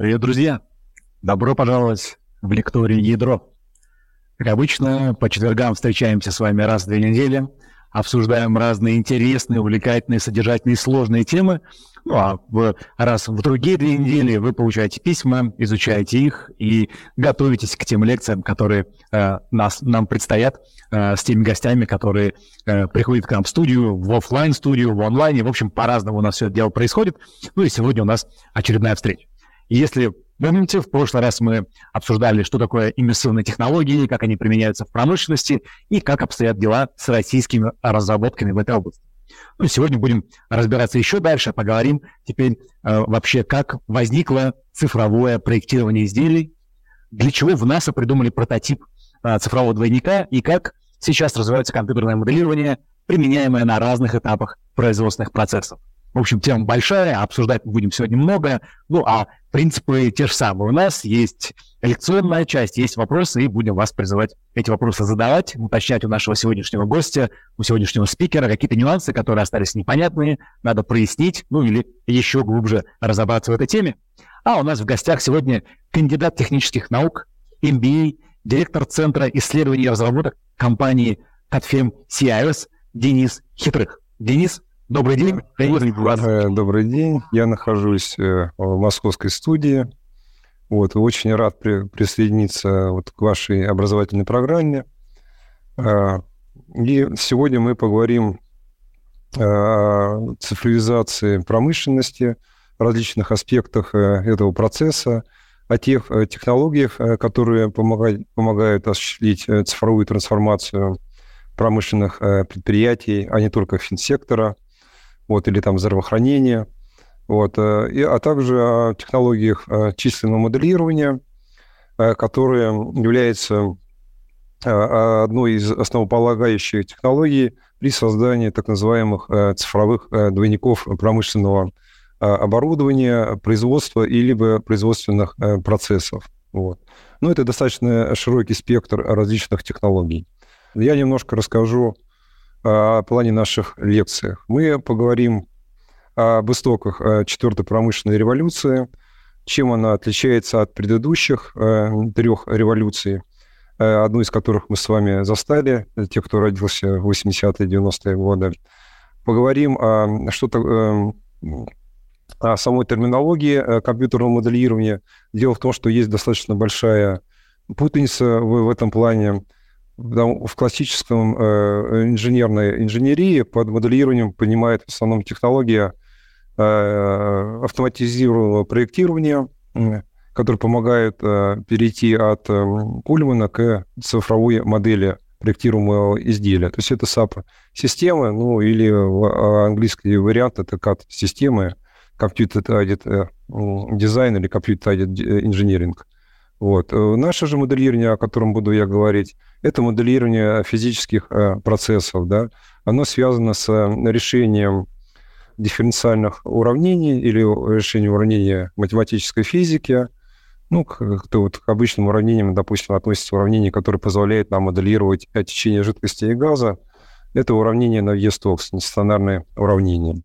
Привет, друзья! Добро пожаловать в лекторию «Ядро». Как обычно, по четвергам встречаемся с вами раз в две недели, обсуждаем разные интересные, увлекательные, содержательные, сложные темы. Ну а в, раз в другие две недели вы получаете письма, изучаете их и готовитесь к тем лекциям, которые э, нас, нам предстоят, э, с теми гостями, которые э, приходят к нам в студию, в офлайн студию в онлайне. В общем, по-разному у нас все это дело происходит. Ну и сегодня у нас очередная встреча. Если помните, в прошлый раз мы обсуждали, что такое иммерсивные технологии, как они применяются в промышленности и как обстоят дела с российскими разработками в этой области. Ну, сегодня будем разбираться еще дальше, поговорим теперь э, вообще, как возникло цифровое проектирование изделий, для чего в НАСА придумали прототип э, цифрового двойника и как сейчас развивается компьютерное моделирование, применяемое на разных этапах производственных процессов. В общем, тема большая, обсуждать будем сегодня много. Ну, а принципы те же самые. У нас есть лекционная часть, есть вопросы, и будем вас призывать эти вопросы задавать, уточнять у нашего сегодняшнего гостя, у сегодняшнего спикера какие-то нюансы, которые остались непонятные, надо прояснить, ну или еще глубже разобраться в этой теме. А у нас в гостях сегодня кандидат технических наук, MBA, директор Центра исследований и разработок компании Catfem CIS Денис Хитрых. Денис, Добрый день. Э, добрый день. Я нахожусь э, в московской студии. Вот, очень рад при, присоединиться вот к вашей образовательной программе. А, и сегодня мы поговорим о цифровизации промышленности, различных аспектах э, этого процесса, о тех технологиях, которые помогают, помогают осуществить цифровую трансформацию промышленных предприятий, а не только финсектора – вот, или там здравоохранения, вот, э, и, а также о технологиях э, численного моделирования, э, которая является одной из основополагающих технологий при создании так называемых цифровых двойников промышленного оборудования, производства или производственных процессов. Вот. Ну, это достаточно широкий спектр различных технологий. Я немножко расскажу о плане наших лекций. Мы поговорим об истоках э, четвертой промышленной революции, чем она отличается от предыдущих э, трех революций, одну из которых мы с вами застали, те, кто родился в 80-е, 90-е годы. Поговорим о, что-то, о самой терминологии компьютерного моделирования. Дело в том, что есть достаточно большая путаница в, в этом плане – в классическом э, инженерной инженерии под моделированием понимает в основном технология э, автоматизированного проектирования, э, который помогает э, перейти от э, Пульмана к цифровой модели проектируемого изделия. То есть это SAP-системы, ну или в английский вариант это CAD-системы, Computer Aided Design или Computer Aided Engineering. Вот. Наше же моделирование, о котором буду я говорить, это моделирование физических э, процессов, да, оно связано с э, решением дифференциальных уравнений или решением уравнения математической физики. Ну, как-то вот к обычным уравнениям, допустим, относится уравнение, которое позволяет нам моделировать течение жидкости и газа. Это уравнение на Е-Стокс, нестандартное уравнение.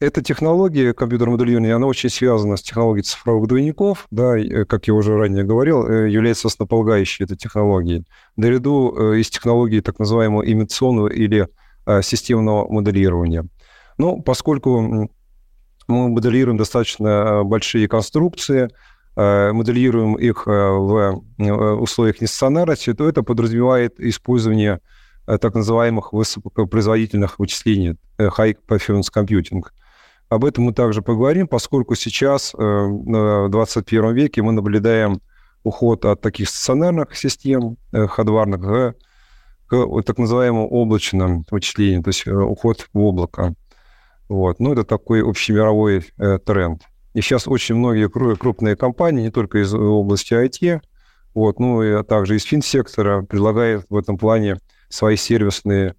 Эта технология компьютерного моделирования, она очень связана с технологией цифровых двойников, да, э, как я уже ранее говорил, э, является основополагающей этой технологией, наряду э, с технологией так называемого имитационного или системного моделирования. Ну, поскольку мы моделируем достаточно большие конструкции, моделируем их в условиях нестационарности, то это подразумевает использование так называемых высокопроизводительных вычислений, high performance computing – об этом мы также поговорим, поскольку сейчас, э, в 21 веке, мы наблюдаем уход от таких стационарных систем э, хардварных к, к так называемому облачным вычислениям, то есть э, уход в облако. Вот. Ну, это такой общемировой тренд. И сейчас очень многие крупные компании, не только из области IT, вот, ну и также из финсектора предлагают в этом плане свои сервисные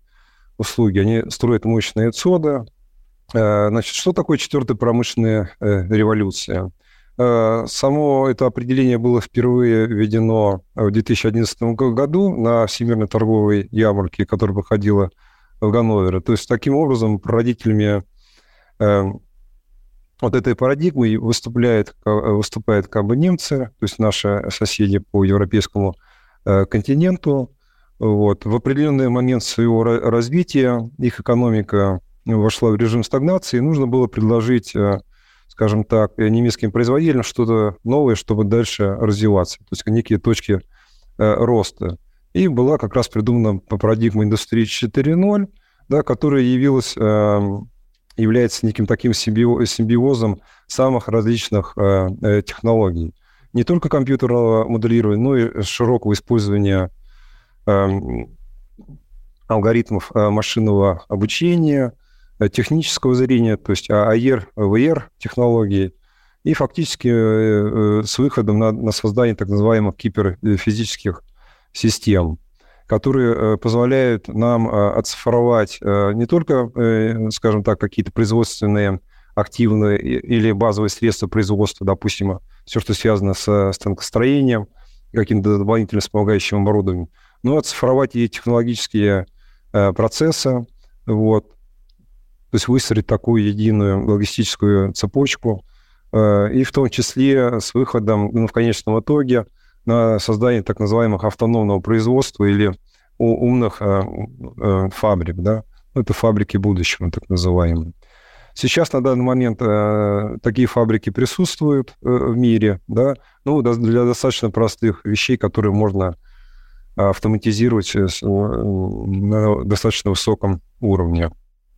услуги. Они строят мощные Э, значит, что такое четвертая промышленная э, революция? Э, само это определение было впервые введено в 2011 году на Всемирной торговой ярмарке, которая проходила в Ганновере. То есть таким образом прародителями вот этой парадигмой выступает, выступают как бы немцы, то есть наши соседи по европейскому э, континенту. Вот. В определенный момент своего развития их экономика вошла в режим стагнации, и нужно было предложить, э, скажем так, немецким производителям что-то новое, чтобы дальше развиваться, то есть некие точки э, роста. И была как раз придумана парадигма индустрии 4.0, да, которая явилась эм, является неким таким симбиозом самых различных э, э, технологий. Не только компьютерного моделирования, но и широкого использования э, алгоритмов э, машинного обучения, э, технического зрения, то есть AR, VR технологии, и фактически э, с выходом на, на создание так называемых киберфизических систем которые э, позволяют нам э, оцифровать э, не только, скажем так, какие-то производственные активные или базовые средства производства, допустим, все, что связано с станкостроением, каким-то дополнительным вспомогающим оборудованием, но оцифровать и технологические процессы, вот, то есть выстроить такую единую логистическую цепочку, и в том числе с выходом ну, в конечном итоге на создание так называемых автономного производства или умных э, э, фабрик, да, ну, это фабрики будущего, так называемые. Сейчас на данный момент э, такие фабрики присутствуют э, в мире, да, ну, для достаточно простых вещей, которые можно автоматизировать э, на достаточно высоком уровне.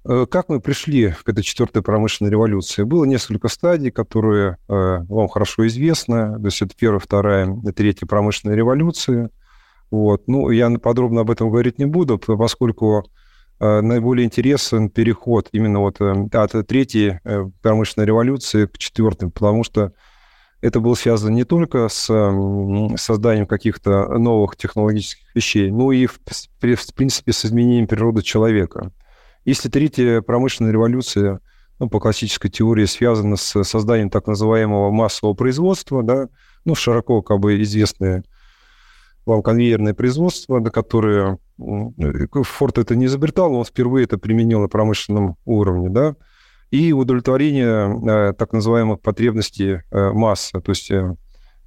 Э, как мы пришли к этой четвертой промышленной революции? Было несколько стадий, которые э, вам хорошо известны. То есть это первая, вторая, третья промышленная революция. Вот. Ну, я подробно об этом говорить не буду, поскольку э, наиболее интересен переход именно вот от третьей промышленной революции к четвертой, потому что это было связано не только с созданием каких-то новых технологических вещей, но и, в принципе, с изменением природы человека – если третья промышленная революция, ну, по классической теории, связана с созданием так называемого массового производства, да, ну, широко как бы известное вам конвейерное производство, на которое Форд это не изобретал, он впервые это применил на промышленном уровне, да, и удовлетворение э, так называемых потребностей э, массы, то есть э,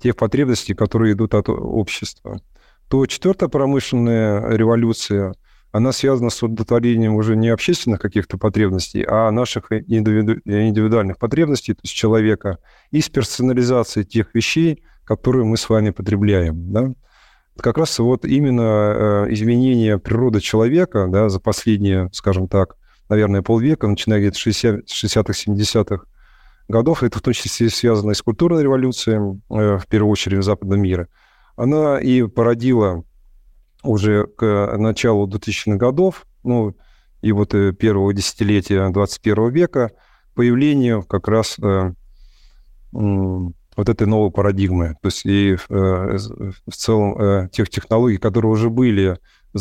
тех потребностей, которые идут от общества, то четвертая промышленная революция – она связана с удовлетворением уже не общественных каких-то потребностей, а наших индивиду... индивидуальных потребностей, то есть человека, и с персонализацией тех вещей, которые мы с вами потребляем. Да? Как раз вот именно э, изменение природы человека да, за последние, скажем так, наверное, полвека, начиная где-то 60-х, 70-х годов, это в том числе связано и с культурной революцией, э, в первую очередь в западном мире, она и породила уже к началу 2000-х годов, ну, и вот э, первого десятилетия 21 века, появление как раз э, вот этой новой парадигмы, то есть и э, в целом э, тех технологий, которые уже были в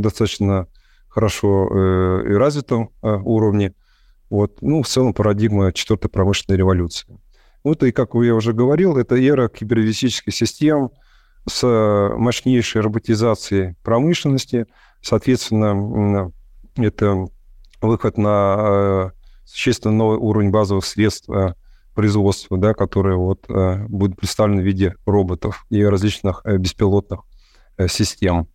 достаточно хорошо э, и развитом э, уровне, вот, ну, в целом парадигма четвертой промышленной революции. Вот и, как я уже говорил, это эра киберфизических систем, с мощнейшей роботизацией промышленности. Соответственно, это выход на э, существенно новый уровень базовых средств э, производства, да, которые вот, э, будут представлены в виде роботов и различных беспилотных систем.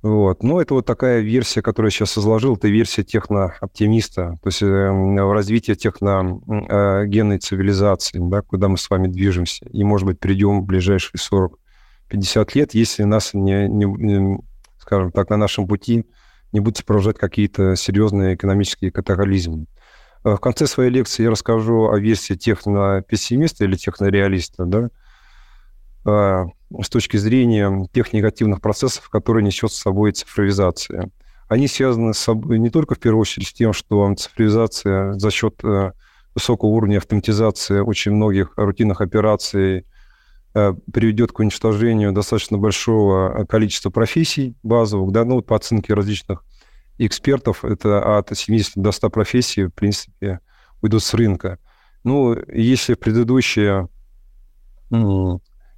Вот. Но это вот такая версия, которую я сейчас изложил, это версия технооптимиста, то есть э, развитие техногенной э, цивилизации, да, куда мы с вами движемся. И, может быть, придем в ближайшие 40-50 лет, если нас, не, не, скажем так, на нашем пути не будут сопровождать какие-то серьезные экономические катаклизмы. Э, в конце своей лекции я расскажу о версии технопессимиста или технореалиста, да, а, с точки зрения тех негативных процессов, которые несет с собой цифровизация. Они связаны с собой не только в первую очередь с тем, что цифровизация за счет э, высокого уровня автоматизации очень многих рутинных операций э, приведет к уничтожению достаточно большого количества профессий базовых, да, ну, по оценке различных экспертов, это от 70 до 100 профессий, в принципе, уйдут с рынка. Ну, если предыдущие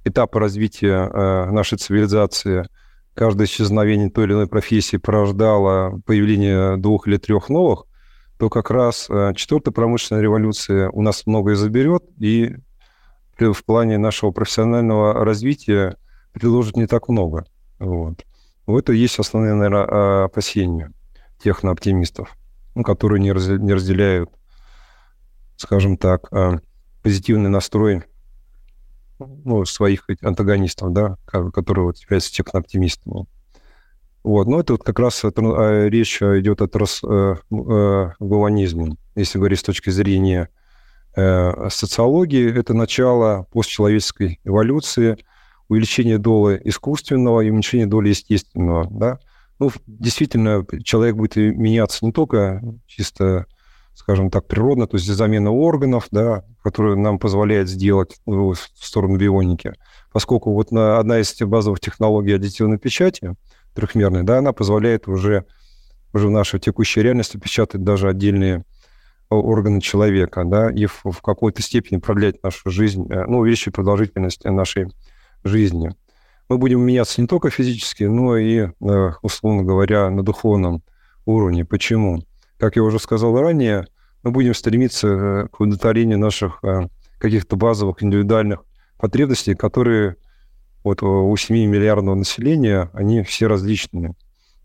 этапы развития э, нашей цивилизации каждое исчезновение той или иной профессии порождало появление двух или трех новых то как раз четвертая промышленная революция у нас многое заберет и в плане нашего профессионального развития предложит не так много. Вот. В это есть основные, наверное, опасения технооптимистов, ну, которые не, разделяют, скажем так, позитивный настрой ну, своих антагонистов, да, которые вот являются технооптимистами. Вот. Но это вот как раз а, речь идет о трансгуманизме. Э, э, Если говорить с точки зрения э, социологии, это начало постчеловеческой эволюции, увеличение доли искусственного и уменьшение доли естественного. Да? Ну, действительно, человек будет меняться не только чисто скажем так, природно, то есть замена органов, да, которая нам позволяет сделать ну, в сторону бионики. Поскольку вот на, одна из базовых технологий аддитивной печати, трехмерной, да, она позволяет уже, уже в нашей текущей реальности печатать даже отдельные органы человека, да, и в, в какой-то степени продлять нашу жизнь, э, ну, увеличить продолжительность нашей жизни. Мы будем меняться не только физически, но и, э, условно говоря, на духовном уровне. Почему? Как я уже сказал ранее, мы будем стремиться э, к удовлетворению наших э, каких-то базовых индивидуальных потребностей, которые вот у 7 миллиардного населения, они все различные.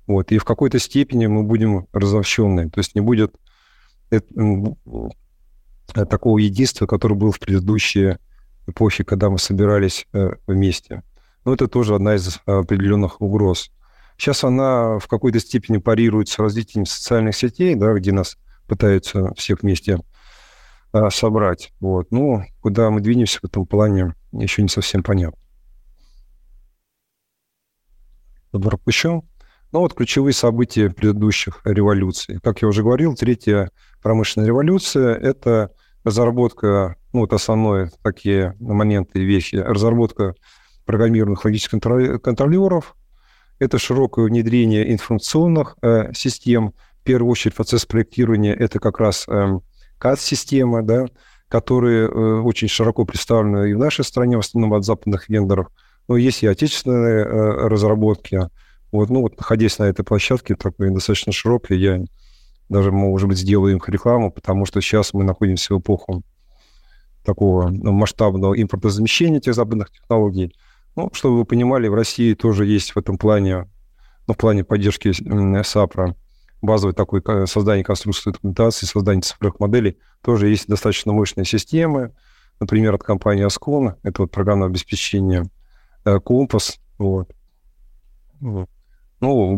Вот, и в какой-то степени мы будем разобщенные. То есть не будет э, такого единства, которое было в предыдущие эпохи, когда мы собирались вместе. Но это тоже одна из определенных угроз. Сейчас она в какой-то степени парирует с развитием социальных сетей, да, где нас пытаются всех вместе а, собрать. Вот. Ну, куда мы двинемся в этом плане, еще не совсем понятно. Пропущу. Ну вот ключевые события предыдущих революций. Как я уже говорил, третья промышленная революция – это разработка, ну вот основные такие моменты вещи, разработка программируемых логических контролеров, это широкое внедрение информационных э, систем. В первую очередь процесс проектирования – это как раз э, CAD-система, да, которые э, очень широко представлены и в нашей стране, в основном от западных вендоров. Но есть и отечественные э, разработки. Вот, ну, вот, находясь на этой площадке, такой достаточно широкой, я даже, может быть, сделаю им рекламу, потому что сейчас мы находимся в эпоху такого масштабного импортозамещения тех западных технологий – ну, чтобы вы понимали, в России тоже есть в этом плане, ну, в плане поддержки САПРа, базовый такой создание конструкции документации, создание цифровых моделей, тоже есть достаточно мощные системы. Например, от компании Ascon, это вот программное обеспечение э, Компас, вот. Ну, ну,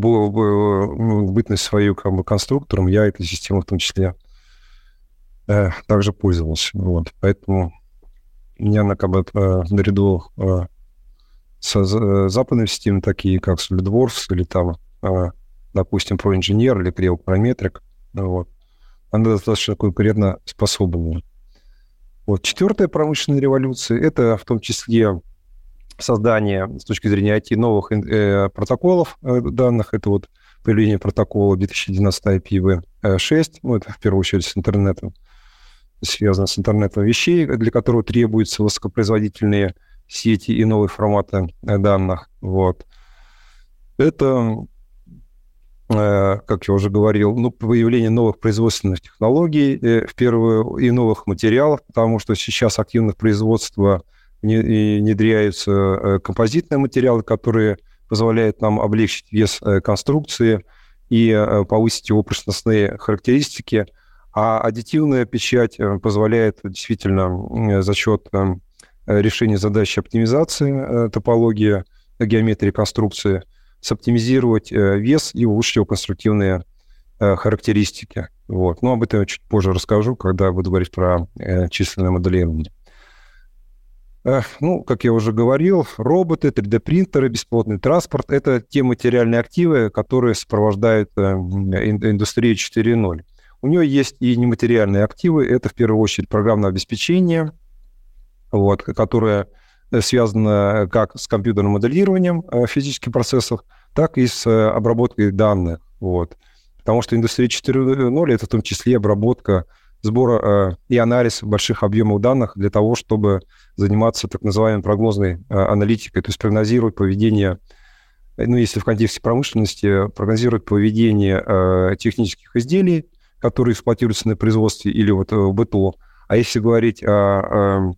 бытность свою как бы конструктором, я этой системой в том числе э, также пользовался. Вот. Поэтому мне она как бы э, наряду э, с э, западными системами, такие как SolidWorks или там, а, допустим, ProEngineer или Creo Parametric, вот, она достаточно конкурентно способна. Вот. Четвертая промышленная революция – это в том числе создание с точки зрения IT новых э, протоколов э, данных. Это вот появление протокола 2012 IPv6, ну, это в первую очередь с интернетом, связано с интернетом вещей, для которого требуются высокопроизводительные сети и новые форматы э, данных. Вот. Это, э, как я уже говорил, ну, появление новых производственных технологий, э, в первую, и новых материалов, потому что сейчас активно в производство внедряются композитные материалы, которые позволяют нам облегчить вес конструкции и повысить его прочностные характеристики. А аддитивная печать позволяет действительно за счет решение задачи оптимизации э, топологии геометрии конструкции, соптимизировать э, вес и улучшить его конструктивные характеристики. Вот. Но об этом я чуть позже расскажу, когда буду говорить про численное моделирование. Ну, как я уже говорил, роботы, 3D-принтеры, бесплотный транспорт – это те материальные активы, которые сопровождают индустрию 4.0. У нее есть и нематериальные активы. Это, в первую очередь, программное обеспечение – вот, которая э, связана как с компьютерным моделированием э, физических процессов, так и с э, обработкой данных. Вот. Потому что индустрия 4.0 — это в том числе обработка сбора и анализ больших объемов данных для того, чтобы заниматься так называемой прогнозной аналитикой, то есть прогнозировать поведение, ну, если в контексте промышленности, прогнозировать поведение технических изделий, которые эксплуатируются на производстве или вот в быту. А если говорить о, о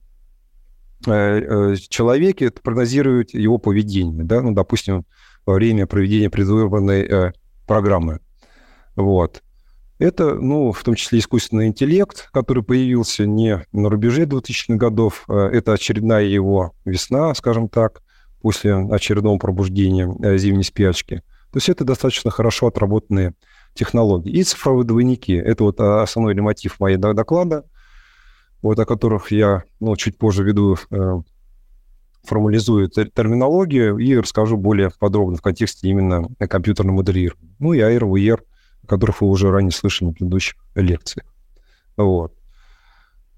человеке, то прогнозирует его поведение, да, ну, допустим, во время проведения предвыборной программы. Вот. Это, ну, в том числе искусственный интеллект, который появился не на рубеже 2000-х годов. А это очередная его весна, скажем так, после очередного пробуждения э, зимней спячки. То есть это достаточно хорошо отработанные технологии. И цифровые двойники. Это вот а, основной мотив моей доклада, вот, о которых я ну, чуть позже веду, э, формализую терминологию и расскажу более подробно в контексте именно компьютерного моделирования. Ну и AR, VR – которых вы уже ранее слышали на предыдущих лекциях. Вот.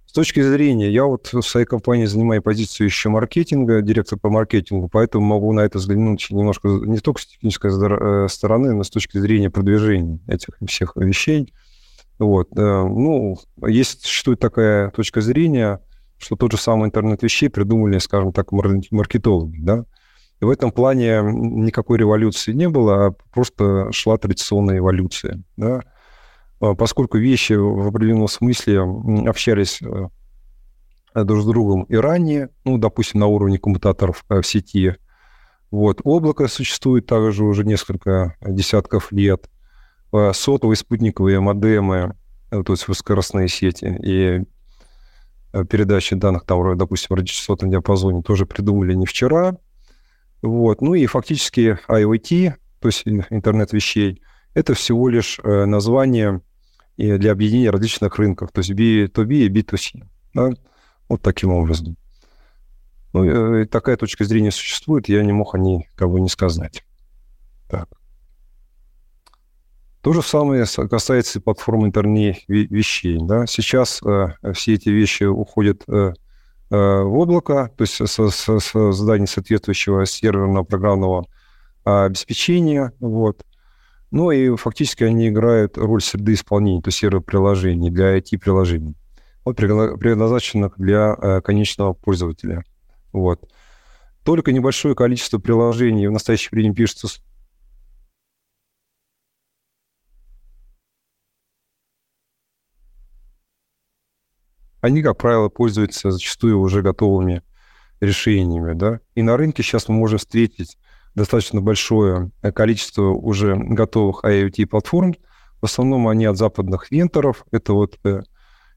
С точки зрения, я вот в своей компании занимаю позицию еще маркетинга, директор по маркетингу, поэтому могу на это взглянуть немножко не только с технической э, стороны, но с точки зрения продвижения этих всех вещей. Вот. Э, ну, есть, существует такая точка зрения, что тот же самый интернет вещей придумали, скажем так, маркетологи, да, и в этом плане никакой революции не было, а просто шла традиционная эволюция. Да? А поскольку вещи в определенном смысле общались э, друг с другом и ранее, ну, допустим, на уровне коммутаторов э, в сети. Вот. Облако существует также уже несколько десятков лет. Э, сотовые спутниковые модемы, то есть высокоскоростные сети и передачи данных, там, допустим, в радиочастотном диапазоне тоже придумали не вчера, вот. Ну и фактически IoT, то есть интернет вещей, это всего лишь э, название для объединения различных рынков, то есть B2B и B2C. Да? Вот таким образом. Ну, э, такая точка зрения существует, я не мог о ней кого не сказать. Так. То же самое касается платформ интернет вещей. Да? Сейчас э, все эти вещи уходят э, Э, в облако, то есть со, со, созданием соответствующего серверного программного обеспечения. Вот. Ну и фактически они играют роль среды исполнения, то есть сервер-приложений для IT-приложений, вот, предназначенных для э, конечного пользователя. Вот. Только небольшое количество приложений в настоящее время пишется они, как правило, пользуются зачастую уже готовыми решениями. Да? И на рынке сейчас мы можем встретить достаточно большое количество уже готовых IoT-платформ. В основном они от западных венторов. Это вот э,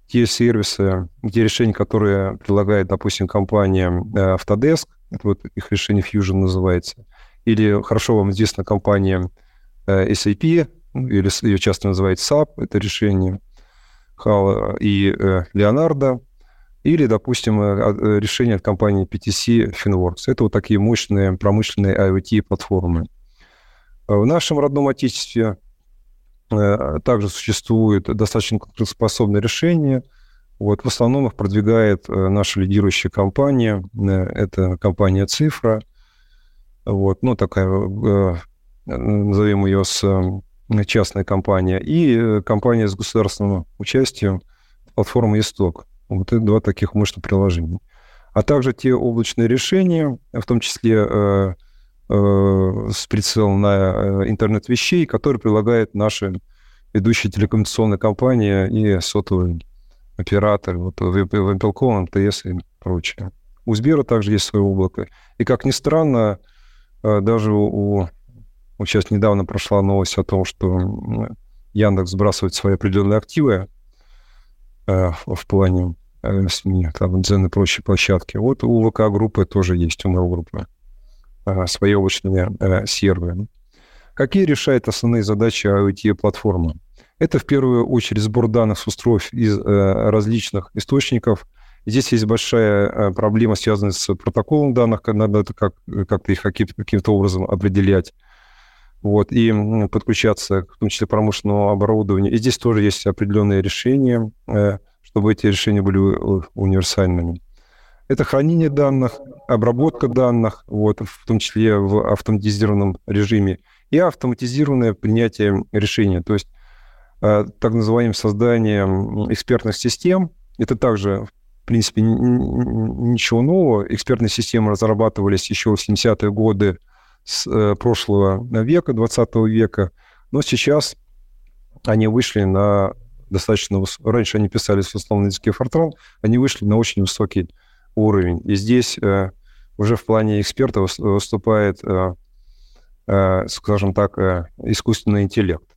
те сервисы, те решения, которые предлагает, допустим, компания э, Autodesk. Это вот их решение Fusion называется. Или хорошо вам известна компания э, SAP, ну, или ее часто называют SAP, это решение. Хала и э, Леонардо, или, допустим, э, э, решение от компании PTC Finworks. Это вот такие мощные промышленные IoT-платформы. В нашем родном отечестве также существует достаточно конкурентоспособное решение. Вот, в основном их продвигает наша лидирующая компания. Это компания «Цифра». Вот, ну, такая, назовем ее с частная компания, и э, компания с государственным участием, платформа «Исток». Вот это два таких мощных приложения. А также те облачные решения, в том числе э, э, с прицелом на интернет вещей, которые прилагают наши ведущие телекоммуникационные компании и сотовые операторы, вот Вимпелком, МТС и прочее. У Сбера также есть свое облако. И, как ни странно, даже у вот сейчас недавно прошла новость о том, что Яндекс сбрасывает свои определенные активы э, в плане э, СМИ, там, Дзен и прочие площадки. Вот у ВК-группы тоже есть, у моей группы, э, свои облачные э, серверы. Какие решает основные задачи IoT-платформы? Это в первую очередь сбор данных с устройств из э, различных источников. Здесь есть большая э, проблема, связанная с протоколом данных, надо это как, как-то их каким-то образом определять вот, и подключаться, в том числе промышленного оборудования. И здесь тоже есть определенные решения, э, чтобы эти решения были универсальными. Это хранение данных, обработка данных, вот, в том числе в автоматизированном режиме, и автоматизированное принятие решения, то есть э, так называемое создание экспертных систем. Это также, в принципе, ничего нового. Экспертные системы разрабатывались еще в 70-е годы с э, прошлого века, 20 века, но сейчас они вышли на достаточно... Раньше они писались в основном на языке Fortran, они вышли на очень высокий уровень. И здесь э, уже в плане эксперта выступает, э, скажем так, искусственный интеллект.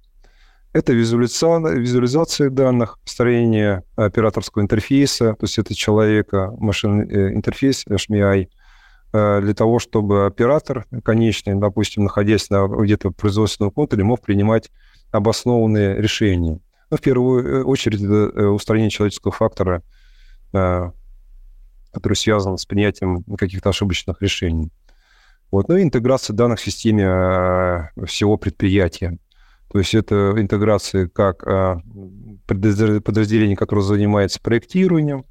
Это визуализация, визуализация данных, строение операторского интерфейса, то есть это человека, машинный э, интерфейс, HMI, для того, чтобы оператор конечный, допустим, находясь на где-то в производственном контуре, мог принимать обоснованные решения. Ну, в первую э, очередь, это устранение человеческого фактора, который связан с принятием каких-то ошибочных решений. Вот. Ну и интеграция данных в системе всего предприятия. То есть это интеграция как подразделение, которое занимается проектированием,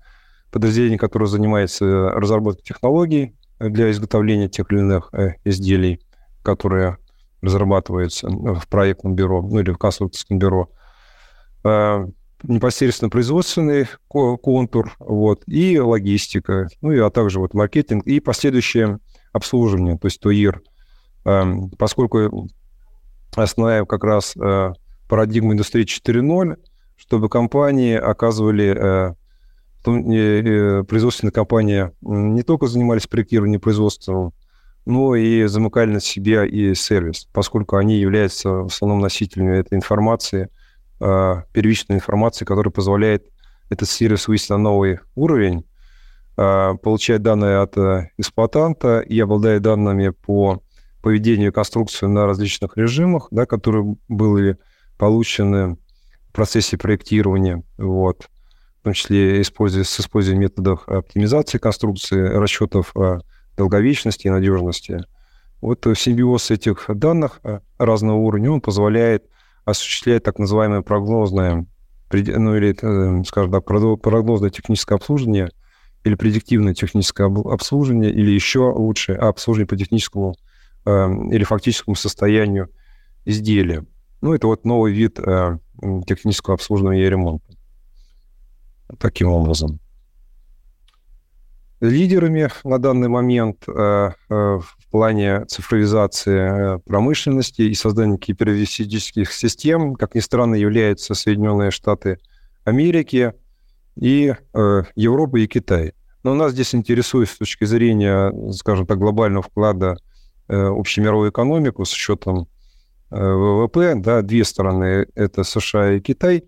подразделение, которое занимается разработкой технологий для изготовления тех или иных э, изделий, которые разрабатываются в проектном бюро, ну или в конструкторском бюро. А, непосредственно производственный контур, вот, и логистика, ну и а также вот маркетинг и последующее обслуживание, то есть ТОИР. Поскольку основная как раз э, парадигма индустрии 4.0, чтобы компании оказывали, э, э, производственные компании не только занимались проектированием производством, но и замыкали на себя и сервис, поскольку они являются в основном носителями этой информации, первичной информации, которая позволяет этот сервис вывести на новый уровень, получать данные от эксплуатанта и обладая данными по поведению конструкции на различных режимах, да, которые были получены в процессе проектирования, вот, в том числе используя, с использованием методов оптимизации конструкции, расчетов долговечности и надежности. Вот симбиоз этих данных разного уровня, он позволяет осуществлять так называемое прогнозное, ну или, э, скажем так, прогнозное техническое обслуживание или предиктивное техническое обслуживание, или еще лучше обслуживание по техническому Эм, или фактическому состоянию изделия. Ну, это вот новый вид э, технического обслуживания и ремонта. Таким образом. Лидерами на данный момент э, э, в плане цифровизации промышленности и создания киберфизических систем, как ни странно, являются Соединенные Штаты Америки и Европа и Китай. Но нас здесь интересует с точки зрения, скажем так, глобального вклада Э, общемировую экономику с учетом э, ВВП, да, две стороны – это США и Китай.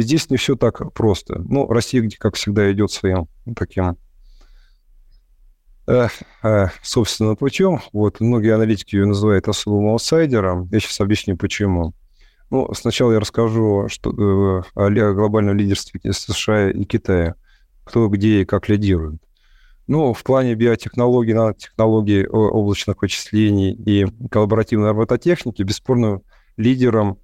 Здесь не все так просто. Ну, Россия, как всегда, идет своим таким э, э, собственным путем. Вот многие аналитики ее называют особым аутсайдером. Я сейчас объясню, почему. Ну, сначала я расскажу что, э, о глобальном лидерстве США и Китая. Кто где и как лидирует. Ну, в плане биотехнологий, нанотехнологий, облачных вычислений и коллаборативной робототехники, бесспорно, лидером,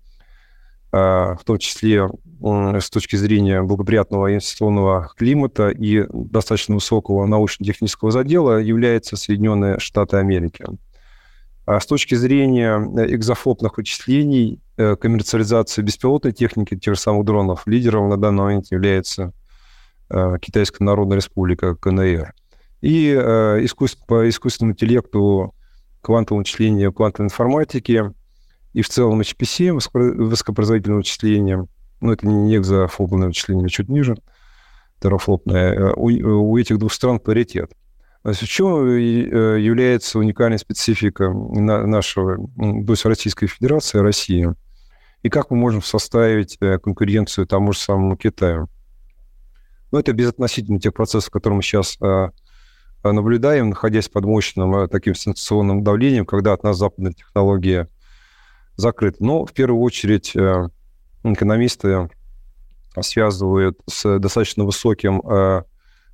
в том числе с точки зрения благоприятного инвестиционного климата и достаточно высокого научно-технического задела, является Соединенные Штаты Америки. А с точки зрения экзофлопных вычислений, э, коммерциализации беспилотной техники, тех же самых дронов, лидером на данный момент является э, Китайская Народная Республика, КНР. И э, искусств, по искусственному интеллекту, квантовому вычислению, квантовой информатике и в целом HPC, высокопроизводительное вычисление, ну, это не экзофлопное вычисление, чуть ниже, терафлопное, э, у, у этих двух стран паритет. То есть в чем э, является уникальная специфика нашего, то есть Российской Федерации, России, и как мы можем составить э, конкуренцию тому же самому Китаю? Ну, это безотносительно тех процессов, которые мы сейчас Э, наблюдаем, находясь под мощным э, таким санкционным давлением, когда от нас западная технология закрыта. Но в первую очередь э, экономисты связывают с достаточно высоким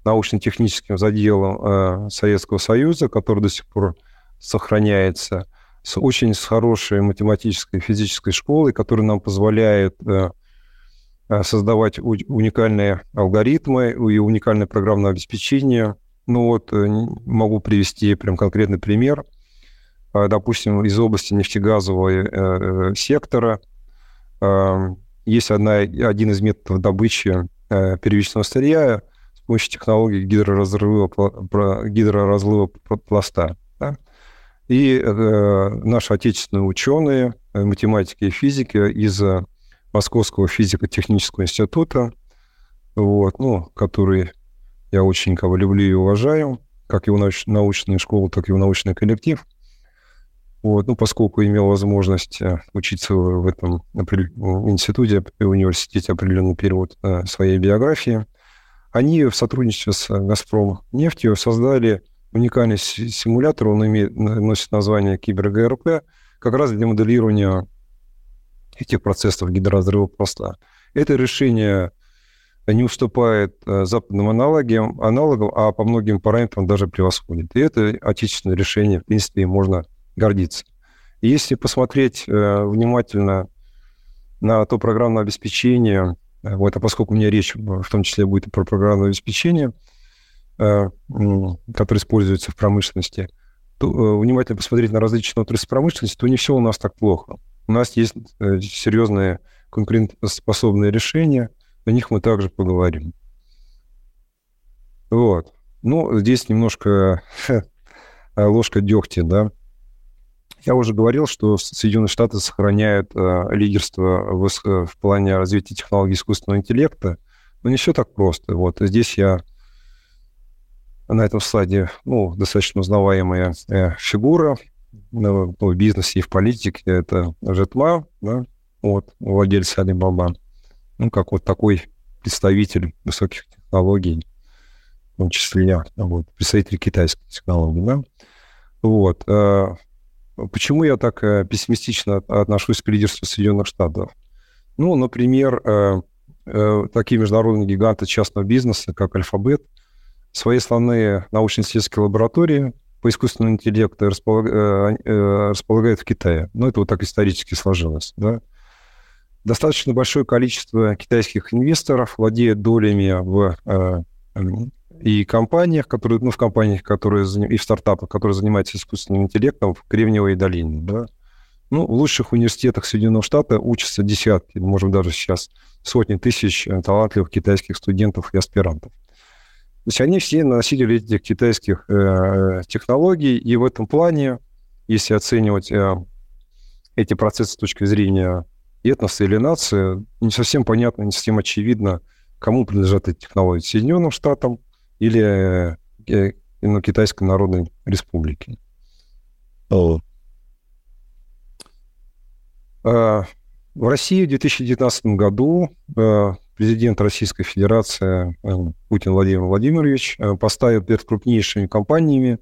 научно-техническим заделом Советского Союза, который до сих пор сохраняется, с очень хорошей математической и физической школой, которая нам позволяет создавать уникальные алгоритмы и уникальное программное обеспечение – ну вот э, могу привести прям конкретный пример. А, допустим, из области нефтегазового э, э, сектора есть одна, один из методов добычи первичного сырья с помощью технологии гидроразрыва, гидроразлива пласта. Да? И наши отечественные ученые, математики и физики из Московского физико-технического института, вот, ну, который я очень кого люблю и уважаю, как его науч- научную школу, так и его научный коллектив. Вот, ну, поскольку имел возможность э, учиться в этом институте, в университете определенный период э, своей биографии, они в сотрудничестве с «Газпром» нефтью создали уникальный симулятор, он имеет, носит название КиберГРП, как раз для моделирования этих процессов гидроразрыва поста. Это решение не уступает э, западным аналогам, аналогам, а по многим параметрам даже превосходит. И это отечественное решение, в принципе, можно гордиться. Если посмотреть э, внимательно на то программное обеспечение, э, вот, а поскольку у меня речь в том числе будет про программное обеспечение, э, которое используется в промышленности, то э, внимательно посмотреть на различные отрасли промышленности, то не все у нас так плохо. У нас есть э, серьезные конкурентоспособные решения, о них мы также поговорим. Вот. Ну, здесь немножко ложка дегтя, да. Я уже говорил, что Соединенные Штаты сохраняют э, лидерство в, э, в плане развития технологий искусственного интеллекта, но не все так просто. Вот здесь я на этом слайде ну, достаточно узнаваемая э, фигура ну, в бизнесе и в политике. Это Жетма, да, вот, владелец Alibaba. Ну, как вот такой представитель высоких технологий, в том числе вот, представитель китайских технологий, да. Вот. Почему я так э, пессимистично отношусь к лидерству Соединенных Штатов? Ну, например, э, э, такие международные гиганты частного бизнеса, как Альфабет, свои основные научно-исследовательские лаборатории по искусственному интеллекту располагают в Китае. Ну, это вот так исторически сложилось, да. Достаточно большое количество китайских инвесторов владеет долями в и компаниях, которые, ну, в компаниях, которые, и в стартапах, которые занимаются искусственным интеллектом в Кремниевой долине, да. Ну, в лучших университетах Соединенных Штатов учатся десятки, может, даже сейчас сотни тысяч э, талантливых китайских студентов и аспирантов. То есть они все носители этих китайских э, технологий, и в этом плане, если оценивать э, эти процессы с точки зрения этноса или нации, не совсем понятно, не совсем очевидно, кому принадлежат эти технологии. Соединенным Штатам, или э, ну, Китайской Народной Республики. Oh. В России в 2019 году э, президент Российской Федерации э, Путин Владимир Владимирович поставил перед крупнейшими компаниями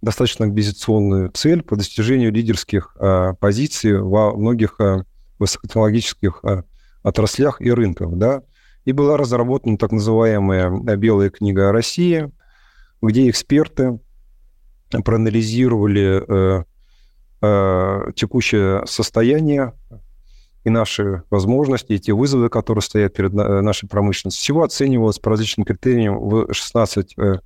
достаточно амбициозную цель по достижению лидерских позиций во многих высокотехнологических отраслях и рынках. Да? И была разработана так называемая «Белая книга о России», где эксперты проанализировали э, э, текущее состояние и наши возможности, и те вызовы, которые стоят перед нашей промышленностью. Всего оценивалось по различным критериям в 16 э,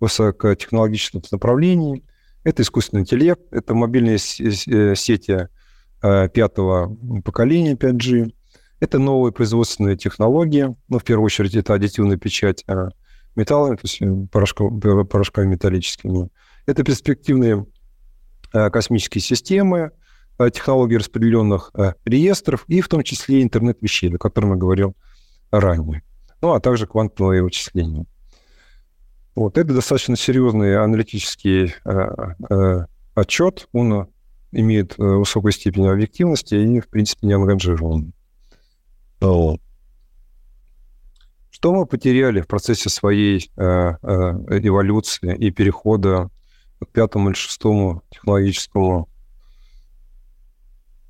высокотехнологичных направлений. Это искусственный интеллект, это мобильные э, сети э, пятого поколения 5G, это новые производственные технологии. Ну, в первую очередь, это аддитивная печать а, металлами, то есть э, порошков, порошками металлическими. Это перспективные а, космические системы, а, технологии распределенных реестров и в том числе интернет вещей, о котором я говорил ранее. Ну, а также квантовые вычисления. Вот, это достаточно серьезный аналитический отчет. Он имеет высокую степень объективности и, в принципе, не ангажирован. Что мы потеряли в процессе своей э, э, эволюции и перехода к пятому или шестому технологическому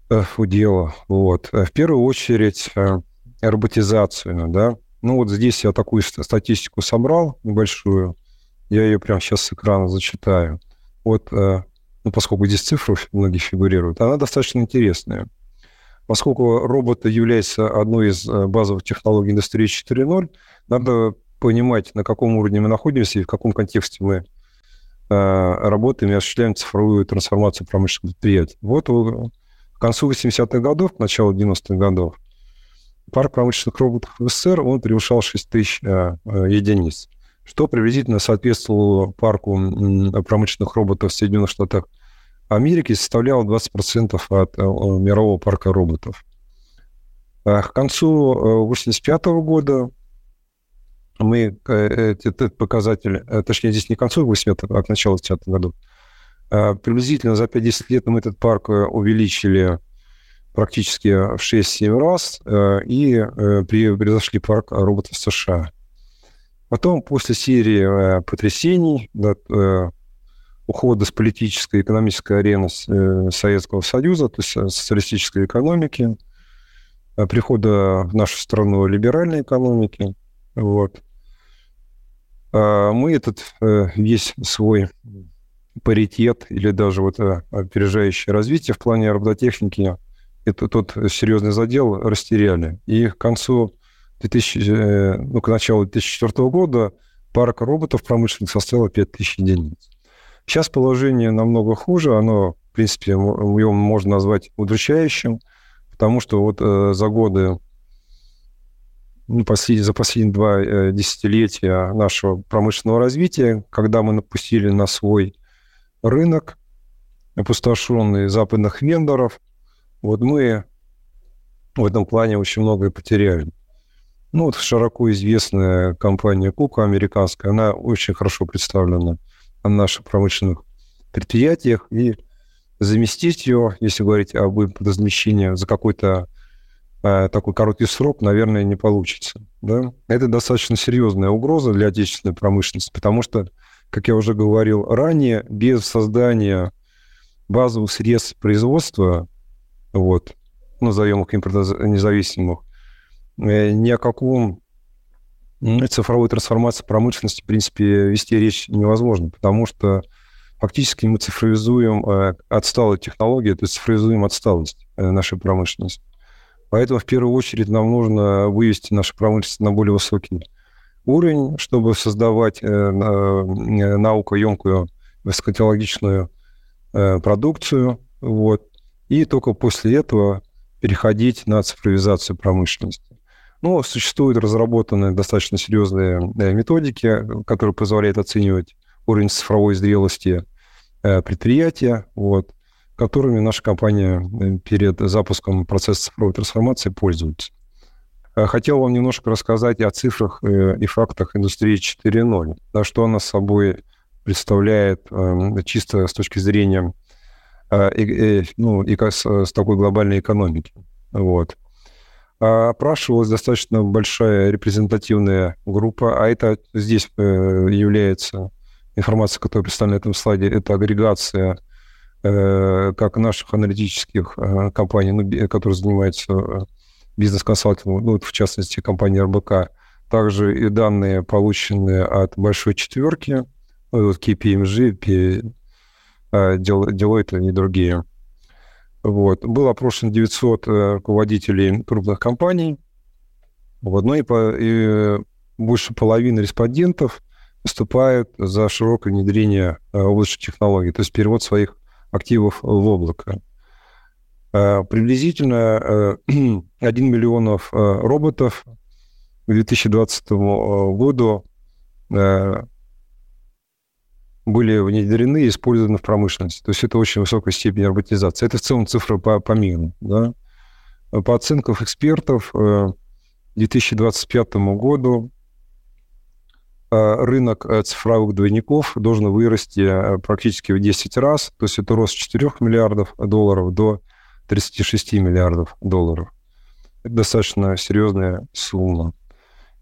э, уделу? Вот. В первую очередь э, роботизацию, да. Ну вот здесь я такую статистику собрал небольшую, я ее прямо сейчас с экрана зачитаю. Вот, ну, поскольку здесь цифры многие фигурируют, она достаточно интересная. Поскольку роботы являются одной из э, базовых технологий индустрии 4.0, надо понимать, на каком уровне мы находимся и в каком контексте мы э, работаем и осуществляем цифровую трансформацию промышленных предприятий. Вот к концу 80-х годов, к началу 90-х годов, парк промышленных роботов в СССР, он превышал 6 тысяч э, единиц, что приблизительно соответствовало парку промышленных роботов в Соединенных Штатах Америки составляла 20% от э, мирового парка роботов. К концу 1985 года мы этот показатель, точнее, здесь не к концу 85 а к началу 80 году, приблизительно за 5-10 лет мы этот парк увеличили практически в 6-7 раз и превзошли парк роботов США. Потом, после серии потрясений, ухода с политической и экономической арены э, Советского Союза, то есть э, социалистической экономики, э, прихода в нашу страну либеральной экономики. Вот. А мы этот весь свой паритет или даже вот опережающее развитие в плане робототехники, это тот серьезный задел растеряли. И к концу 2000, ну, к началу 2004 года парк роботов промышленных составила 5000 единиц. Сейчас положение намного хуже, оно, в принципе, его можно назвать удручающим, потому что вот э, за годы, ну, послед, за последние два э, десятилетия нашего промышленного развития, когда мы напустили на свой рынок, опустошенный западных вендоров, вот мы в этом плане очень многое потеряли. Ну, вот широко известная компания Кука американская, она очень хорошо представлена на наших промышленных предприятиях и заместить ее, если говорить об размещении за какой-то э, такой короткий срок, наверное, не получится. Да? Это достаточно серьезная угроза для отечественной промышленности, потому что, как я уже говорил ранее, без создания базовых средств производства, вот, назовем их импортонезависимых, э, ни о каком цифровой трансформации промышленности, в принципе, вести речь невозможно, потому что фактически мы цифровизуем э, отсталые технологии, то есть цифровизуем отсталость э, нашей промышленности. Поэтому в первую очередь нам нужно вывести нашу промышленность на более высокий уровень, чтобы создавать э, наукоемкую высокотехнологичную продукцию. Вот. И только после этого переходить на цифровизацию промышленности. Но существуют разработанные достаточно серьезные э, методики, которые позволяют оценивать уровень цифровой зрелости э, предприятия, вот, которыми наша компания э, перед запуском процесса цифровой трансформации пользуется. Хотел вам немножко рассказать о цифрах и фактах индустрии 4.0, да, что она собой представляет чисто с точки зрения ну, и с такой глобальной экономики. Вот. А опрашивалась достаточно большая репрезентативная группа, а это здесь э, является информация, которая представлена на этом слайде, это агрегация э, как наших аналитических э, компаний, ну, которые занимаются бизнес-консалтингом, ну, в частности, компания РБК, также и данные, полученные от большой четверки, ну, KPMG, Deloitte и другие – вот. Было опрошено 900 э, руководителей крупных компаний. В одной и больше половины респондентов выступают за широкое внедрение э, облачных технологий, то есть перевод своих активов в облако. Э, приблизительно 1 миллионов роботов к 2020 году были внедрены и использованы в промышленности. То есть это очень высокая степень роботизации. Это в целом цифра по, по миру. Да? По оценкам экспертов, э, к 2025 году э, рынок э, цифровых двойников должен вырасти практически в 10 раз. То есть это рост с 4 миллиардов долларов до 36 миллиардов долларов. Это достаточно серьезная сумма.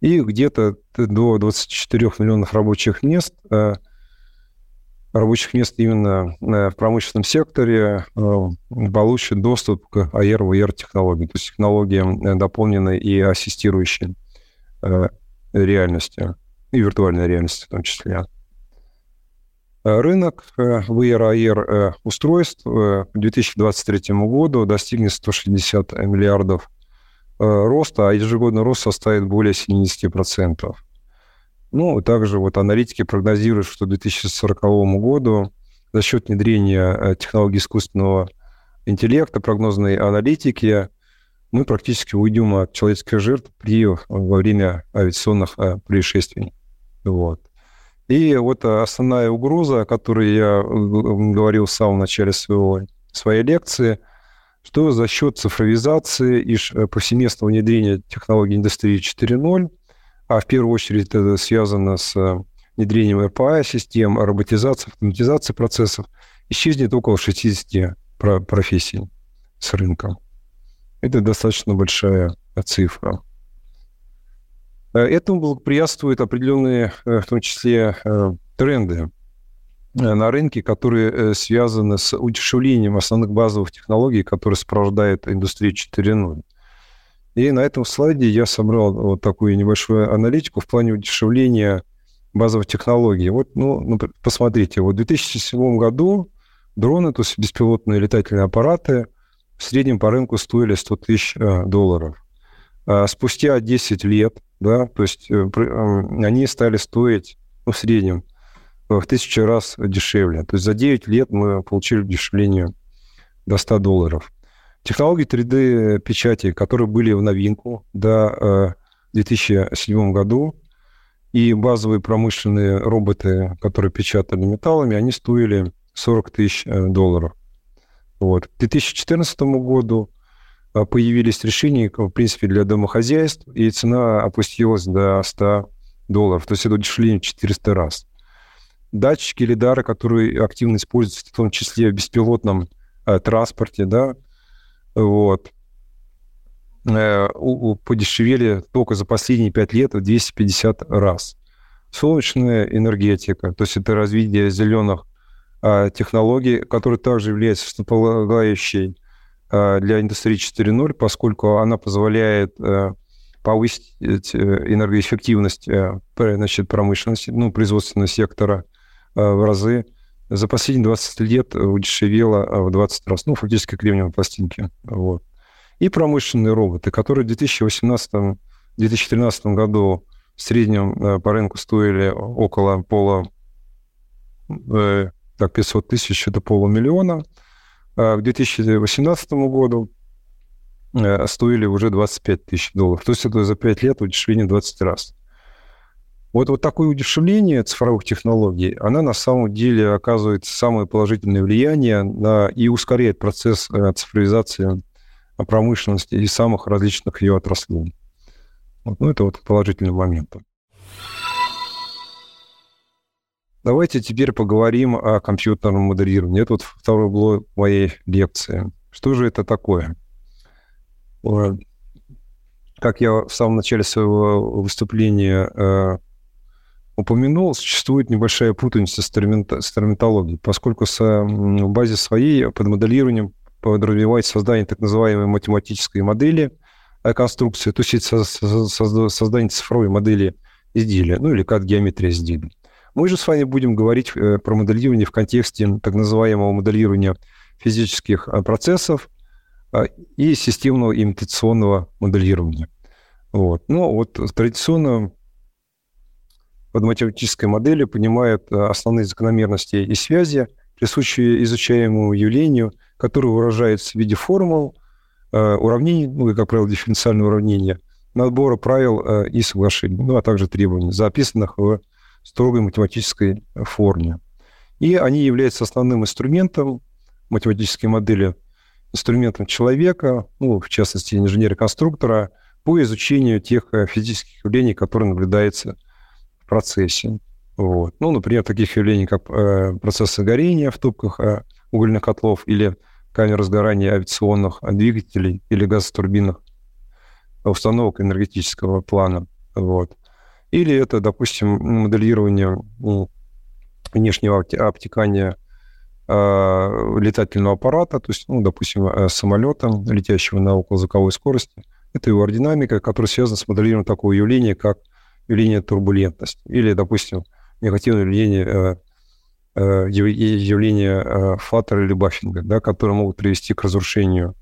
И где-то до 24 миллионов рабочих мест – рабочих мест именно э, в промышленном секторе э, получит доступ к AR, VR технологиям, то есть технологиям э, дополненной и ассистирующей реальности, и виртуальной реальности в том числе. Рынок VR, AR устройств к 2023 году достигнет 160 миллиардов роста, а ежегодный рост составит более 70%. Ну, также вот аналитики прогнозируют, что к 2040 году за счет внедрения э, технологий искусственного интеллекта, прогнозной аналитики, мы практически уйдем от человеческих жертв при, во время авиационных э, происшествий. Вот. И вот основная угроза, о которой я говорил в самом начале своего, своей лекции, что за счет цифровизации и повсеместного внедрения технологий индустрии 4.0, а в первую очередь это связано с внедрением РПА-систем, роботизации, автоматизации процессов, исчезнет около 60 профессий с рынка. Это достаточно большая цифра. Э, этому благоприятствуют определенные, э, в том числе, э, тренды на рынке, которые связаны с удешевлением основных базовых технологий, которые сопровождают индустрию 4.0. И на этом слайде я собрал вот такую небольшую аналитику в плане удешевления базовых технологий. Вот, ну, посмотрите, вот в 2007 году дроны, то есть беспилотные летательные аппараты, в среднем по рынку стоили 100 тысяч долларов. А спустя 10 лет да, то есть э, они стали стоить, ну, в среднем, в тысячу раз дешевле. То есть за 9 лет мы получили дешевление до 100 долларов. Технологии 3D-печати, которые были в новинку до 2007 э, году, и базовые промышленные роботы, которые печатали металлами, они стоили 40 тысяч э, долларов. Вот. К 2014 году а, появились решения, в принципе, для домохозяйств, и цена опустилась до 100 долларов. То есть это удешевление в 400 раз. Датчики, лидары, которые активно используются, в том числе в беспилотном э, транспорте, да, вот, э, подешевели только за последние 5 лет в 250 раз. Солнечная энергетика, то есть это развитие зеленых э, технологий, которые также являются основополагающей Э, для индустрии 4.0, поскольку она позволяет э, повысить э, энергоэффективность значит, промышленности, ну, производственного сектора в разы. За последние 20 лет удешевело в 20 раз, ну, фактически кремниевые пластинки. Вот. И промышленные роботы, которые в 2018-2013 году в среднем по рынку стоили около пола, так, 500 тысяч, это полумиллиона. А к 2018 году э, стоили уже 25 тысяч долларов. То есть это за 5 лет удешевление 20 раз. Вот, вот такое удешевление цифровых технологий, она на самом деле оказывает самое положительное влияние на, и ускоряет процесс э, цифровизации промышленности и самых различных ее отраслей. Вот, ну, это вот положительный момент. Давайте теперь поговорим о компьютерном моделировании. Это вот второй блок моей лекции. Что же это такое? Как я в самом начале своего выступления э, упомянул, существует небольшая путаница с, терминологией, поскольку в базе своей под моделированием подразумевает создание так называемой математической модели конструкции, то есть создание цифровой модели изделия, ну или как геометрия изделия. Мы же с вами будем говорить э, про моделирование в контексте так называемого моделирования физических э, процессов э, и системного имитационного моделирования. Вот. Ну, вот традиционно под математической моделью понимают основные закономерности и связи, присущие изучаемому явлению, которые выражаются в виде формул, уравнений, ну и, как правило, дифференциального уравнения, набора правил и соглашений, ну, а также требований, записанных в строгой математической форме. И они являются основным инструментом математической модели, инструментом человека, ну, в частности, инженера-конструктора, по изучению тех э, физических явлений, которые наблюдаются процессе. Вот. Ну, например, таких явлений, как э, процессы горения в топках э, угольных котлов или камер сгорания авиационных двигателей или газотурбинных установок энергетического плана. Вот. Или это, допустим, моделирование ну, внешнего обтекания э, летательного аппарата, то есть, ну, допустим, э, самолета, летящего на околозвуковой скорости. Это его аэродинамика, которая связана с моделированием такого явления, как явление турбулентности. Или, допустим, негативное явление, э, э, явление э, флаттера или баффинга, да, которые могут привести к разрушению,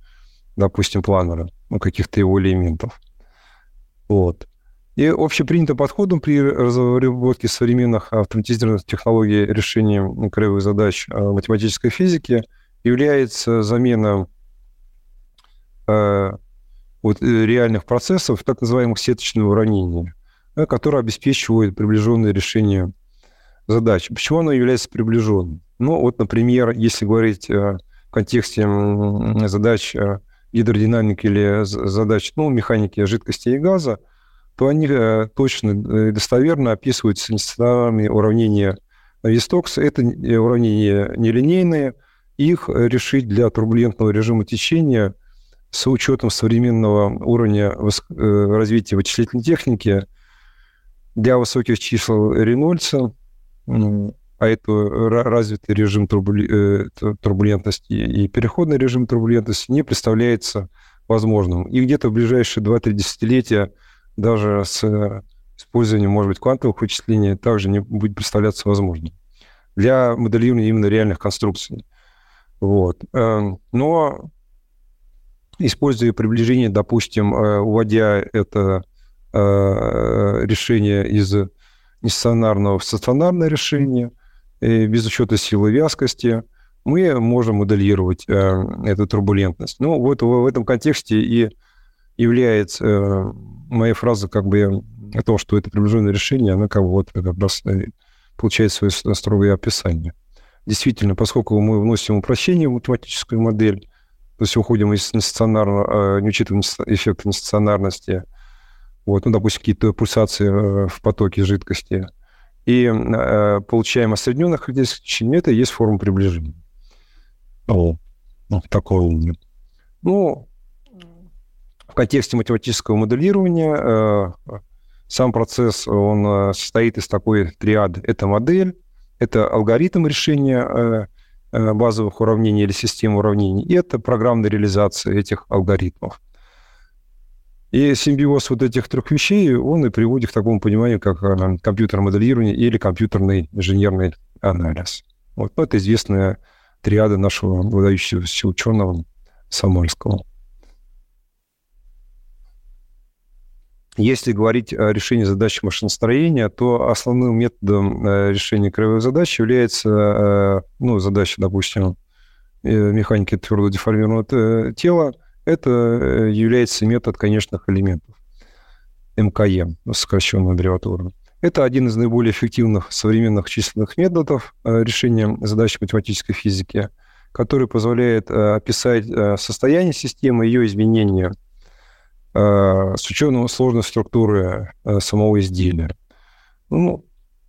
допустим, планера, ну, каких-то его элементов. Вот. И общепринятым подходом при разработке современных автоматизированных технологий решения краевых задач математической физики является замена э, вот, реальных процессов, так называемых сеточного уравнения, которые обеспечивают приближенное решение задач. Почему оно является приближенным? Ну, вот, например, если говорить о контексте задач э, гидродинамики или задач ну, механики жидкости и газа, то они э, точно и достоверно описываются нестандартными уравнения Вистокса. Это уравнения нелинейные. Их решить для турбулентного режима течения с учетом современного уровня развития вычислительной техники для высоких чисел Рейнольдса а это развитый режим э, турбулентности и переходный режим турбулентности не представляется возможным. И где-то в ближайшие 2-3 десятилетия даже с использованием, может быть, квантовых вычислений также не будет представляться возможным для моделирования именно реальных конструкций. Вот. Эм, но используя приближение, допустим, э, уводя это э, решение из нестационарного в стационарное решение – без учета силы вязкости, мы можем моделировать э, эту турбулентность. Ну, вот в этом контексте и является э, моя фраза как бы о том, что это приближенное решение, она как бы вот как раз э, получает свое строгое описание. Действительно, поскольку мы вносим упрощение в математическую модель, то есть уходим из нестационарного, не учитываем эффекта нестационарности, вот, ну, допустим, какие-то пульсации в потоке жидкости – и э, получаем осредненных характеристик течения, это и есть форма приближения. О, ну, такое умное. Ну, в контексте математического моделирования э, сам процесс, он э, состоит из такой триады. Это модель, это алгоритм решения э, э базовых уравнений или системы уравнений, и это программная реализация этих алгоритмов. И симбиоз вот этих трех вещей, он и приводит к такому пониманию, как э, компьютерное моделирование или компьютерный инженерный анализ. Вот ну, это известная триада нашего выдающегося ученого Самольского. Если говорить о решении задач машиностроения, то основным методом э, решения краевых задач является э, ну, задача, допустим, механики твердого деформированного тела – это э, является метод конечных элементов, МКЕ, сокращенная аббревиатура. Это один из наиболее эффективных современных численных методов э, решения задач математической физики, который позволяет э, описать состояние системы, ее изменения с учетом сложной структуры самого изделия. Ну,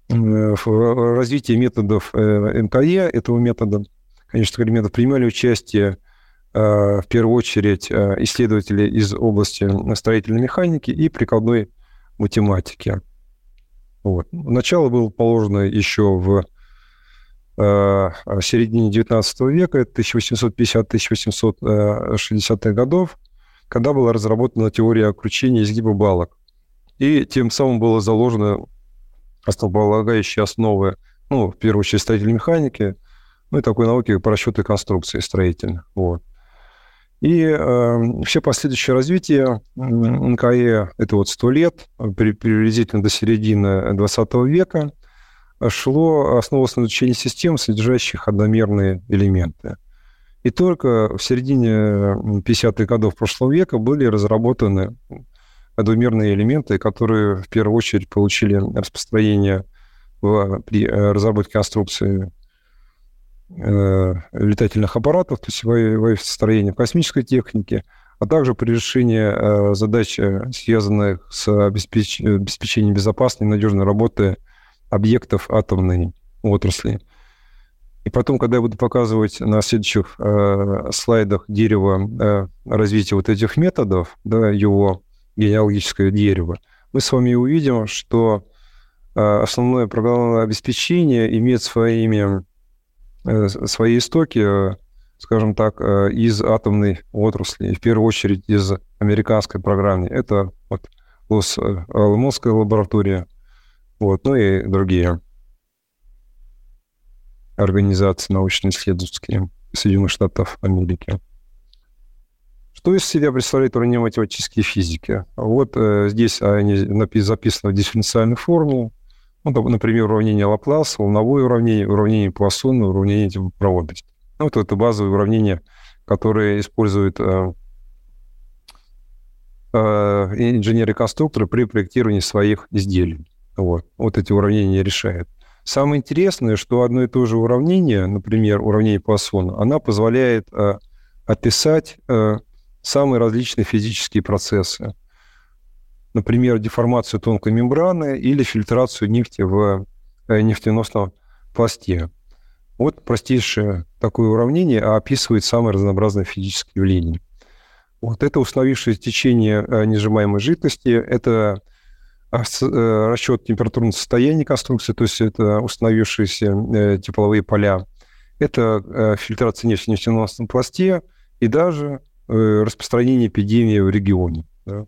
в развитии методов МКЕ, этого метода, конечно, элементов принимали участие в первую очередь э, исследователи из области строительной механики и прикладной математики. Вот. Начало было положено еще в э, середине XIX века, 1850-1860-х годов, когда была разработана теория кручения изгиба балок. И тем самым было заложено основополагающие основы, ну, в первую очередь, строительной механики, ну и такой науки по расчету конструкции строительных. Вот. И э, все последующее развитие НКЕ, это вот сто лет, приблизительно до середины 20 века, шло, основывалось на изучении систем, содержащих одномерные элементы. И только в середине 50-х годов прошлого века были разработаны двумерные элементы, которые в первую очередь получили распространение в, при э, разработке конструкции Э, летательных аппаратов, то есть в космической техники, а также при решении э, задач, э, связанных с обеспеч... обеспечением безопасной и надежной работы объектов атомной отрасли. И потом, когда я буду показывать на следующих э, слайдах дерево э, развития вот этих методов, да, его генеалогическое дерево, мы с вами увидим, что э, основное программное обеспечение имеет своими свои истоки, э, скажем так, э, из атомной отрасли, в первую очередь из американской программы. Это вот Лос-Аламосская лаборатория, вот, ну и другие организации научно-исследовательские Соединенных Штатов Америки. Что из себя представляет уравнение математической физики? Вот э, здесь они записаны в дифференциальной форме. Ну, например, уравнение Лапласа, волновое уравнение, уравнение Пуассона, уравнение проводности. Ну, вот это базовые уравнения, которые используют э, э, инженеры-конструкторы при проектировании своих изделий. Вот. вот эти уравнения решают. самое интересное, что одно и то же уравнение, например, уравнение Пуассона, она позволяет э, описать э, самые различные физические процессы. Например, деформацию тонкой мембраны или фильтрацию нефти в э, нефтеносном пласте. Вот простейшее такое уравнение описывает самые разнообразные физические явления. Вот это установившееся течение э, несжимаемой жидкости, это э, расчет температурного состояния конструкции, то есть это установившиеся тепловые поля, это фильтрация нефти в нефтеносном пласте и даже распространение эпидемии в регионе. Да.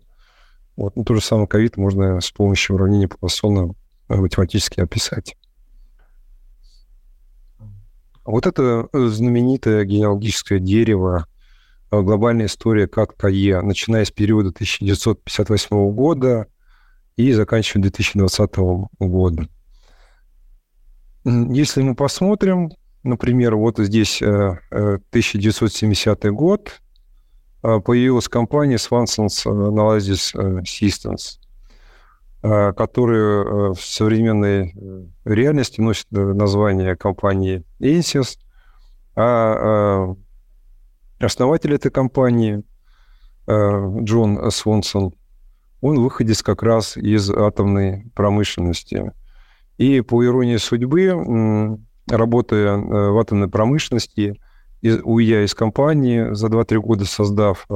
Вот. Ну, то же самое ковид можно с помощью уравнения Пуассона математически описать. Вот это знаменитое генеалогическое дерево Э, глобальная история как КАЕ, начиная с периода 1958 года и заканчивая 2020 года. Если мы посмотрим, например, вот здесь 1970 э, э, год, появилась компания Swanson's Analysis Systems, которая в современной реальности носит название компании Ansys, а Основатель этой компании э, Джон Свонсон, он выходец как раз из атомной промышленности. И по иронии судьбы, работая э, в атомной промышленности, уйдя из компании, за 2-3 года создав э,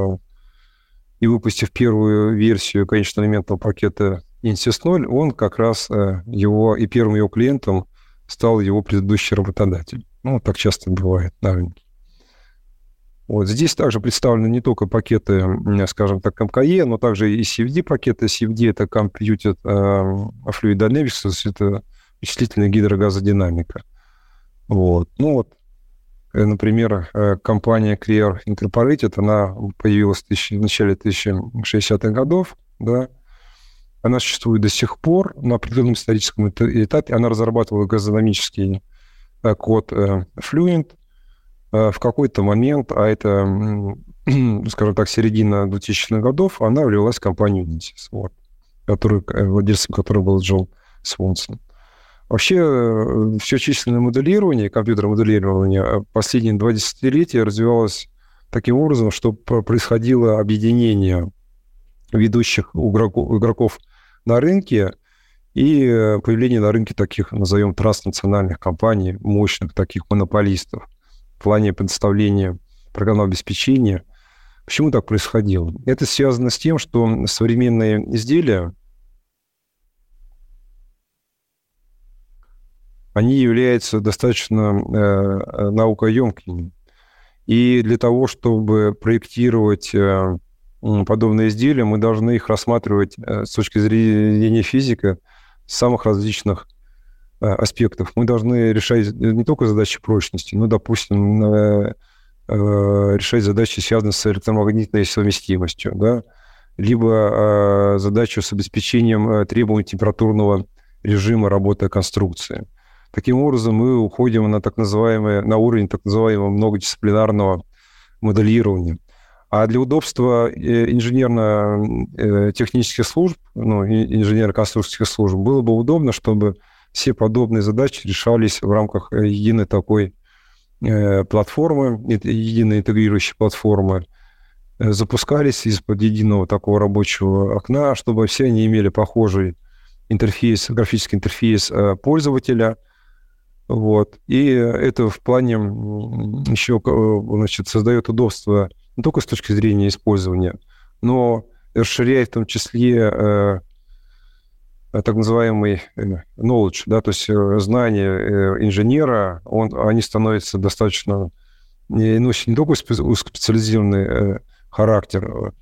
и выпустив первую версию конечного элементного пакета Insys 0, он как раз его и первым его клиентом стал его предыдущий работодатель. Ну, так часто бывает на рынке. Вот. Здесь также представлены не только пакеты, скажем так, МКЕ, но также и CFD-пакеты. CFD — это Computed uh, Fluid Dynamics, это вычислительная гидрогазодинамика. Вот. Ну вот, э, например, э, компания Clear Incorporated, она появилась в, начале 1060-х годов, да, она существует до сих пор на определенном историческом этапе. Она разрабатывала газодинамический э, код Fluent, Э, в какой-то момент, а это, скажем так, середина 2000-х годов, она влилась в компанию Unisys, вот, который, э, владельцем которой был Джон Свонсон. Вообще, э, все численное моделирование, компьютерное моделирование последние два десятилетия развивалось таким образом, что происходило объединение ведущих игроков, игроков на рынке и появление на рынке таких, назовем, транснациональных компаний, мощных таких монополистов – в плане предоставления программного обеспечения. Почему так происходило? Это связано с тем, что современные изделия, они являются достаточно э, наукоемкими. И для того, чтобы проектировать э, подобные изделия, мы должны их рассматривать э, с точки зрения физика с самых различных Э, аспектов. Мы должны решать не только задачи прочности, но, допустим, э, э, решать задачи, связанные с электромагнитной совместимостью, да, либо задачу с обеспечением требований температурного режима работы конструкции. Таким образом, мы уходим на так называемое, на уровень так называемого многодисциплинарного моделирования. А для удобства инженерно-технических служб, ну, инженерно-конструкторских служб, было бы удобно, чтобы все подобные задачи решались в рамках э, единой такой э, платформы, единой интегрирующей платформы, э, запускались из-под единого такого рабочего окна, чтобы все они имели похожий интерфейс, графический интерфейс пользователя. Вот. И это в плане еще значит, создает удобство не только с точки зрения использования, но расширяет в том числе Э, так называемый э, knowledge, да, то есть э, знания инженера, он, они становятся достаточно, носят не только узкоспециализированный характер,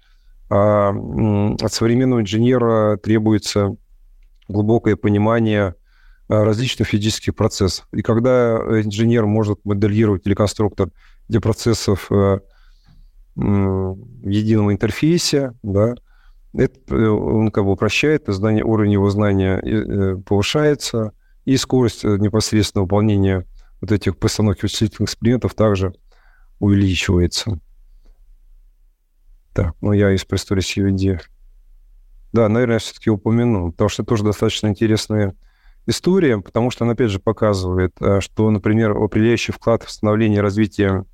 а от современного инженера требуется глубокое понимание различных физических процессов. И когда инженер может моделировать или конструктор для процессов в едином интерфейсе, да, это э, он как бы упрощает, знание, уровень его знания э, повышается, и скорость э, непосредственного выполнения вот этих постановки вычислительных экспериментов также увеличивается. Так, ну я из истории CVD. Да, наверное, все-таки упомяну, потому что тоже достаточно интересные история, потому что она, опять же, показывает, что, например, определяющий вклад в становление и развитие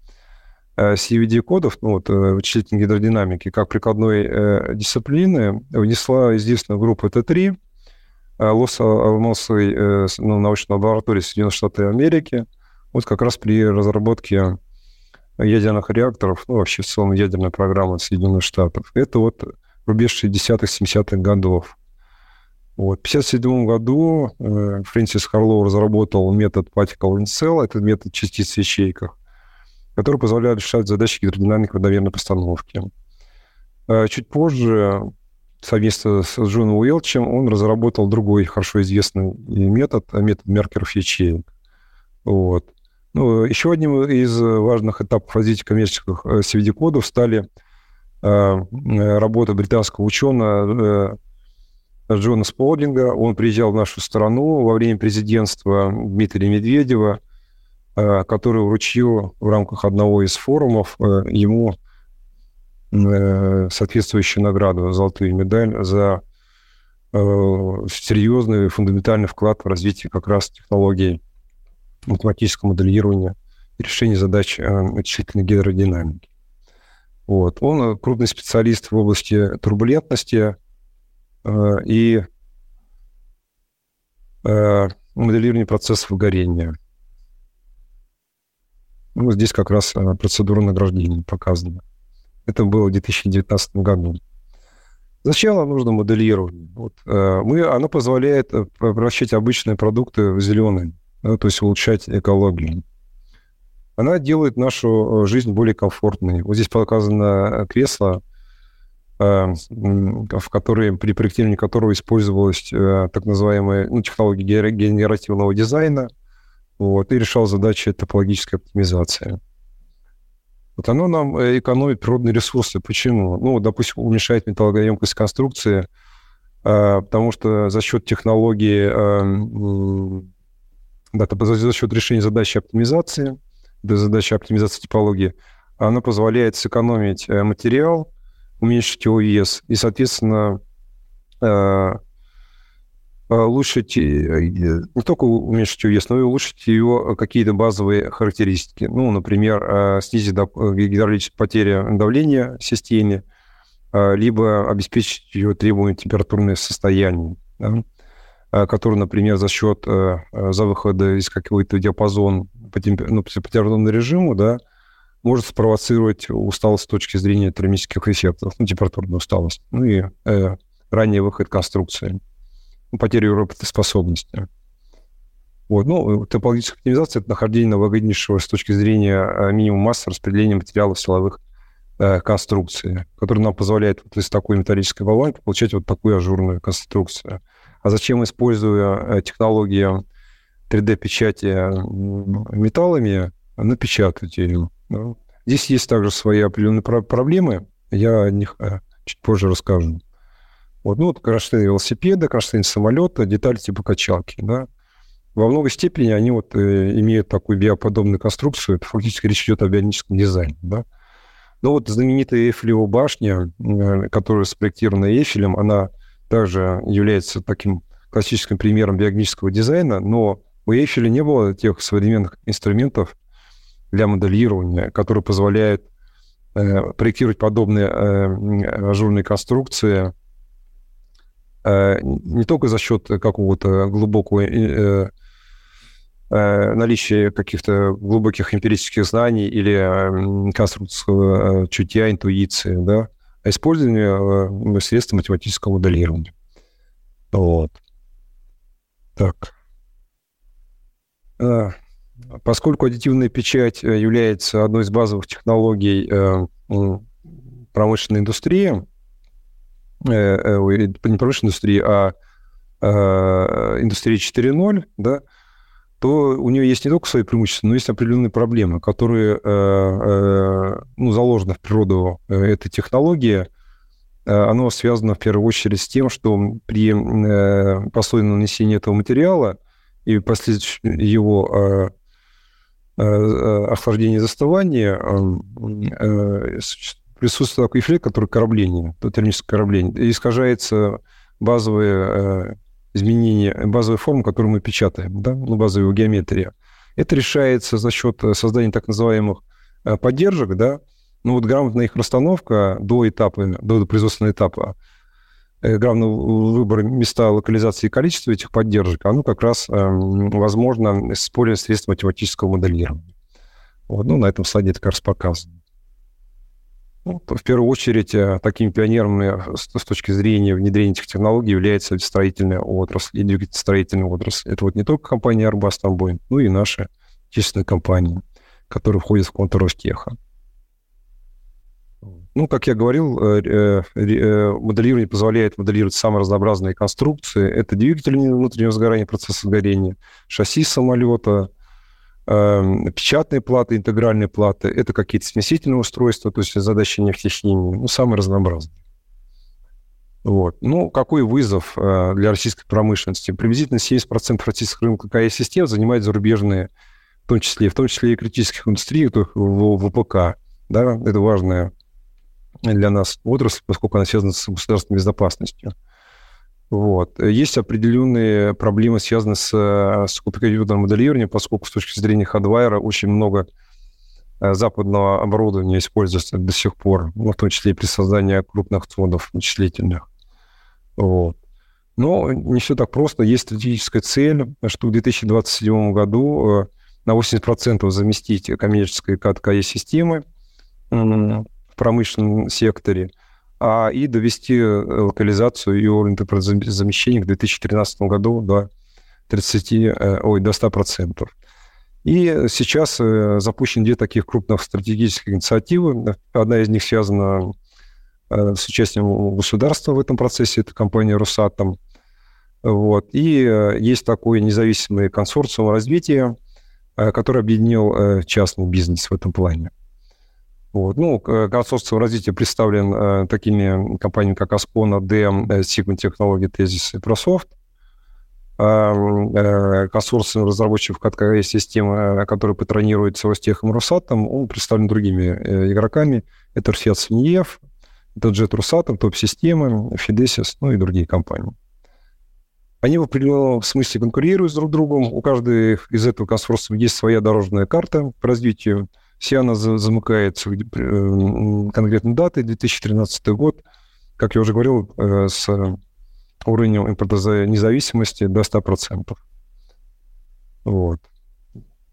CVD-кодов, ну, вот, вычислительной гидродинамики, как прикладной дисциплины, внесла известную группу Т3, Лос-Алмосовой ну, научной лаборатории Соединенных Штатов Америки, вот как раз при разработке ядерных реакторов, ну, вообще в целом ядерной программы Соединенных Штатов. Это вот рубеж 60-х, 70-х годов. Вот. В 1957 году э, Фрэнсис Харлоу разработал метод Particle in Cell, это метод частиц в ячейках, который позволяет решать задачи гидродинамики в равномерной постановке. Э, чуть позже, совместно с Джоном Уэлчем, он разработал другой хорошо известный метод, метод меркеров ячеек. Вот. Ну, еще одним из важных этапов развития коммерческих CVD-кодов э, стали э, работа британского ученого э, Джона Сполдинга. Он приезжал в нашу страну во время президентства Дмитрия Медведева, который вручил в рамках одного из форумов ему соответствующую награду, золотую медаль за серьезный фундаментальный вклад в развитие как раз технологий математического моделирования и решения задач э, вычислительной гидродинамики. Вот. Он крупный специалист в области турбулентности э, и э, моделирования процессов горения. Ну, здесь как раз э, процедура награждения показана. Это было в 2019 году. Зачем нужно моделирование? Вот, э, мы, оно позволяет э, превращать обычные продукты в зеленые да, то есть улучшать экологию. Она делает нашу э, жизнь более комфортной. Вот здесь показано э, кресло, э, в которой, при проектировании которого использовалась так называемая ну, технология генеративного дизайна, вот, и решал задачи топологической оптимизации. Вот оно нам экономит природные ресурсы. Почему? Ну, допустим, уменьшает металлогоемкость конструкции, потому что за счет технологии да, за счет решения задачи оптимизации, да, задачи оптимизации типологии, она позволяет сэкономить э, материал, уменьшить его вес и, соответственно, э, улучшить, э, не только уменьшить его вес, но и улучшить его какие-то базовые характеристики. Ну, например, снизить гидравлические потери давления в системе, либо обеспечить ее требуемое температурное состояние. Да? Э, который, например, за счет э, э, за выхода из какой-то диапазон по, ну, по температурному режиму, да, может спровоцировать усталость с точки зрения термических эффектов, ну, температурную усталость, ну и э, ранний выход конструкции, ну, потерю работоспособности. Вот. Ну, топологическая оптимизация – это нахождение выгоднейшего с точки зрения минимум массы распределения материалов силовых э, конструкций, который нам позволяет вот из такой металлической болванки получать вот такую ажурную конструкцию – а зачем, используя э, технологии 3D-печати металлами, напечатать ее? Здесь есть также свои определенные проблемы. Я о них э, чуть позже расскажу. Вот, ну, вот кронштейн велосипеда, кронштейн самолета, детали типа качалки, да. Во многой степени они вот э, имеют такую биоподобную конструкцию. Это фактически речь идет о бионическом дизайне, да. Но вот знаменитая Эйфелева башня, э, которая спроектирована Эйфелем, она также является таким классическим примером биологического дизайна, но у Эйфеля не было тех современных инструментов для моделирования, которые позволяют э, проектировать подобные э, ажурные конструкции э, не только за счет какого-то глубокого э, э, наличия каких-то глубоких эмпирических знаний или э, конструкторского э, чутья, интуиции, да, а использование э, средств математического моделирования. Вот. Так. Поскольку аддитивная печать э, является одной из базовых технологий э, промышленной индустрии, не промышленной индустрии, а индустрии 4.0, да, то у нее есть не только свои преимущества, но есть определенные проблемы, которые э, э, ну, заложены в природу э, этой технологии. Оно связано в первую очередь с тем, что при послойном нанесении этого материала и последующем его охлаждения и застывания присутствует такой эффект, который корабление, термическое корабление, искажается базовая изменения базовой формы, которую мы печатаем, да, ну, базовая геометрия. Это решается за счет создания так называемых поддержек, да, ну вот грамотная их расстановка до этапа, до производственного этапа, грамотный выбор места локализации и количества этих поддержек, оно как раз эм, возможно с использованием средств математического моделирования. Вот, ну, на этом слайде это как раз показано. Ну, в первую очередь, э, такими пионерами с, с точки зрения внедрения этих технологий является строительная отрасль и двигательно-строительная отрасль. Это вот не только компания Airbus Тамбой, но и наши отечественные компании, которые входят в контур Ростеха. Ну, как я говорил, э, э, моделирование позволяет моделировать самые разнообразные конструкции. Это двигатель внутреннего сгорания, процесса горения, шасси самолета, Эм, печатные платы, интегральные платы, это какие-то смесительные устройства, то есть задачи нефтехимии, ну, самые разнообразные. Вот. Ну, какой вызов э, для российской промышленности? Приблизительно 70% российских рынка КС-систем занимают зарубежные, в том числе, в том числе и критических индустриях, в ВПК. Да? Это важная для нас отрасль, поскольку она связана с государственной безопасностью. Вот. Есть определенные проблемы, связанные с, с компьютерным моделированием, поскольку с точки зрения хардвайра очень много э, западного оборудования используется до сих пор, ну, в том числе и при создании крупных фондов вычислительных. Вот. Но не все так просто. Есть стратегическая цель, что в 2027 году э, на 80% заместить коммерческие КТК-системы в промышленном секторе – а, и довести э, локализацию и уровень замещения к 2013 году до 30, э, ой, до 100%. И сейчас э, запущены две таких крупных стратегических инициативы. Одна из них связана с участием государства в этом процессе, это компания «Росатом». Вот. И есть такой независимый консорциум развития, который объединил частный бизнес в этом плане. Вот. Ну, консорциум развития представлен э, такими компаниями, как Аспона, DM, Sigma Technology, Tezis и Prosoft. А, э, консорциум разработчиков КТК-системы, э, который патронируется Ростехом и Росатом, он представлен другими э, игроками. Это Рфет Синьев, это Jet Росатом, Топ-системы, Фидесис, ну и другие компании. Они в определенном смысле конкурируют друг другом. У каждой из этого консорциума есть своя дорожная карта по развитию все она замыкается конкретной датой, 2013 год. Как я уже говорил, э, с уровнем импортозависимости до 100%. Вот.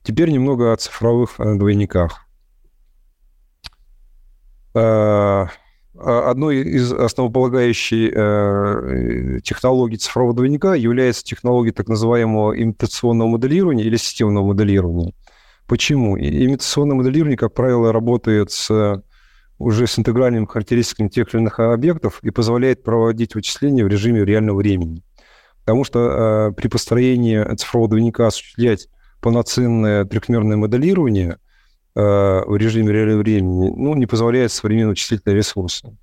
Теперь немного о цифровых э, двойниках. Э, одной из основополагающей технологий цифрового двойника является технология так называемого имитационного моделирования или системного моделирования – Почему? Имитационное моделирование, как правило, работает с, уже с интегральными характеристиками тех или иных объектов и позволяет проводить вычисления в режиме реального времени. Потому что э, при построении цифрового двойника осуществлять полноценное трехмерное моделирование э, в режиме реального времени ну, не позволяет современные вычислительные ресурсы.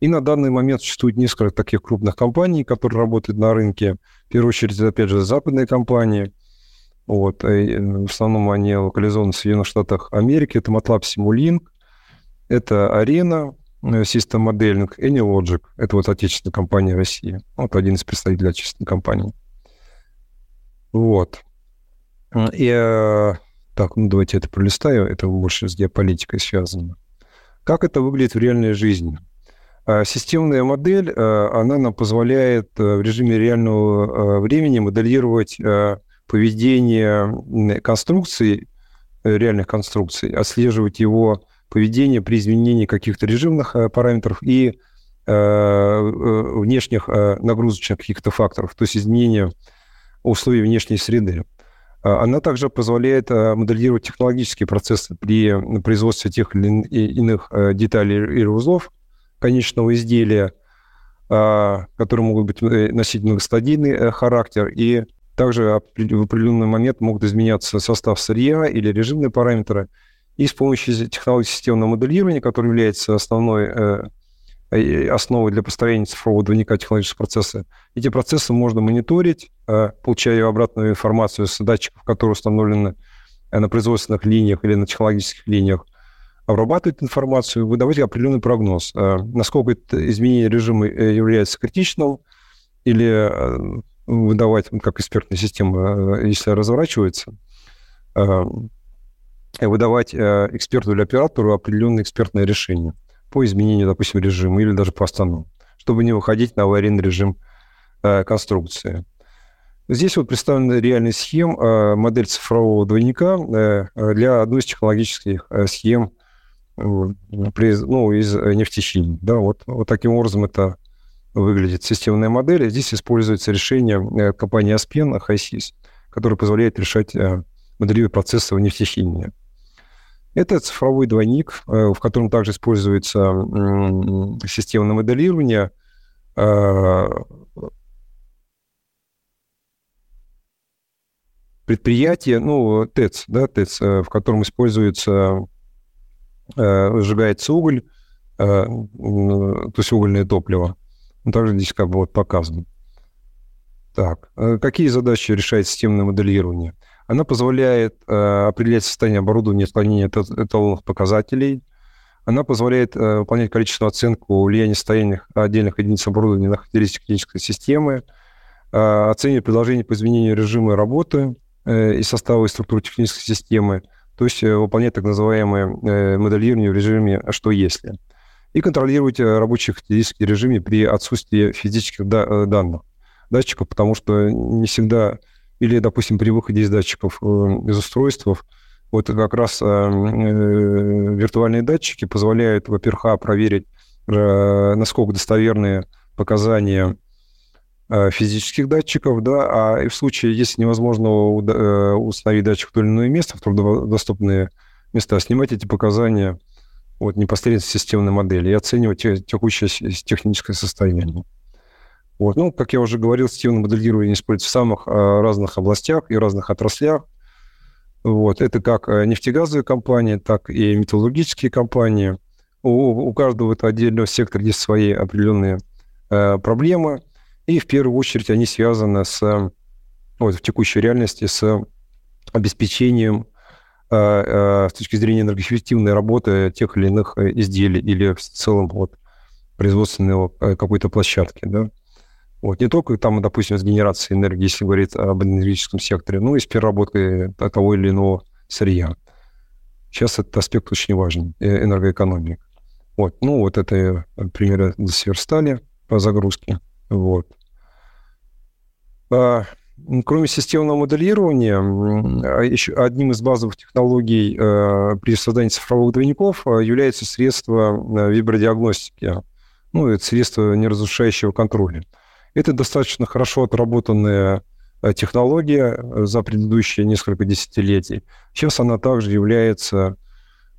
И на данный момент существует несколько таких крупных компаний, которые работают на рынке. В первую очередь, это, опять же, западные компании. Вот. Э, в основном они локализованы в Соединенных Штатах Америки. Это MATLAB Simulink, это Arena, э, System Modeling, AnyLogic. Это вот отечественная компания России. Вот один из представителей отечественной компании. Вот. И, э, так, ну давайте это пролистаю. Это больше с геополитикой связано. Как это выглядит в реальной жизни? Системная модель, она нам позволяет в режиме реального времени моделировать поведение конструкций, э, реальных конструкций, отслеживать его поведение при изменении каких-то режимных э, параметров и э, внешних нагрузочных каких-то факторов, то есть изменение условий внешней среды. А, она также позволяет моделировать технологические процессы при производстве тех или иных деталей или узлов конечного изделия, а, которые могут быть носить многостадийный характер и также в определенный момент могут изменяться состав сырья или режимные параметры. И с помощью технологии системного моделирования, которая является основной э, э, основой для построения цифрового двойника технологического процесса, эти процессы можно мониторить, э, получая обратную информацию с датчиков, которые установлены на производственных линиях или на технологических линиях, обрабатывать информацию, выдавать определенный прогноз, насколько это изменение режима является критичным или выдавать, как экспертная система, если разворачивается, выдавать эксперту или оператору определенное экспертное решение по изменению, допустим, режима или даже по остановке, чтобы не выходить на аварийный режим конструкции. Здесь вот представлена реальная схема, модель цифрового двойника для одной из технологических схем ну, из нефтехимии. Да, вот, вот таким образом это выглядит системная модель. Здесь используется решение э, компании Aspen, HISIS, которое позволяет решать э, моделировать процессы в нефтехимии. Это цифровой двойник, э, в котором также используется системное моделирование, предприятие, ну, ТЭЦ, да, ТЭЦ, в котором используется сжигается уголь, то есть угольное топливо. Ну, также здесь как бы вот показано. Так, э, какие задачи решает системное моделирование? Она позволяет определять состояние оборудования, отклонение эталонных показателей. Она позволяет выполнять количественную оценку влияния состояния отдельных единиц оборудования на характеристики технической системы, оценивать предложения по изменению режима работы и состава и структуры технической системы – то есть э, выполнять так называемое э, моделирование в режиме «а что если?». И контролировать э, рабочий физический режим при отсутствии физических данных датчиков, потому что не всегда, или, допустим, при выходе из датчиков из устройств, вот как раз виртуальные датчики позволяют, во-первых, а, проверить, насколько достоверные показания Э, физических датчиков, да, а в случае, если невозможно э, установить датчик в то или иное место, в труднодоступные места, снимать эти показания вот, непосредственно системной модели и оценивать текущее техническое состояние. Вот. Ну, как я уже говорил, системное моделирование используется в самых э, разных областях и разных отраслях. Вот. Это как нефтегазовые компании, так и металлургические компании. У, у каждого этого отдельного сектора есть свои определенные э, проблемы – и в первую очередь они связаны с, вот, в текущей реальности с обеспечением э, э, с точки зрения энергоэффективной работы тех или иных э, изделий или в целом вот, производственной какой-то площадки. Да? Вот, не только там, допустим, с генерацией энергии, если говорить об энергетическом секторе, но и с переработкой того или иного сырья. Сейчас этот аспект очень важен, энергоэкономии. Вот, ну, вот это примеры Сверстали по загрузке. Вот. А, кроме системного моделирования, а еще одним из базовых технологий э, при создании цифровых двойников э, является средство э, вибродиагностики, ну, это средство неразрушающего контроля. Это достаточно хорошо отработанная технология за предыдущие несколько десятилетий. Сейчас она также является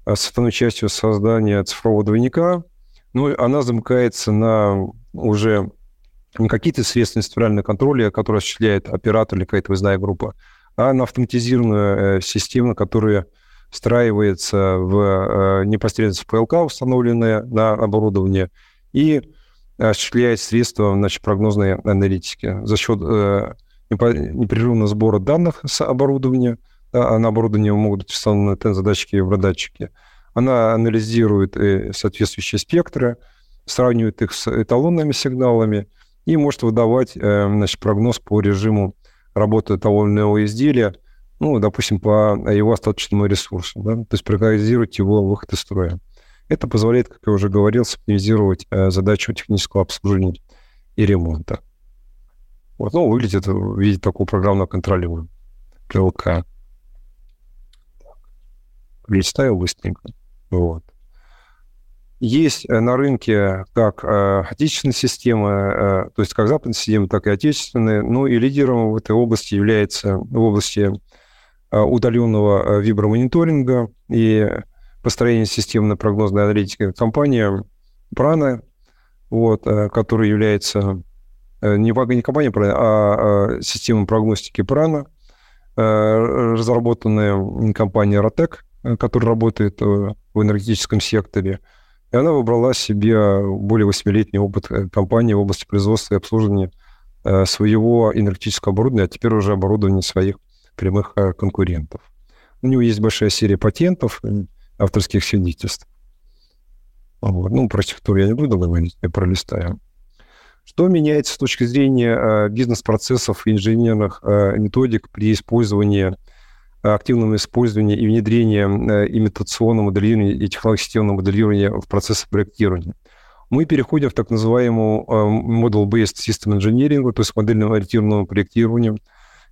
составной частью создания цифрового двойника, но она замыкается на уже не какие-то средства институционального контроля, которые осуществляет оператор или какая-то выездная группа, а на автоматизированную э, систему, которая встраивается в э, непосредственно в ПЛК, установленное на оборудование, и осуществляет средства значит, прогнозной аналитики за счет э, непрерывного сбора данных с оборудования, да, а на оборудование могут быть установлены TEN-задатчики и евродатчики. Она анализирует соответствующие спектры, сравнивает их с эталонными сигналами – и может выдавать э, значит, прогноз по режиму работы того или иного изделия, ну, допустим, по его остаточному ресурсу, да? то есть прогнозировать его выход из строя. Это позволяет, как я уже говорил, оптимизировать э, задачу технического обслуживания и ремонта. Вот, ну, выглядит в виде такого программного контроля ПЛК. Листаю быстренько. Вот. Есть э, на рынке как э, отечественные системы, э, то есть как западные системы, так и отечественные. Ну и лидером в этой области является в области удаленного вибромониторинга и построения системной прогнозной аналитики компания Prana, вот, которая является не, не компания Prana, а система прогностики Prana, разработанная компанией Rotec, которая работает в энергетическом секторе – и она выбрала себе более восьмилетний опыт э, компании в области производства и обслуживания э, своего энергетического оборудования, а теперь уже оборудования своих прямых э, конкурентов. У него есть большая серия патентов, авторских свидетельств. Вот. Ну, про архитектуру я не буду говорить, я пролистаю. Что меняется с точки зрения бизнес-процессов инженерных методик при использовании активном использовании и внедрении имитационного моделирования и технологического моделирования в процессе проектирования? мы переходим в так называемую model-based system engineering, то есть модельно-ориентированному проектированию,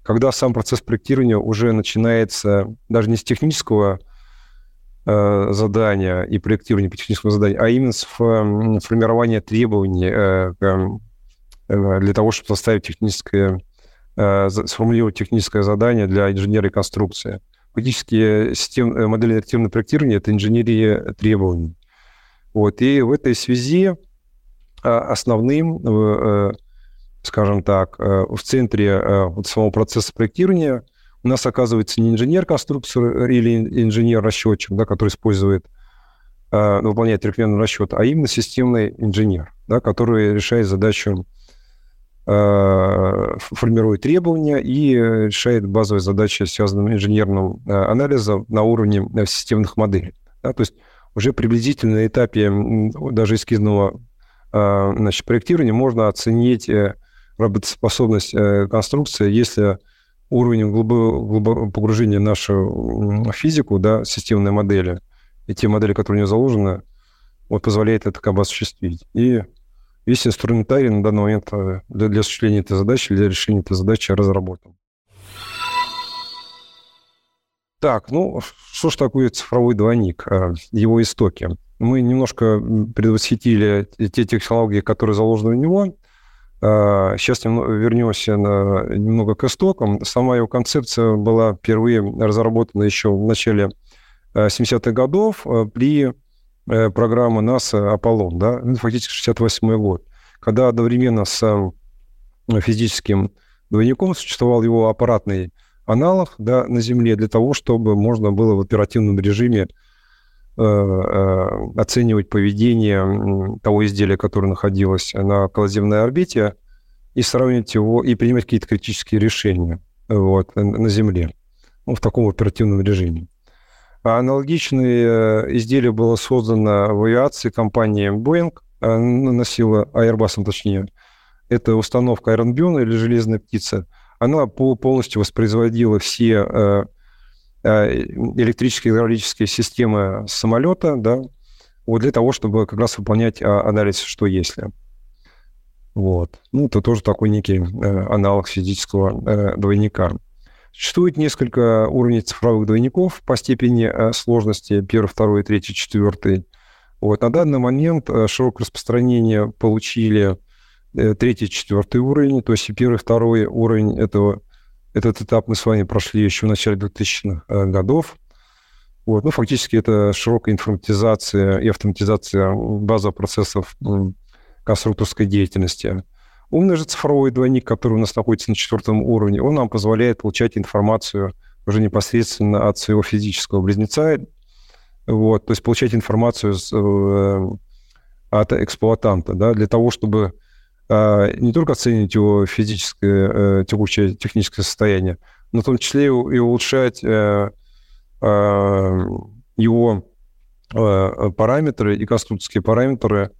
когда сам процесс проектирования уже начинается даже не с технического э, задания и проектирования по техническому заданию, а именно с формирования требований э, э, для того, чтобы составить техническое, э, сформулировать техническое задание для инженера конструкции. Фактически систем, э, модель ориентированного проектирования – это инженерия требований. Вот, и в этой связи а, основным, э, скажем так, э, в центре э, вот самого процесса проектирования у нас оказывается не инженер-конструктор или инженер-расчетчик, да, который использует, выполняет трехмерный расчет, а именно системный инженер, да, который решает задачу, формирует требования и решает базовые задачи, связанные с инженерным анализом на уровне системных моделей. Да, то есть уже приблизительно на этапе даже эскизного значит, проектирования можно оценить э, работоспособность э, конструкции, если уровень глубокого погружения в нашу физику, да, системные модели, и те модели, которые у нее заложены, вот позволяет это как бы осуществить. И весь инструментарий на данный момент э, для, для осуществления этой задачи, для решения этой задачи разработан. Так, ну, что ж такое цифровой двойник, а, его истоки? Мы немножко предвосхитили те технологии, которые заложены в него. Сейчас а, вернемся на, немного к истокам. Сама его концепция была впервые разработана еще в начале 70-х а, годов при э, программе НАСА «Аполлон», да, ну, фактически 68 год, когда одновременно с физическим двойником существовал его аппаратный аналог да, на Земле для того, чтобы можно было в оперативном режиме э, э, оценивать поведение того изделия, которое находилось на околоземной орбите, и сравнивать его, и принимать какие-то критические решения вот, на Земле ну, в таком оперативном режиме. А аналогичное э, изделие было создано в авиации компанией Boeing, носила Airbus, точнее. Это установка Iron Beam или железная птица – она полностью воспроизводила все э, э, электрические и гидравлические системы самолета, да, вот для того, чтобы как раз выполнять а, анализ «что если». Вот. Ну, это тоже такой некий э, аналог физического э, двойника. Существует несколько уровней цифровых двойников по степени э, сложности, первый, второй, третий, четвертый. Вот. На данный момент э, широкое распространение получили Э, третий, четвертый уровень, то есть первый, второй уровень этого, этот этап мы с вами прошли еще в начале 2000-х э, годов. Вот. Ну, фактически это широкая информатизация и автоматизация базовых процессов конструкторской деятельности. Умный же цифровой двойник, который у нас находится на четвертом уровне, он нам позволяет получать информацию уже непосредственно от своего физического близнеца, вот, то есть получать информацию с, э, от эксплуатанта, да, для того, чтобы а, не только оценивать его физическое, э, текущее техническое состояние, но в том числе и улучшать э, а, его э, параметры и конструкторские параметры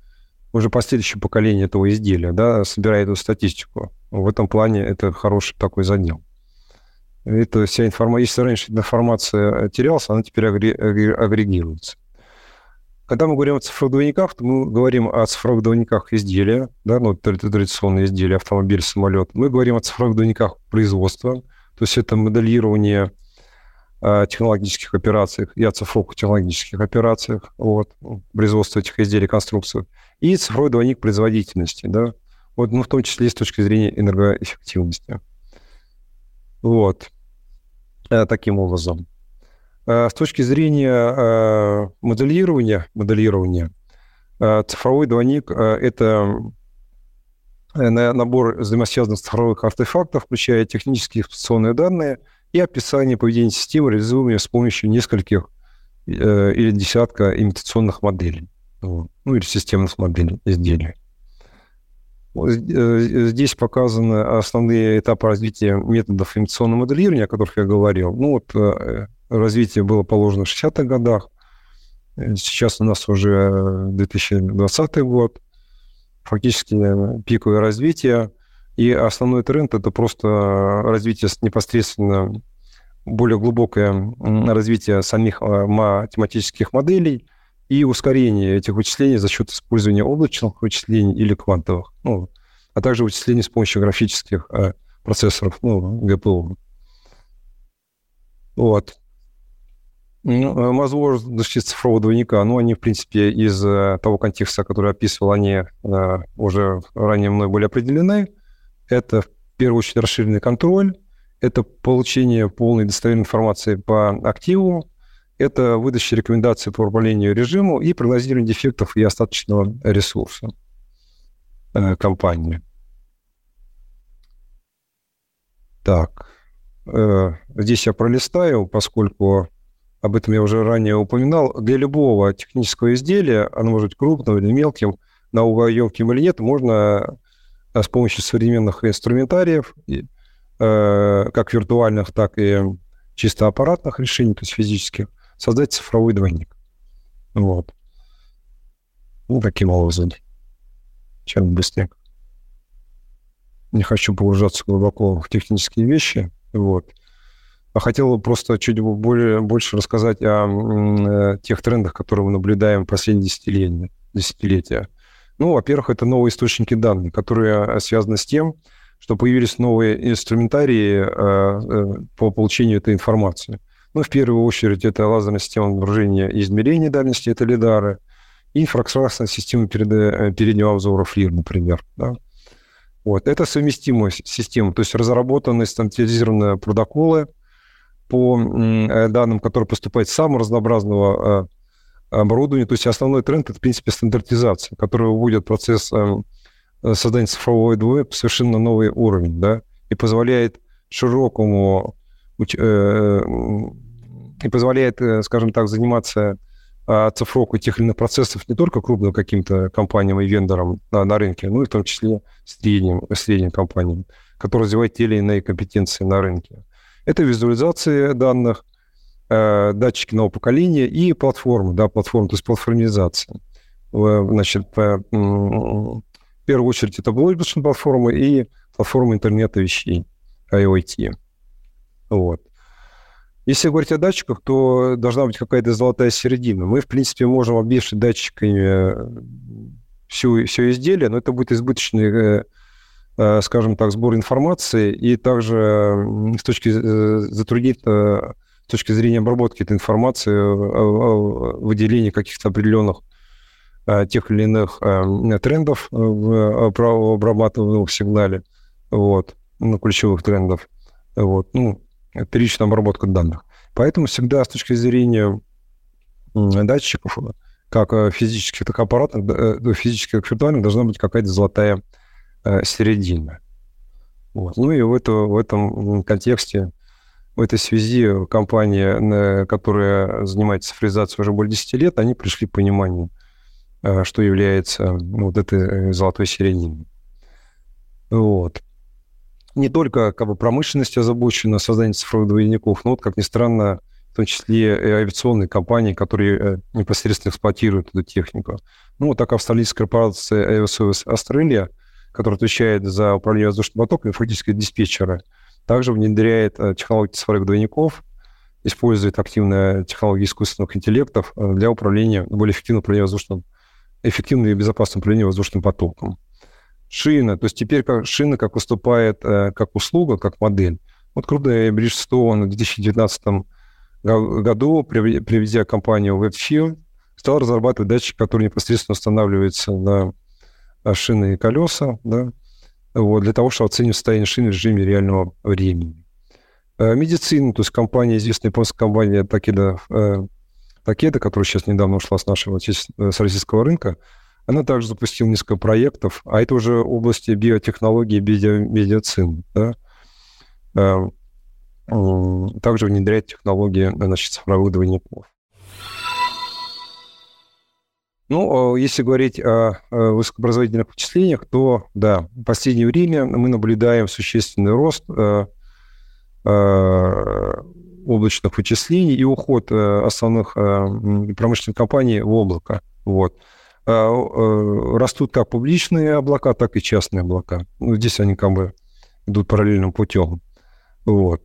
уже последующее поколение этого изделия, да, собирая эту статистику. В этом плане это хороший такой задел. Это вся информация, если раньше информация терялась, она теперь агрегируется. Когда мы говорим о цифровых двойниках, то мы говорим о цифровых двойниках изделия, да, ну, традиционные изделия, автомобиль, самолет. Мы говорим о цифровых двойниках производства, то есть это моделирование технологических операциях и оцифровку технологических операциях, вот, производство этих изделий, конструкций, и цифровой двойник производительности, да, вот, ну, в том числе с точки зрения энергоэффективности. Вот, э, таким образом. Э, с точки зрения э, моделирования, моделирования цифровой двойник – это набор взаимосвязанных цифровых артефактов, включая технические эксплуатационные данные и описание поведения системы, реализуемые с помощью нескольких или десятка имитационных моделей, ну или системных моделей изделий. Здесь показаны основные этапы развития методов имитационного моделирования, о которых я говорил. Ну вот развитие было положено в 60-х годах. Сейчас у нас уже 2020 год. фактически пиковое развитие. И основной тренд – это просто развитие непосредственно более глубокое развитие самих математических моделей и ускорение этих вычислений за счет использования облачных вычислений или квантовых, ну, а также вычислений с помощью графических процессоров, ну, GPU. Вот. Ну, возможности цифрового двойника, ну, они, в принципе, из того контекста, который описывал, они э, уже ранее мной были определены. Это, в первую очередь, расширенный контроль, это получение полной достоверной информации по активу, это выдача рекомендаций по управлению режиму и прогнозирование дефектов и остаточного ресурса э, компании. Так, здесь я пролистаю, поскольку об этом я уже ранее упоминал, для любого технического изделия, оно может быть крупным или мелким, новоемким или нет, можно э, с помощью современных инструментариев, э, как виртуальных, так и чисто аппаратных решений, то есть физических, создать цифровой двойник. Вот. Ну, таким образом. Чем быстрее. Не хочу погружаться глубоко в технические вещи. Вот. А хотел просто чуть более, больше рассказать о э, тех трендах, которые мы наблюдаем в последние десятилетия. десятилетия. Ну, во-первых, это новые источники данных, которые э, связаны с тем, что появились новые инструментарии э, по получению этой информации. Ну, в первую очередь, это лазерная система обнаружения и измерения дальности, это лидары, и инфракрасная система переднего обзора FLIR, например. Да? Вот. Это совместимая система, то есть разработанные стандартизированные протоколы, по э, данным, которые поступают с самого разнообразного э, оборудования. То есть основной тренд – это, в принципе, стандартизация, которая выводит процесс э, создания цифрового двоек в совершенно новый уровень, да, и позволяет широкому и позволяет, скажем так, заниматься оцифровкой тех или иных процессов не только крупным каким-то компаниям и вендорам на, на рынке, но и в том числе средним, средним компаниям, которые развивают те или иные компетенции на рынке. Это визуализация данных, э, датчики нового поколения и платформы, да, платформа, то есть платформизация. Значит, в первую очередь это облачные платформы и платформа интернета вещей, IoT. Вот. Если говорить о датчиках, то должна быть какая-то золотая середина. Мы, в принципе, можем обвешать датчиками всю, все изделие, но это будет избыточный э, Э, скажем так, сбор информации и также с точки э, затруднить э, с точки зрения обработки этой информации, выделения каких-то определенных тех или иных трендов в обрабатываемом сигнале, вот, ну, ключевых трендов, вот, ну, первичная обработка данных. Поэтому всегда с точки зрения датчиков, как физических, так и аппаратных, физических, как виртуальных, должна быть какая-то золотая э, середина. Вот. Ну и в, это, в этом контексте, в этой связи компания, которая занимается цифровизацией уже более 10 лет, они пришли к пониманию, э, что является вот этой э, золотой серединой. Вот. Не только как бы, промышленность озабочена созданием цифровых двойников, но вот, как ни странно, в том числе и авиационные компании, которые э, непосредственно эксплуатируют эту технику. Ну, вот так австралийская корпорация Aeroservice Australia который отвечает за управление воздушным потоком, фактически диспетчера, также внедряет э, технологии цифровых двойников, использует активно технологии искусственных интеллектов э, для управления, более эффективного управления воздушным, эффективного и безопасного управления воздушным потоком. Шина, то есть теперь как, шина как выступает э, как услуга, как модель. Вот крупная Bridgestone в 2019 году, приведя компанию WebField, стал разрабатывать датчик, который непосредственно устанавливается на шины и колеса, да, вот, для того, чтобы оценить состояние шины в режиме реального времени. Э, медицина, то есть компания, известная японская компания Takeda, э, Takeda, которая сейчас недавно ушла с нашего э, с российского рынка, она также запустила несколько проектов, а это уже области биотехнологии и медицины. Да? Также внедряет технологии значит, цифровых двойников. Ну, а если говорить о высокообразовательных вычислениях, то, да, в последнее время мы наблюдаем существенный рост э, э, облачных вычислений и уход э, основных промышленных компаний в облако. Вот. растут как публичные облака, так и частные облака. Ну, здесь они как бы идут параллельным путем. Вот.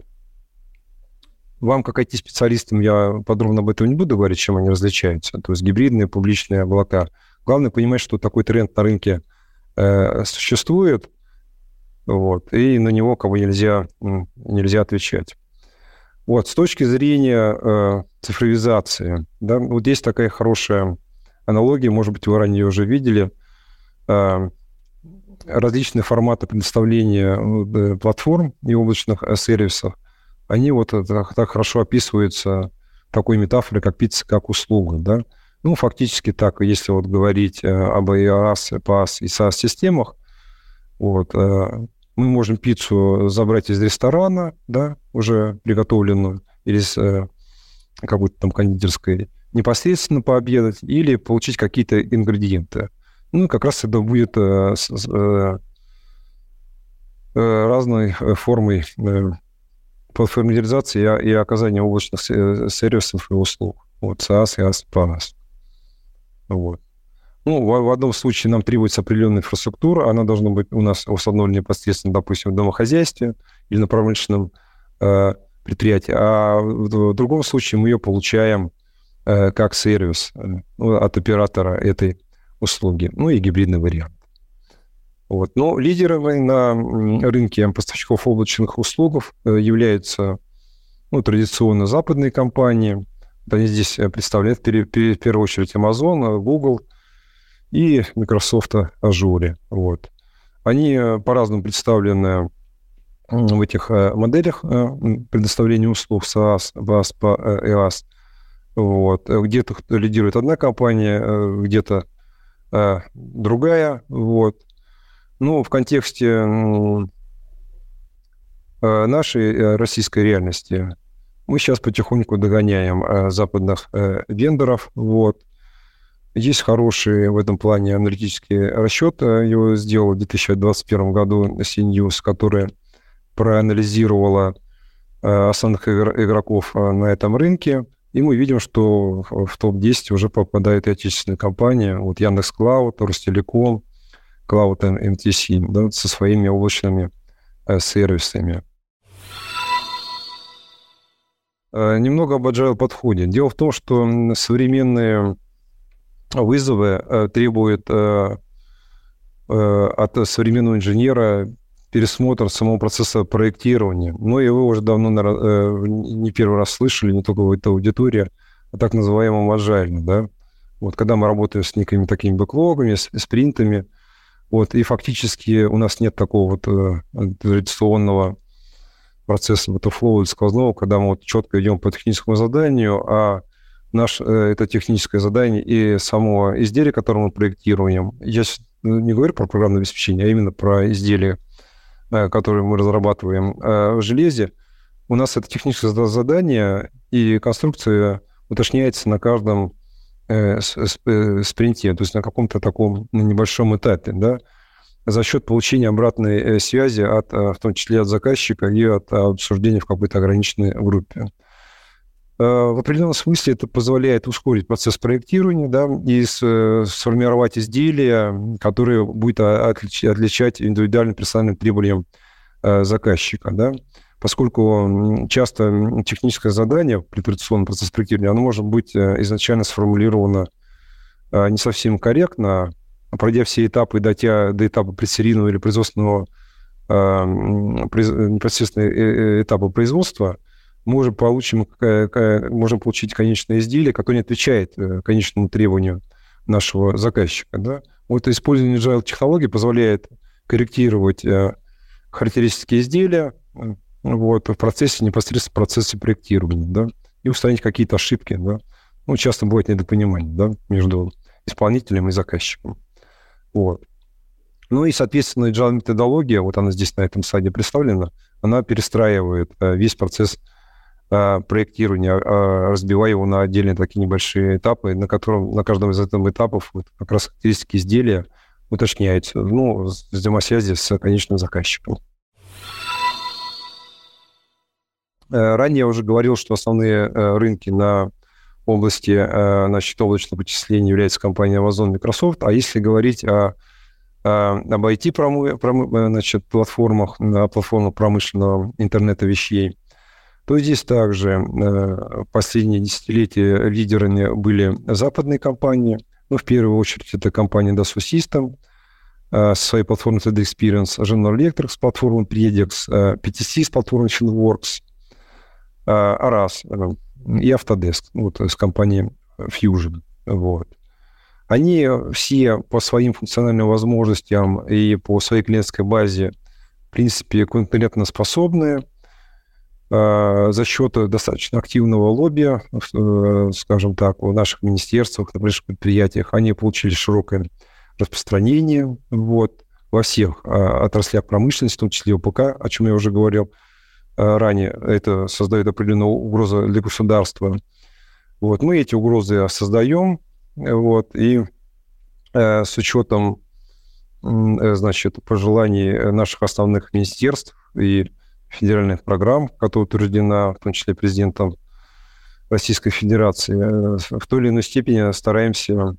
Вам, как IT-специалистам, я подробно об этом не буду говорить, чем они различаются. То есть гибридные, публичные облака. Главное понимать, что такой тренд на рынке э, существует, вот, и на него кого нельзя, нельзя отвечать. Вот, с точки зрения э, цифровизации, да, вот здесь такая хорошая аналогия, может быть, вы ранее уже видели, э, различные форматы предоставления э, платформ и облачных э, сервисов они вот так, так хорошо описываются такой метафорой, как пицца как услуга, да. Ну, фактически так, если вот говорить э, об IaaS, PaaS и SaaS-системах, вот, э, мы можем пиццу забрать из ресторана, да, уже приготовленную, или с э, какой-то там кондитерской, непосредственно пообедать, или получить какие-то ингредиенты. Ну, как раз это будет с, э, разной формой платформеризации и, и оказания облачных сервисов и услуг. Вот SaaS и ASPAS. Вот. Ну, в, в одном случае нам требуется определенная инфраструктура, она должна быть у нас установлена непосредственно, допустим, в домохозяйстве или на промышленном э, предприятии, а в, в другом случае мы ее получаем э, как сервис э, от оператора этой услуги, ну и гибридный вариант. Вот. Но лидерами на рынке поставщиков облачных услуг э, являются ну, традиционно западные компании. Они здесь э, представляют в первую очередь Amazon, э, Google и Microsoft Azure. Вот. Они по-разному представлены в этих моделях предоставления услуг SaaS, VAS, EAS. Вот. Где-то лидирует одна компания, где-то другая. Вот. Ну, в контексте э, нашей э, российской реальности мы сейчас потихоньку догоняем э, западных вендоров. Вот. Есть хороший в этом плане аналитический расчет. Его сделал в 2021 году CNews, которая проанализировала основных игроков на этом рынке. И мы видим, что в топ-10 уже попадают и отечественные компании. Вот Яндекс.Клауд, Ростелеком, Cloud MTC да, со своими облачными э, сервисами. Э, немного об agile подходе. Дело в том, что современные вызовы э, требуют э, э, от современного инженера пересмотр самого процесса проектирования. Ну и вы уже давно э, не первый раз слышали, не только в этой аудитории, о так называемом agile. Да? Вот когда мы работаем с некими такими бэклогами, с спринтами, вот, и фактически у нас нет такого вот э, традиционного процесса или сквозного, когда мы вот четко идем по техническому заданию, а наш, э, это техническое задание и само изделие, которое мы проектируем, я не говорю про программное обеспечение, а именно про изделие, э, которое мы разрабатываем в железе, у нас это техническое задание и конструкция уточняется на каждом Э, э, спринте, то есть на каком-то таком небольшом этапе, да, за счет получения обратной э, связи от, в том числе от заказчика и от обсуждения в какой-то ограниченной группе. В определенном смысле это позволяет ускорить процесс проектирования да, и сформировать изделия, которые будет отличать индивидуальным персональным требованиям заказчика. Да поскольку часто техническое задание при традиционном процессе проектирования, оно может быть э, изначально сформулировано э, не совсем корректно, а пройдя все этапы, дойдя до этапа предсерийного или производственного э, непосредственно этапа производства, мы уже получим, можем получить конечное изделие, которое не отвечает конечному требованию нашего заказчика. Да? Вот использование agile технологий позволяет корректировать характеристики изделия, вот, в процессе, непосредственно в процессе проектирования, да, и устранить какие-то ошибки, да. Ну, часто бывает недопонимание, да, между исполнителем и заказчиком. Вот. Ну и, соответственно, agile методология, вот она здесь на этом слайде представлена, она перестраивает э, весь процесс э, проектирования, э, разбивая его на отдельные такие небольшие этапы, на котором на каждом из этих этапов вот, как раз характеристики изделия уточняются, ну, взаимосвязи с конечным заказчиком. Ранее я уже говорил, что основные э, рынки на в области значит, облачного вычисления является компания Amazon Microsoft. А если говорить о, об IT значит, платформах, промышленного интернета вещей, то здесь также последние десятилетия лидерами были западные компании. Ну, в первую очередь, это компания Dassault System – со своей платформой 3D Experience, General Electric с платформой Predix, PTC с платформой Finworks, Aras и Autodesk, вот, с компанией Fusion. Вот. Они все по своим функциональным возможностям и по своей клиентской базе, в принципе, конкурентоспособные за счет достаточно активного лобби, э, скажем так, в наших министерствах, на наших предприятиях, они получили широкое распространение вот, во всех а, отраслях промышленности, в том числе ОПК, о чем я уже говорил а, ранее. Это создает определенную угрозу для государства. Вот, мы эти угрозы создаем, вот, и э, с учетом э, значит, пожеланий наших основных министерств и федеральных программ, которые утверждена, в том числе президентом Российской Федерации, э, в той или иной степени стараемся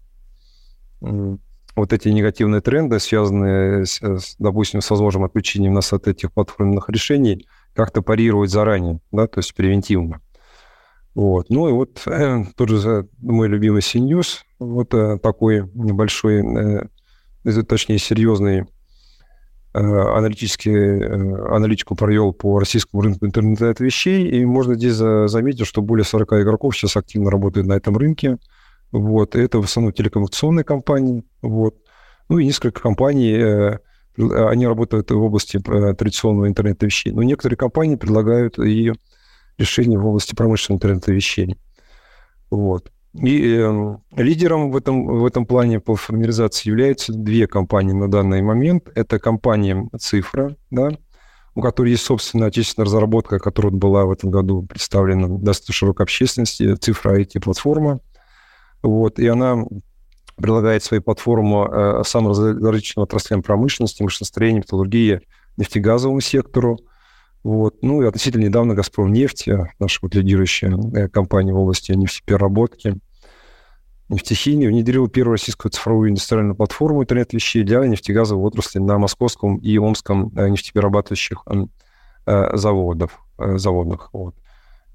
вот эти негативные тренды, связанные, с, допустим, с возможным отключением нас от этих платформенных решений, как-то парировать заранее, да, то есть превентивно. Вот. Ну и вот э, тот же мой любимый CNews, вот э, такой небольшой, э, точнее, серьезный э, аналитический, э, аналитику провел по российскому рынку интернет-вещей, и можно здесь заметить, что более 40 игроков сейчас активно работают на этом рынке. Вот. Это в основном телекоммуникационные компании. Вот. Ну и несколько компаний, э, они работают в области э, традиционного интернета вещей. Но некоторые компании предлагают и решения в области промышленного интернета вещей. Вот. И э, лидером в этом, в этом плане по формализации являются две компании на данный момент. Это компания «Цифра», да, у которой есть собственная отечественная разработка, которая была в этом году представлена достаточно широкой общественности, «Цифра IT-платформа». Вот, и она предлагает свою платформу э, самым различным отраслям промышленности, машиностроения, металлургии, нефтегазовому сектору. Вот. Ну и относительно недавно «Газпром нефть», э, наша вот лидирующая э, компания в области нефтепереработки, нефтехимии, внедрила первую российскую цифровую индустриальную платформу интернет вещей для нефтегазовой отрасли на московском и омском э, нефтеперерабатывающих заводов, заводах. Вот.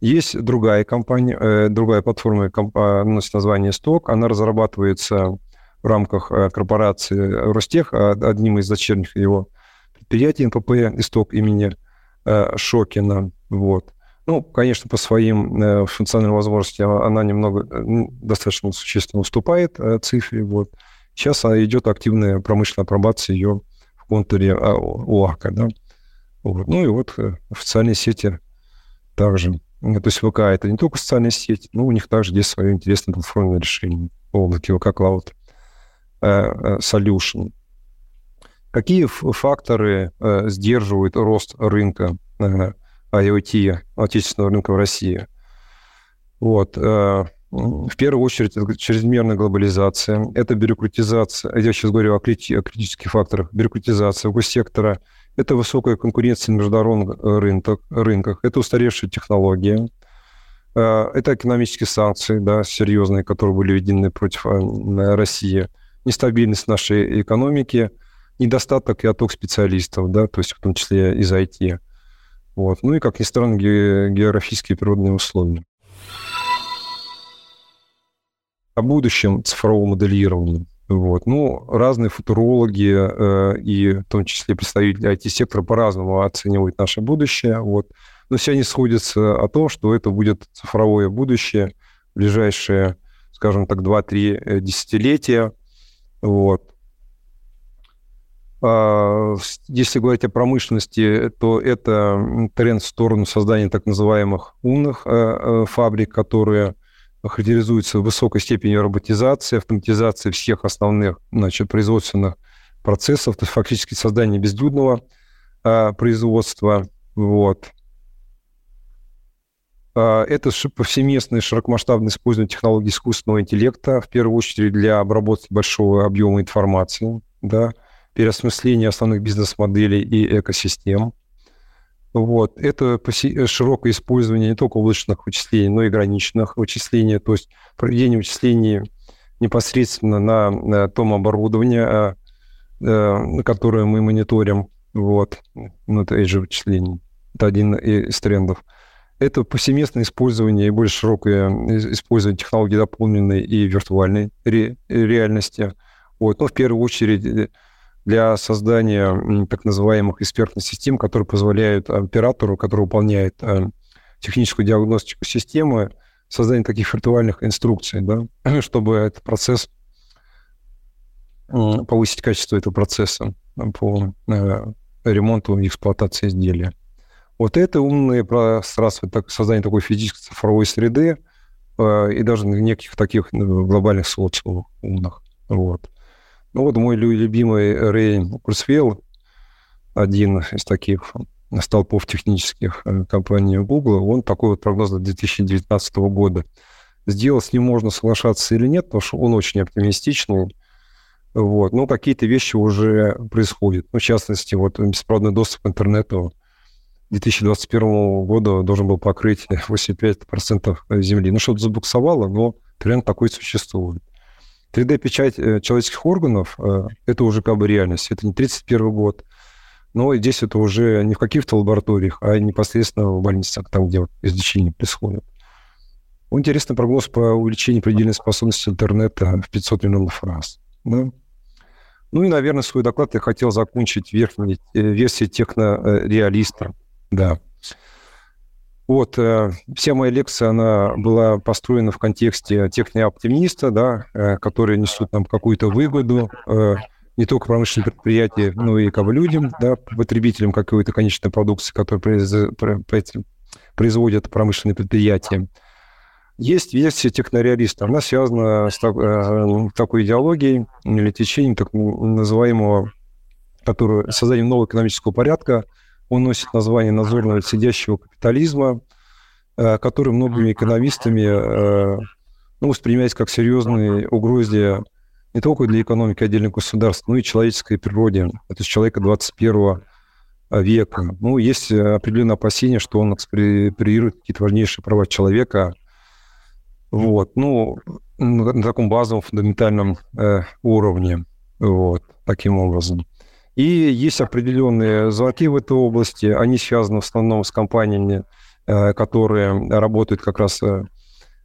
Есть другая компания, э, другая платформа, компа, носит название «Сток». Она разрабатывается в рамках э, корпорации Ростех, а одним из дочерних его предприятий НПП «Исток» имени э, Шокина. Вот. Ну, конечно, по своим функциональным возможностям она немного, достаточно существенно уступает цифре. Вот. Сейчас идет активная промышленная апробация ее в контуре ОАКа. Да? Вот. Ну и вот официальные сети также то есть ВК это не только социальная сеть, но у них также есть свое интересное платформенное решение в облаке ВК Cloud э, э, Solution. Какие факторы э, сдерживают рост рынка IoT, отечественного рынка в России? Вот. В первую очередь, это чрезмерная глобализация, это бюрократизация. Я сейчас говорю о критических факторах. Бюрократизация госсектора – это высокая конкуренция на международных э, рынках, рынках это устаревшие технологии, э, это экономические санкции, да, серьезные, которые были введены против э, России, нестабильность нашей экономики, недостаток и отток специалистов, да, то есть в том числе из IT. Вот. Ну и, как ни странно, географические природные условия. О будущем цифрового моделирования. Вот. Ну, разные футурологи э, и в том числе представители IT-сектора по-разному оценивают наше будущее. Вот. Но все они сходятся о том, что это будет цифровое будущее ближайшие, скажем так, 2-3 э, десятилетия. Вот. А, если говорить о промышленности, то это тренд в сторону создания так называемых умных э, э, фабрик, которые характеризуется высокой степенью роботизации, автоматизации всех основных значит, производственных процессов, то есть фактически создание безлюдного а, производства. Вот. А, это повсеместное широкомасштабное использование технологий искусственного интеллекта, в первую очередь для обработки большого объема информации, да, переосмысление основных бизнес-моделей и экосистем. Вот. Это широкое использование не только облачных вычислений, но и граничных вычислений, то есть проведение вычислений непосредственно на, на том оборудовании, а, э, которое мы мониторим. Вот. Ну, это же вычислений. Это один из трендов. Это повсеместное использование и более широкое использование технологий дополненной и виртуальной ре- реальности. Вот. Но в первую очередь э, для создания так называемых экспертных систем, которые позволяют оператору, который выполняет э, техническую диагностику системы, создание таких виртуальных инструкций, да, чтобы этот процесс, повысить качество этого процесса по э, ремонту и эксплуатации изделия. Вот это умные пространства, так, создание такой физической цифровой среды э, и даже неких таких ну, глобальных социумов умных. Вот. Ну вот мой любимый Рэй Курсвелл, один из таких столпов технических э, компании Google, он такой вот прогноз для 2019 года сделал. С ним можно соглашаться или нет, потому что он очень оптимистичный. Вот. Но какие-то вещи уже происходят. Ну, в частности, вот беспроводной доступ к интернету 2021 года должен был покрыть 85% земли. Ну, что-то забуксовало, но тренд такой существует. 3D-печать э, человеческих органов э, – это уже как бы реальность. Это не 31 год, но здесь это уже не в каких-то лабораториях, а непосредственно в больницах, там, где вот излечение происходит. Интересный прогноз по увеличению предельной способности интернета в 500 миллионов раз. Да? Ну и, наверное, свой доклад я хотел закончить верхней э, версией технореалиста. Да. Вот, э, вся моя лекция, она была построена в контексте технооптимиста, да, э, которые несут нам какую-то выгоду, э, не только промышленным предприятиям, но и как бы людям, да, потребителям какой-то конечной продукции, которую производят промышленные предприятия. Есть версия технореалиста. Она связана с такой идеологией или течением так называемого, которую, созданием нового экономического порядка – он носит название надзорного сидящего капитализма, э, который многими экономистами э, ну, воспринимается как серьезные угрозы не только для экономики отдельных государств, но и человеческой природе, то есть человека 21 века. Ну, есть определенное опасение, что он эксприирует какие-то важнейшие права человека. Вот. Ну, на таком базовом, фундаментальном э, уровне. Вот. Таким образом. И есть определенные звонки в этой области. Они связаны в основном с компаниями, э, которые работают как раз э,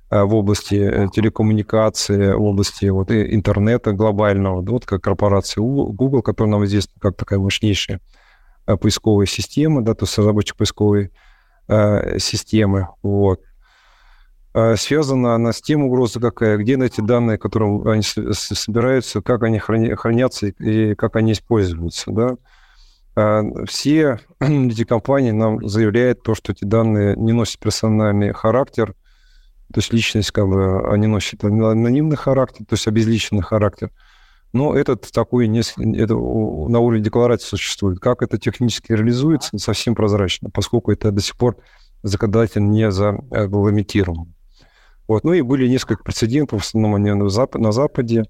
в области э, телекоммуникации, в области вот, интернета глобального, вот как корпорация Google, которая нам известна как такая мощнейшая поисковая система, да, то есть разработчик поисковой системы. Вот. А, связана она с тем угрозой какая, где эти данные, которые они собираются, как они хранятся и как они используются. Да? А, все эти компании нам заявляют то, что эти данные не носят персональный характер, то есть личность, как бы, они носят анонимный характер, то есть обезличенный характер. Но этот такой не, это на уровне декларации существует. Как это технически реализуется, совсем прозрачно, поскольку это до сих пор законодатель не зарегламентирован. Вот. Ну и были несколько прецедентов, в основном они на, Запад, на Западе,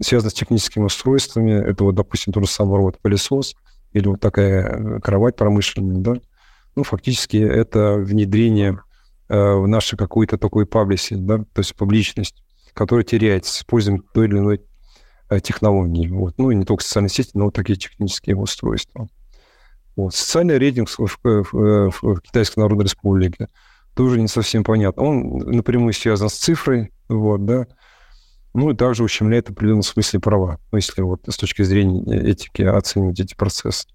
связаны с техническими устройствами. Это вот, допустим, тот же самый робот-пылесос или вот такая э, кровать промышленная, да. Ну, фактически это внедрение э, в наше какой-то такой паблиси, да, то есть публичность, которая теряется с использованием той или иной э, технологии. Вот. Ну, и не только социальные сети, но вот такие технические устройства. Вот. Социальный рейтинг в, в, в, в Китайской Народной Республике – тоже не совсем понятно. Он напрямую связан с цифрой, вот, да, ну и также ущемляет в определенном смысле права, ну, если вот с точки зрения этики оценивать эти процессы.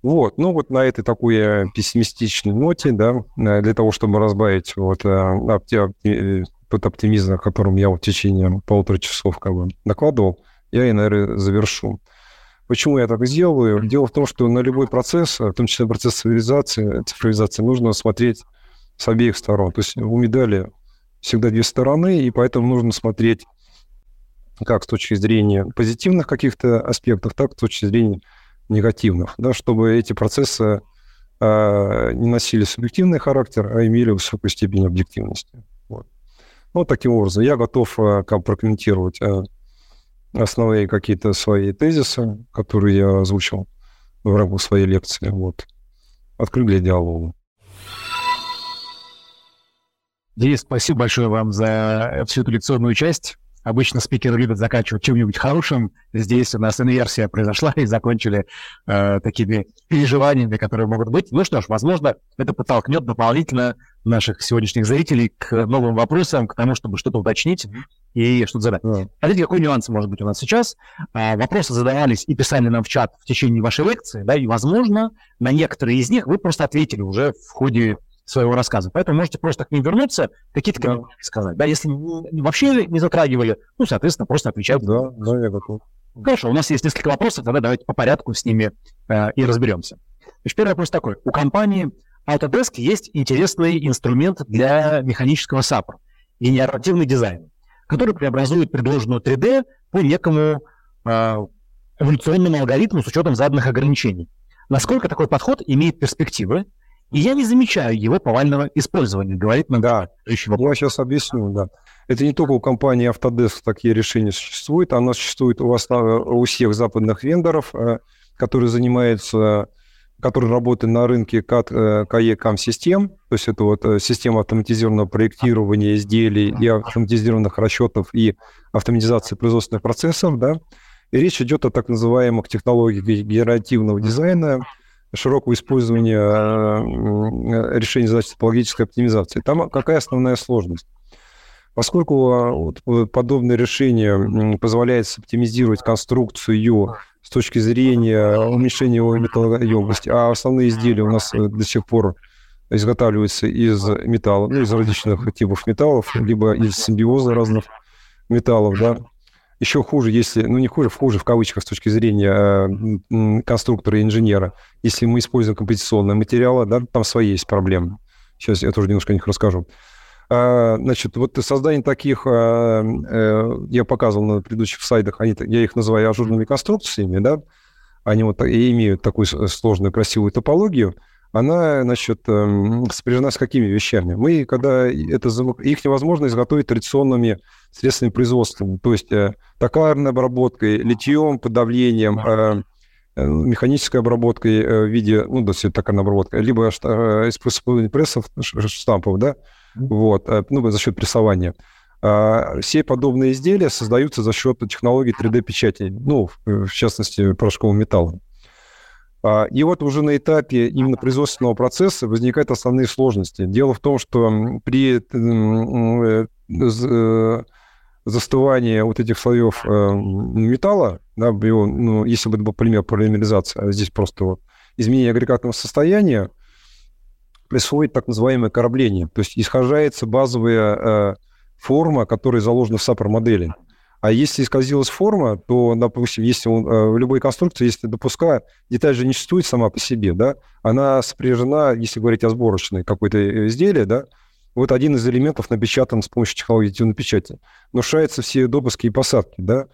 Вот, ну вот на этой такой э, пессимистичной ноте, да, э, для того, чтобы разбавить вот э, опти, тот оптимизм, о котором я вот в течение полутора часов как бы докладывал, я и, наверное, завершу. Почему я так сделаю? Дело в том, что на любой процесс, в том числе процесс цивилизации, цифровизации, нужно смотреть с обеих сторон. То есть у медали всегда две стороны, и поэтому нужно смотреть как с точки зрения позитивных каких-то аспектов, так с точки зрения негативных, да, чтобы эти процессы э, не носили субъективный характер, а имели высокую степень объективности. Вот. Ну, таким образом, я готов э, как, прокомментировать э, основные какие-то свои тезисы, которые я озвучил в рамках своей лекции. Вот. открыт для диалога. Денис, спасибо большое вам за всю эту лекционную часть. Обычно спикеры любят заканчивать чем-нибудь хорошим. Здесь у нас инверсия произошла и закончили э, такими переживаниями, которые могут быть. Ну что ж, возможно, это подтолкнет дополнительно наших сегодняшних зрителей к новым вопросам, к тому, чтобы что-то уточнить и что-то задать. Да. Смотрите, какой нюанс может быть у нас сейчас. А, вопросы задавались и писали нам в чат в течение вашей лекции, да, и, возможно, на некоторые из них вы просто ответили уже в ходе своего рассказа. Поэтому можете просто к ним вернуться, какие-то да. сказать. Да, если вообще не затрагивали, ну, соответственно, просто отвечать. Да, да, я готов. Хорошо, у нас есть несколько вопросов, тогда давайте по порядку с ними э, и разберемся. Значит, первый вопрос такой. У компании Autodesk есть интересный инструмент для механического САПа, генеративный дизайн, который преобразует предложенную 3D по некому э, эволюционному алгоритму с учетом заданных ограничений. Насколько такой подход имеет перспективы, и я не замечаю его повального использования, говорит нам да. Я сейчас объясню, да. Это не только у компании Autodesk такие решения существуют, оно существует у, основ... у всех западных вендоров, э, которые занимаются, которые работают на рынке CAE CAM систем, то есть это вот э, система автоматизированного проектирования изделий и автоматизированных расчетов и автоматизации производственных процессов, да. И речь идет о так называемых технологиях генеративного дизайна, широкого использования э, решений задач топологической оптимизации. Там какая основная сложность? Поскольку а, вот подобное решение позволяет оптимизировать конструкцию с точки зрения уменьшения его металлоемкости, а основные изделия у нас э, до сих пор изготавливаются из металла, ну, из различных типов металлов, либо из симбиоза разных металлов, да, еще хуже, если, ну не хуже, хуже в кавычках с точки зрения э, конструктора и инженера, если мы используем композиционные материалы, да, там свои есть проблемы. Сейчас я тоже немножко о них расскажу. А, значит, вот создание таких, а, а, я показывал на предыдущих слайдах, они, я их называю ажурными конструкциями, да, они вот и имеют такую сложную, красивую топологию, она, значит, эм, сопряжена с какими вещами? Мы, когда это, их невозможно изготовить традиционными средствами производства, то есть э, токарной обработкой, литьем, подавлением, э, э, механической обработкой в виде, ну, да, все токарная обработка, либо использование прессов, штампов, да, вот, ну, за счет прессования. А, все подобные изделия создаются за счет технологий 3D-печати, ну, в частности, порошкового металла. А, и вот уже на этапе именно производственного процесса возникают основные сложности. Дело в том, что при э, э, застывании вот этих слоев э, металла, да, его, ну, если бы это был полимер, полимеризация, а здесь просто вот изменение агрегатного состояния, происходит так называемое корабление. То есть исхождается базовая форма, которая заложена в сапр-модели. А если исказилась форма, то, допустим, если он, э, в любой конструкции, если допуска, деталь же не существует сама по себе, да, она сопряжена, если говорить о сборочной какой-то изделии, да, вот один из элементов напечатан с помощью технологии аддитивной печати. Нарушаются все допуски и посадки, да.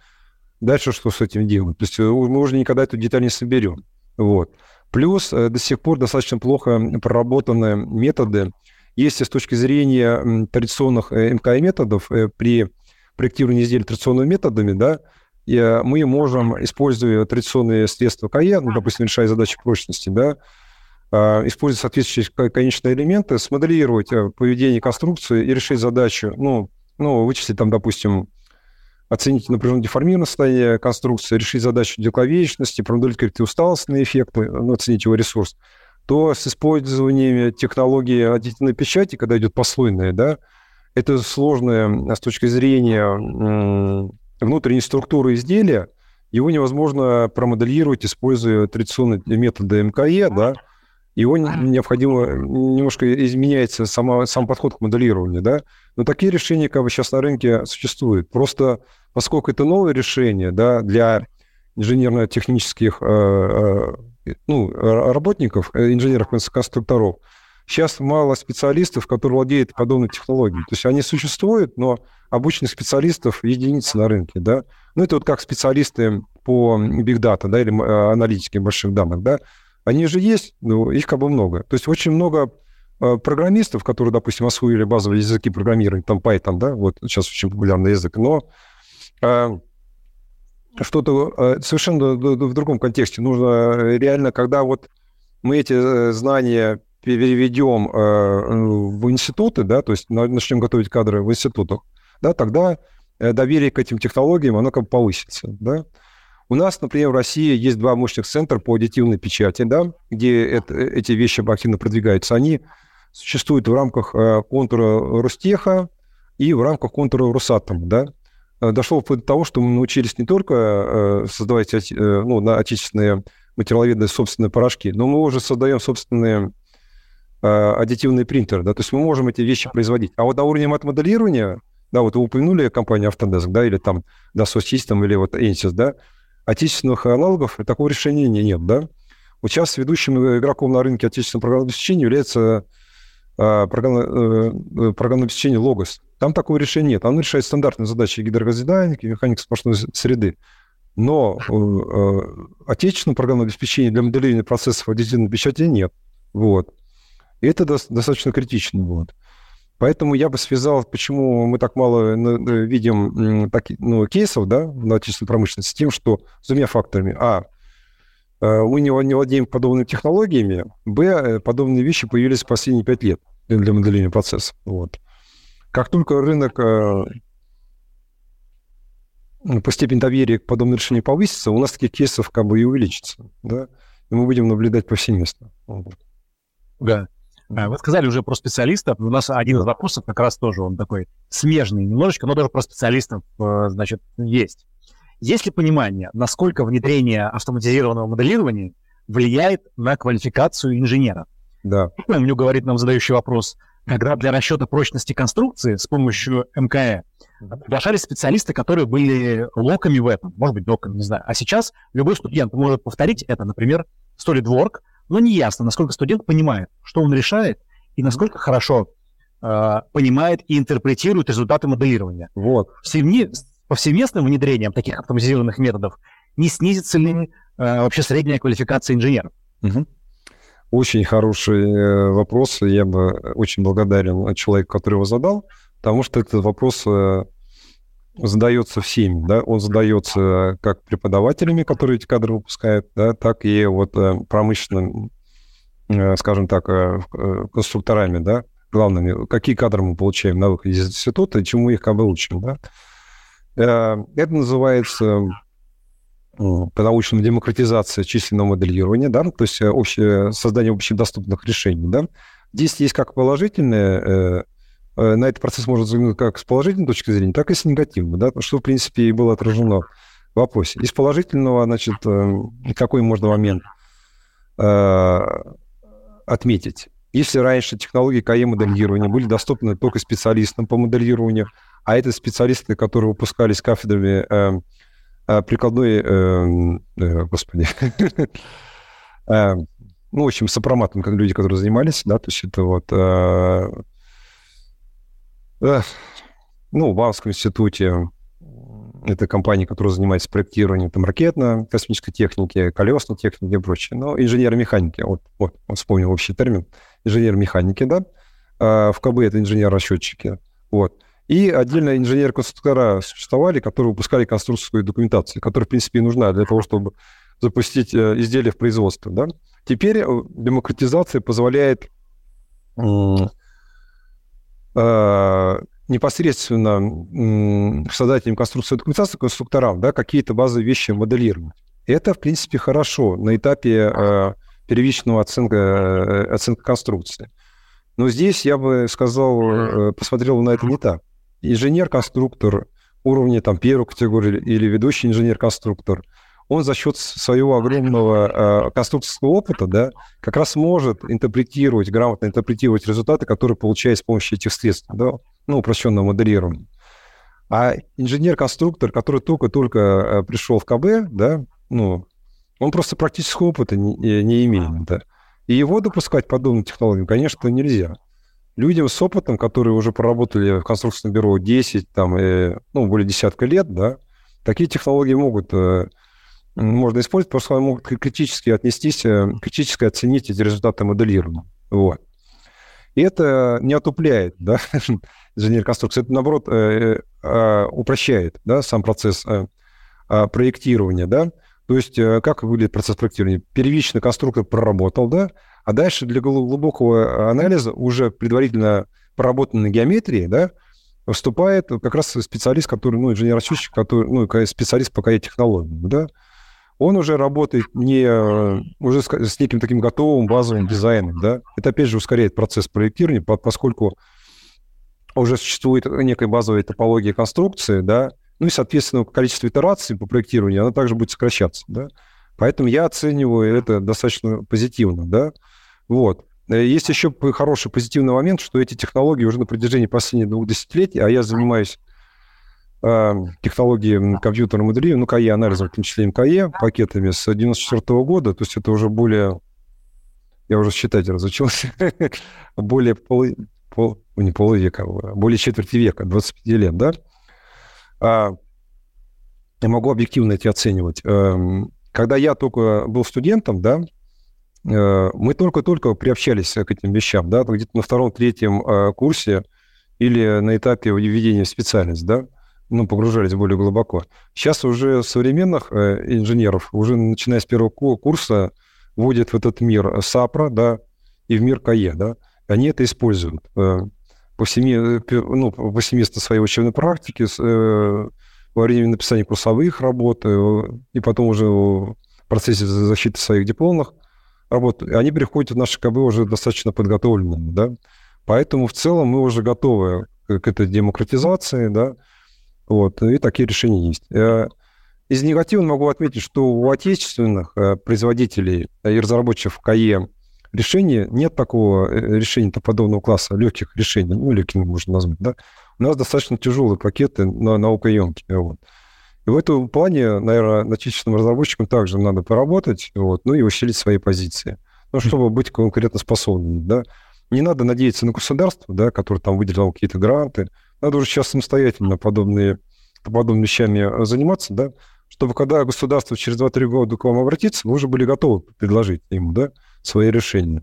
Дальше что с этим делать? То есть э, мы уже никогда эту деталь не соберем. Вот. Плюс э, до сих пор достаточно плохо проработаны методы. Если с точки зрения традиционных МКИ-методов при проектирования изделий традиционными методами, да, и э, мы можем, используя традиционные средства КАЕ, ну, допустим, решая задачи прочности, да, э, используя соответствующие конечные элементы, смоделировать э, поведение конструкции и решить задачу, ну, ну вычислить там, допустим, оценить напряженно деформированное состояние конструкции, решить задачу декловечности, промоделировать какие-то усталостные эффекты, ну, оценить его ресурс, то с использованием технологии аддитивной печати, когда идет послойная, да, это сложное с точки зрения внутренней структуры изделия, его невозможно промоделировать, используя традиционные методы МКЕ, да, его необходимо, немножко изменяется сама, сам подход к моделированию, да, но такие решения как бы сейчас на рынке существуют. Просто поскольку это новое решение, да, для инженерно-технических э, э, ну, работников, э, инженеров-конструкторов, Сейчас мало специалистов, которые владеют подобной технологией. То есть они существуют, но обычных специалистов единицы на рынке, да. Ну, это вот как специалисты по big data, да, или э, аналитике больших данных, да. Они же есть, но их как бы много. То есть очень много э, программистов, которые, допустим, освоили базовые языки программирования, там Python, да, вот сейчас очень популярный язык, но э, что-то совершенно в другом контексте. Нужно реально, когда вот мы эти знания переведем в институты, да, то есть начнем готовить кадры в институтах, да, тогда доверие к этим технологиям, оно как бы повысится, да. У нас, например, в России есть два мощных центра по аддитивной печати, да, где это, эти вещи активно продвигаются. Они существуют в рамках контура Ростеха и в рамках контура Росатома, да. Э, дошло до того, что мы научились не только э, создавать э, ну, на отечественные материаловедные собственные порошки, но мы уже создаем собственные аддитивные принтеры, да, то есть мы можем эти вещи производить. А вот на уровне мат-моделирования, да, вот вы упомянули компанию Autodesk, да, или там Dassault System, или вот Ansys, да, отечественных аналогов такого решения нет, да. Вот сейчас ведущим игроком на рынке отечественного программного обеспечения является программное, программное обеспечение Logos. Там такого решения нет. Оно решает стандартные задачи гидрогазодинамики, механики сплошной среды. Но э, э, отечественного программного обеспечения для моделирования процессов аддитивной печати нет. Вот. И это до, достаточно критично. Вот. Поэтому я бы связал, почему мы так мало видим так, ну, кейсов да, в отечественной промышленности, с тем, что с двумя факторами. А, э, мы не, владеем подобными технологиями. Б, э, подобные вещи появились в последние пять лет для моделирования процессов. Вот. Как только рынок э, по степени доверия к подобным решениям повысится, у нас таких кейсов как бы и увеличится. Да? И мы будем наблюдать повсеместно. Да. Вы сказали уже про специалистов. У нас один из вопросов как раз тоже он такой смежный немножечко, но даже про специалистов, э, значит, есть. Есть ли понимание, насколько внедрение автоматизированного моделирования влияет на квалификацию инженера? Да. Мне говорит нам задающий вопрос – когда для расчета прочности конструкции с помощью МКЭ приглашались специалисты, которые были локами в этом, может быть, доками, не знаю. А сейчас любой студент может повторить это, например, SolidWorks, но не ясно, насколько студент понимает, что он решает, и насколько хорошо э, понимает и интерпретирует результаты моделирования. Вот. Всеми, повсеместным внедрением таких автоматизированных методов не снизится ли э, вообще средняя квалификация инженеров? Угу. Очень хороший э, вопрос. Я бы очень благодарен человеку, который его задал, потому что этот вопрос э, задается всеми, да, он задается как преподавателями, которые эти кадры выпускают, да, так и вот э, промышленным, скажем так, конструкторами, да, главными, какие кадры мы получаем на выходе из института и чему их как да. Это называется по-научному демократизация численного моделирования, да, то есть э, общее, создание общедоступных решений, да. Здесь есть как положительное, э, э, на этот процесс можно взглянуть как с положительной точки зрения, так и с негативной, да, что, в принципе, и было отражено в вопросе. Из положительного, значит, какой можно момент отметить? Если раньше технологии КАЕ-моделирования были доступны только специалистам по моделированию, а это специалисты, которые выпускались кафедрами прикладной, э, э, господи, э, ну, в общем, сопроматом, как люди, которые занимались, да, то есть это вот, э, э, ну, в Бавском институте, это компания, которая занимается проектированием там, ракетно-космической техники, колесной техники и прочее. Но инженер-механики, вот, вот, вот вспомнил общий термин, инженер-механики, да, а в КБ это инженер-расчетчики, вот. И отдельно инженеры-конструктора существовали, которые выпускали конструкторскую документацию, которая, в принципе, и нужна для того, чтобы запустить э, изделие в производство. Да? Теперь э, демократизация позволяет э, непосредственно создателям конструкции документации, конструкторам, да, какие-то базовые вещи моделировать. Это, в принципе, хорошо на этапе первичного оценка, оценки конструкции. Но здесь я бы сказал, посмотрел на это не так инженер-конструктор уровня там, первой категории или ведущий инженер-конструктор, он за счет своего огромного э, конструкторского опыта, да, как раз может интерпретировать, грамотно интерпретировать результаты, которые получает с помощью этих средств, да, ну, упрощенного моделирования. А инженер-конструктор, который только-только э, пришел в КБ, да, ну, он просто практического опыта не, не имеет, да. И его допускать подобным технологиям, конечно, нельзя людям с опытом, которые уже проработали в конструкторском бюро 10, там, э, ну, более десятка лет, да, такие технологии могут, э, можно использовать, просто могут критически отнестись, э, критически оценить эти результаты моделирования. Вот. И это не отупляет, да, инженер конструкции, это, наоборот, э, э, упрощает, да, сам процесс э, проектирования, да, То есть как выглядит процесс проектирования? Первичный конструктор проработал, да, а дальше для глубокого анализа уже предварительно проработанной геометрии, да, вступает как раз специалист, который, ну, инженер-расчетчик, который, ну, специалист по КАЕ-технологиям, да, он уже работает не уже с, неким таким готовым базовым дизайном, да. Это опять же ускоряет процесс проектирования, поскольку уже существует некая базовая топология конструкции, да, ну и, соответственно, количество итераций по проектированию, оно также будет сокращаться, да. Поэтому я оцениваю это достаточно позитивно, да. Вот. Есть еще хороший позитивный момент, что эти технологии уже на протяжении последних двух десятилетий, а я занимаюсь э, технологией компьютерного моделирования, ну, КАЕ, анализом, в том числе МКЕ, пакетами с 94 года, то есть это уже более, я уже считать разучился, более пол, пол, не полвека, а более четверти века, 25 лет, да, а, я могу объективно эти оценивать. Эм, когда я только был студентом, да, э, мы только-только приобщались к этим вещам, да, где-то на втором-третьем э, курсе или на этапе введения в специальность, да, ну, погружались более глубоко. Сейчас уже современных э, инженеров, уже начиная с первого курса, вводят в этот мир САПРа, да, и в мир КАЕ, да, они это используют повсеми, э, ну, повсеместно своей учебной практики, э, во время написания курсовых работ, э, и потом уже в процессе защиты своих дипломных работ, они переходят в наши КБ уже достаточно подготовленными, да. Поэтому в целом мы уже готовы к этой демократизации, да, вот, и такие решения есть. Из негатива могу отметить, что у отечественных производителей и разработчиков КАЕ решения, нет такого э, решения подобного класса, легких решений, ну, легкими можно назвать, да, у нас достаточно тяжелые пакеты на наукоемкие, вот. И в этом плане, наверное, отечественным разработчикам также надо поработать, вот, ну и усилить свои позиции, ну, чтобы быть конкурентоспособными, да. Не надо надеяться на государство, да, которое там выделило какие-то гранты, надо уже сейчас самостоятельно подобные, подобными вещами заниматься, да, чтобы когда государство через 2-3 года к вам обратится, вы уже были готовы предложить ему, да, свои решения.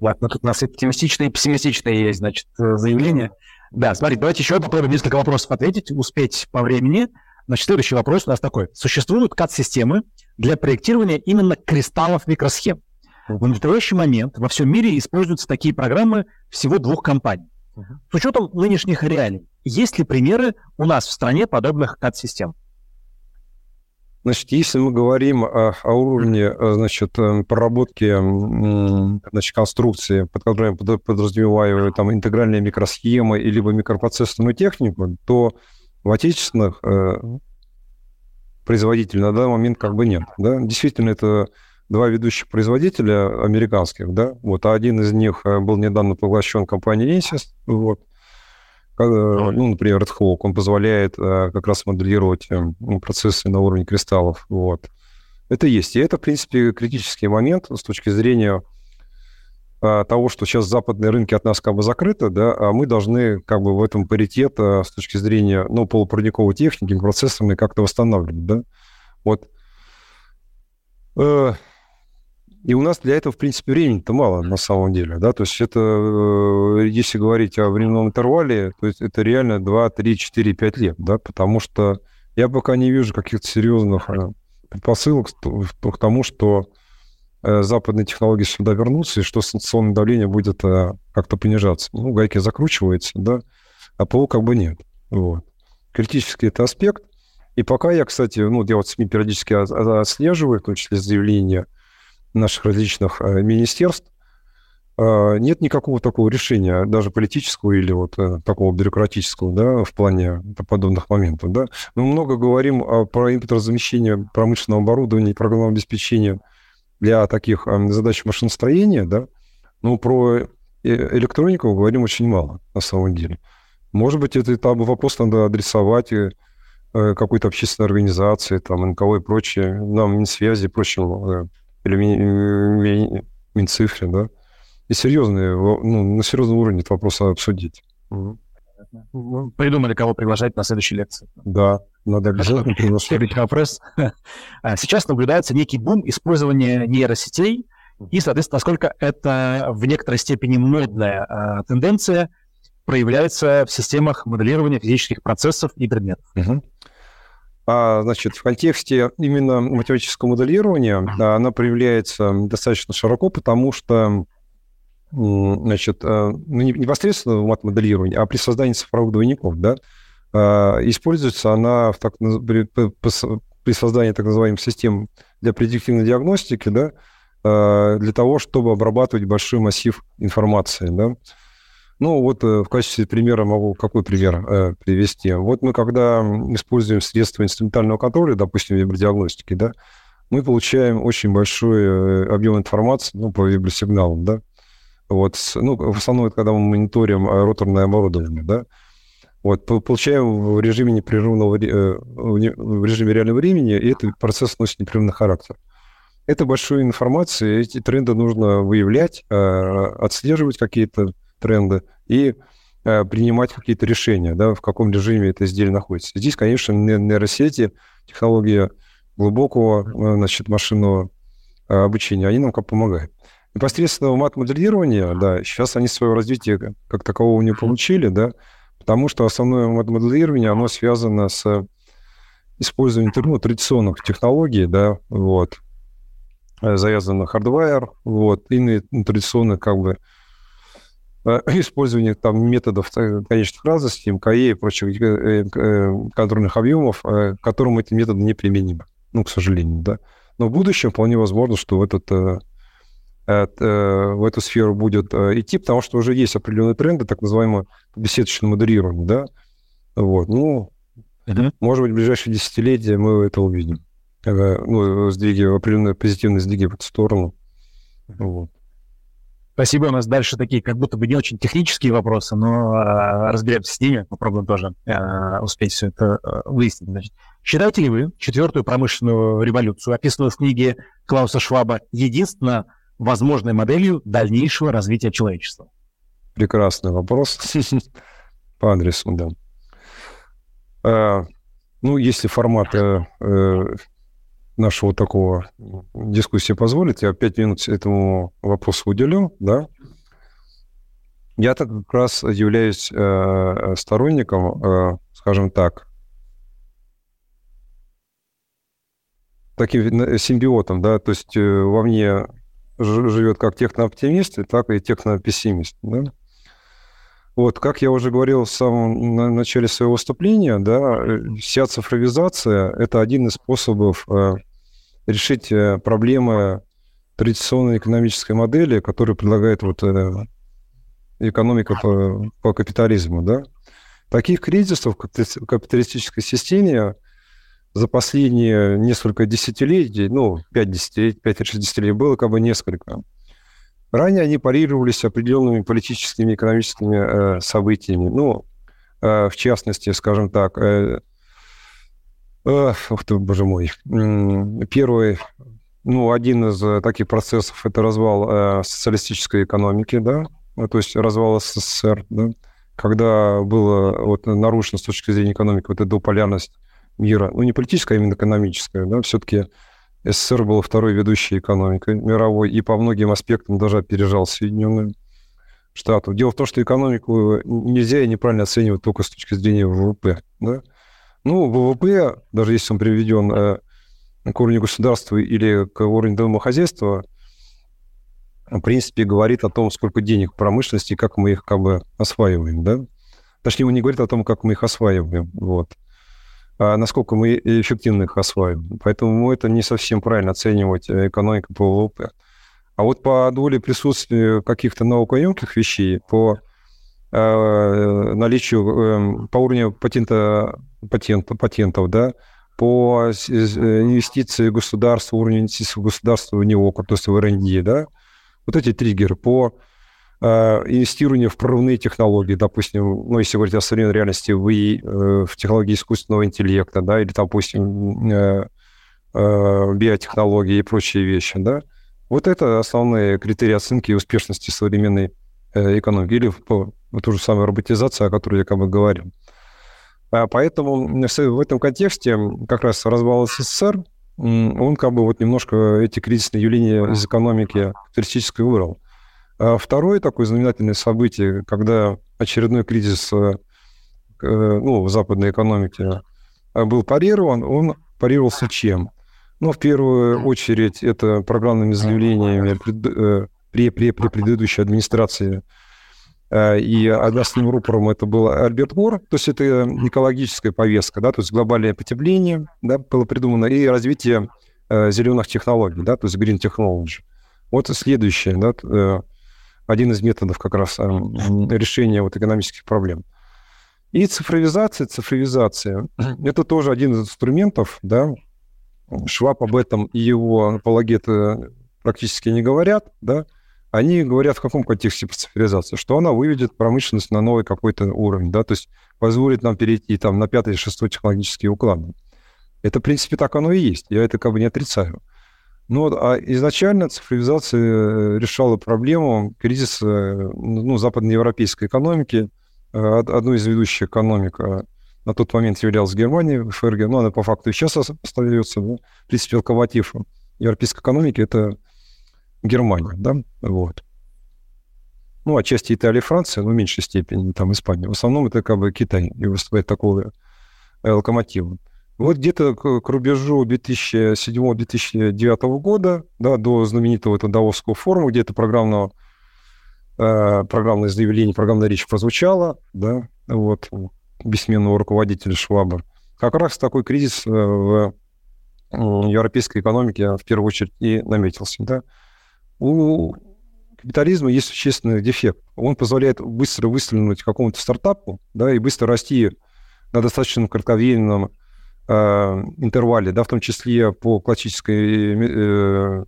Ладно, тут у нас оптимистичные и пессимистичные есть, значит, э, заявления. Да, смотрите, давайте еще попробуем несколько вопросов ответить, успеть по времени. Значит, следующий вопрос у нас такой. Существуют CAD-системы для проектирования именно кристаллов микросхем. В настоящий момент во всем мире используются такие программы всего двух компаний. С учетом нынешних реалий, есть ли примеры у нас в стране подобных CAD-систем? Значит, если мы говорим о, о уровне, э, значит, э, проработки, значит, конструкции, под которой я подразумеваю там интегральные микросхемы или либо микропроцессорную технику, то в отечественных э, производителей на данный момент как бы нет. Да? Действительно, это два ведущих производителя американских, да, вот, а один из них был недавно поглощен компанией Insys, вот, ну, например, Red Hawk, он позволяет э, как раз моделировать э, ну, процессы на уровне кристаллов. Вот. Это есть. И это, в принципе, критический момент с точки зрения э, того, что сейчас западные рынки от нас как бы закрыты, да, а мы должны как бы в этом паритет с точки зрения, ну, полупроводниковой техники, процессорной как-то восстанавливать, да. Вот. И у нас для этого, в принципе, времени-то мало на самом деле, да, то есть это, э, если говорить о временном интервале, то есть это реально 2, 3, 4, 5 лет, да, потому что я пока не вижу каких-то серьезных э, предпосылок к тому, что э, западные технологии сюда вернутся, и что санкционное давление будет как-то понижаться. Ну, гайки закручиваются, да, а ПО как бы нет. Вот. Критический это аспект. И пока я, кстати, ну, я вот СМИ периодически отслеживаю, в том числе заявления наших различных э, министерств, э, нет никакого такого решения, даже политического или вот э, такого бюрократического, да, в плане подобных моментов, да. Мы много говорим про импортозамещение промышленного оборудования и программного обеспечения для таких задач машиностроения, да, но про электронику говорим очень мало, на самом деле. Может быть, это там вопрос надо адресовать какой-то общественной организации, там, НКО и прочее, нам Минсвязи и прочим или ми, Минцифре, да, и серьезные, ну, на серьезном уровне этот вопрос обсудить. Угу. Придумали, кого приглашать на следующей лекции. Да, надо обязательно приглашать. вопрос. А, сейчас наблюдается некий бум использования нейросетей, и, соответственно, насколько это в некоторой степени модная а, тенденция проявляется в системах моделирования физических процессов и предметов. Угу. А, значит, в контексте именно математического моделирования она проявляется достаточно широко, потому что значит, ну, непосредственно в мат-моделировании, а при создании цифровых двойников, да, используется она в так, при, при создании так называемых систем для предиктивной диагностики, да, для того, чтобы обрабатывать большой массив информации, да, ну, вот э, в качестве примера могу какой пример э, привести. Вот мы, когда используем средства инструментального контроля, допустим, вибродиагностики, да, мы получаем очень большой э, объем информации ну, по вибросигналам, да. Вот, ну, в основном это когда мы мониторим э, роторное оборудование, да. Вот, получаем в режиме непрерывного, в режиме реального времени, и этот процесс носит непрерывный характер. Это большая информация, эти тренды нужно выявлять, отслеживать какие-то тренды и э, принимать какие-то решения, да, в каком режиме это изделие находится. Здесь, конечно, нейросети, технология глубокого э, значит, машинного э, обучения, они нам как помогают. Непосредственно в мат-моделирование, да, сейчас они свое развитие как такового не получили, да, потому что основное мат-моделирование, оно связано с использованием ну, традиционных технологий, да, вот, завязано на хардвайр, вот, и на традиционных, как бы, использование там методов конечных разностей, МКЕ и прочих э, э, контрольных объемов, к которым эти методы не применимы. Ну, к сожалению, да. Но в будущем вполне возможно, что в, этот, в эту сферу будет идти, потому что уже есть определенные тренды, так называемое беседочное моделирование, да. Вот, ну, uh-huh. может быть, в ближайшие десятилетия мы это увидим. Ну, сдвиги, определенные позитивные сдвиги в эту сторону. Вот. Спасибо. У нас дальше такие как будто бы не очень технические вопросы, но э, разберемся с ними, попробуем тоже э, успеть все это э, выяснить. Значит, считаете ли вы четвертую промышленную революцию, описанную в книге Клауса Шваба, единственно возможной моделью дальнейшего развития человечества? Прекрасный вопрос по адресу, да. Ну, если формат э, нашего такого дискуссии позволит, я пять минут этому вопросу уделю, да. Я так как раз являюсь э, сторонником, э, скажем так, таким симбиотом, да, то есть э, во мне живет как технооптимист, так и технопессимист, да. Вот, как я уже говорил в самом начале своего выступления, да, вся цифровизация – это один из способов э, решить э, проблемы традиционной экономической модели, которую предлагает вот э, экономика по, по капитализму, да. Таких кризисов в капиталистической системе за последние несколько десятилетий, ну, 5 десятилетий, 5-6 десятилетий было как бы несколько. Ранее они парировались определенными политическими и экономическими э, событиями. Ну, э, в частности, скажем так, э, Ох ты, боже мой. Первый, ну, один из э, таких процессов – это развал э, социалистической экономики, да, ну, то есть развал СССР, да, когда было вот нарушено с точки зрения экономики вот эта двуполярность мира, ну, не политическая, а именно экономическая, да, все-таки СССР был второй ведущей экономикой мировой и по многим аспектам даже опережал Соединенные Штаты. Дело в том, что экономику нельзя и неправильно оценивать только с точки зрения ВВП, да, ну, ВВП, даже если он приведен э, к уровню государства или к уровню домохозяйства, в принципе, говорит о том, сколько денег в промышленности как мы их как бы осваиваем, да? Точнее, он не говорит о том, как мы их осваиваем, вот. А насколько мы эффективно их осваиваем. Поэтому это не совсем правильно оценивать э, экономику по ВВП. А вот по доле присутствия каких-то наукоемких вещей, по э, наличию, э, по уровню патента патент, патентов, да, по э, инвестиции государства, уровню инвестиций государства в него, то есть в R&D, да, вот эти триггеры по э, инвестированию в прорывные технологии, допустим, ну, если говорить о современной реальности, вы э, в технологии искусственного интеллекта, да, или, допустим, э, биотехнологии и прочие вещи, да, вот это основные критерии оценки успешности современной экономики, или по, ту же самую роботизацию, о которой я как бы говорил. А поэтому в этом контексте как раз развал СССР, он как бы вот немножко эти кризисные явления из экономики капиталистической выбрал. А второе такое знаменательное событие, когда очередной кризис э, ну, в западной экономике был парирован, он парировался чем? Ну, в первую очередь, это программными заявлениями при, при, при предыдущей администрации и однословным рупором это был Альберт Гор, то есть это экологическая повестка, да, то есть глобальное потепление, да, было придумано, и развитие э, зеленых технологий, да, то есть green technology. Вот следующее, да, э, один из методов как раз э, решения вот экономических проблем. И цифровизация, цифровизация, это тоже один из инструментов, да, Шваб об этом и его апологеты практически не говорят, да, они говорят в каком контексте цифровизации, что она выведет промышленность на новый какой-то уровень, да, то есть позволит нам перейти там на пятый, шестой технологические уклады. Это, в принципе, так оно и есть, я это как бы не отрицаю. Но а изначально цифровизация э, решала проблему кризиса ну, западноевропейской экономики. Э, одной из ведущих экономик э, на тот момент являлась Германия, ФРГ, но она по факту и сейчас остается. Да? В принципе, локомотив европейской экономики – это Германия, да, вот. Ну, отчасти Италия Франция, но в меньшей степени, там, Испания. В основном это как бы Китай и выступает такого локомотива. Вот где-то к, к рубежу 2007-2009 года, да, до знаменитого этого Давосского форума, где это программного, э, программное заявление, программная речь прозвучала, да, вот, бессменного руководителя Шваба, как раз такой кризис э, в европейской экономике в первую очередь и наметился, да. У капитализма есть существенный дефект. Он позволяет быстро выстрелить какому-то стартапу, да, и быстро расти на достаточно кратковременном интервале, да, в том числе по классической э,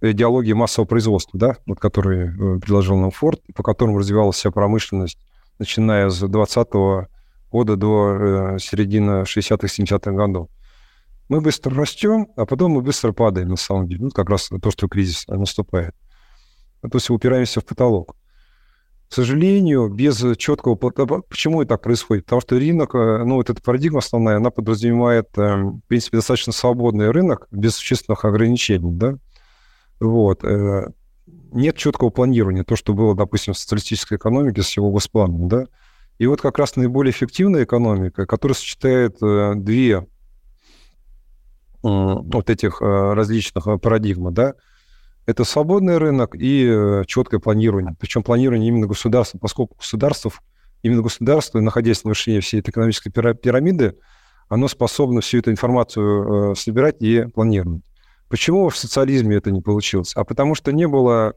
идеологии массового производства, да, вот, который э, предложил нам Форд, по которому развивалась вся промышленность, начиная с 20-го года до середины 60-х, 70-х годов. Мы быстро растем, а потом мы быстро падаем, на самом деле. Ну, как раз то, что кризис наступает. То есть упираемся в потолок. К сожалению, без четкого... Почему это так происходит? Потому что рынок, э, ну, вот эта парадигма основная, она подразумевает, эм, в принципе, достаточно свободный рынок, без существенных ограничений, да? Вот. Э, нет четкого планирования, то, что было, допустим, в социалистической экономике с его госпланом, да? И вот как раз наиболее эффективная экономика, которая сочетает э, две вот этих различных парадигм, да, это свободный рынок и э, четкое планирование. Причем планирование именно государства, поскольку государство, именно государство, находясь на вершине всей этой экономической пирамиды, оно способно всю эту информацию э, собирать и планировать. Почему в социализме это не получилось? А потому что не было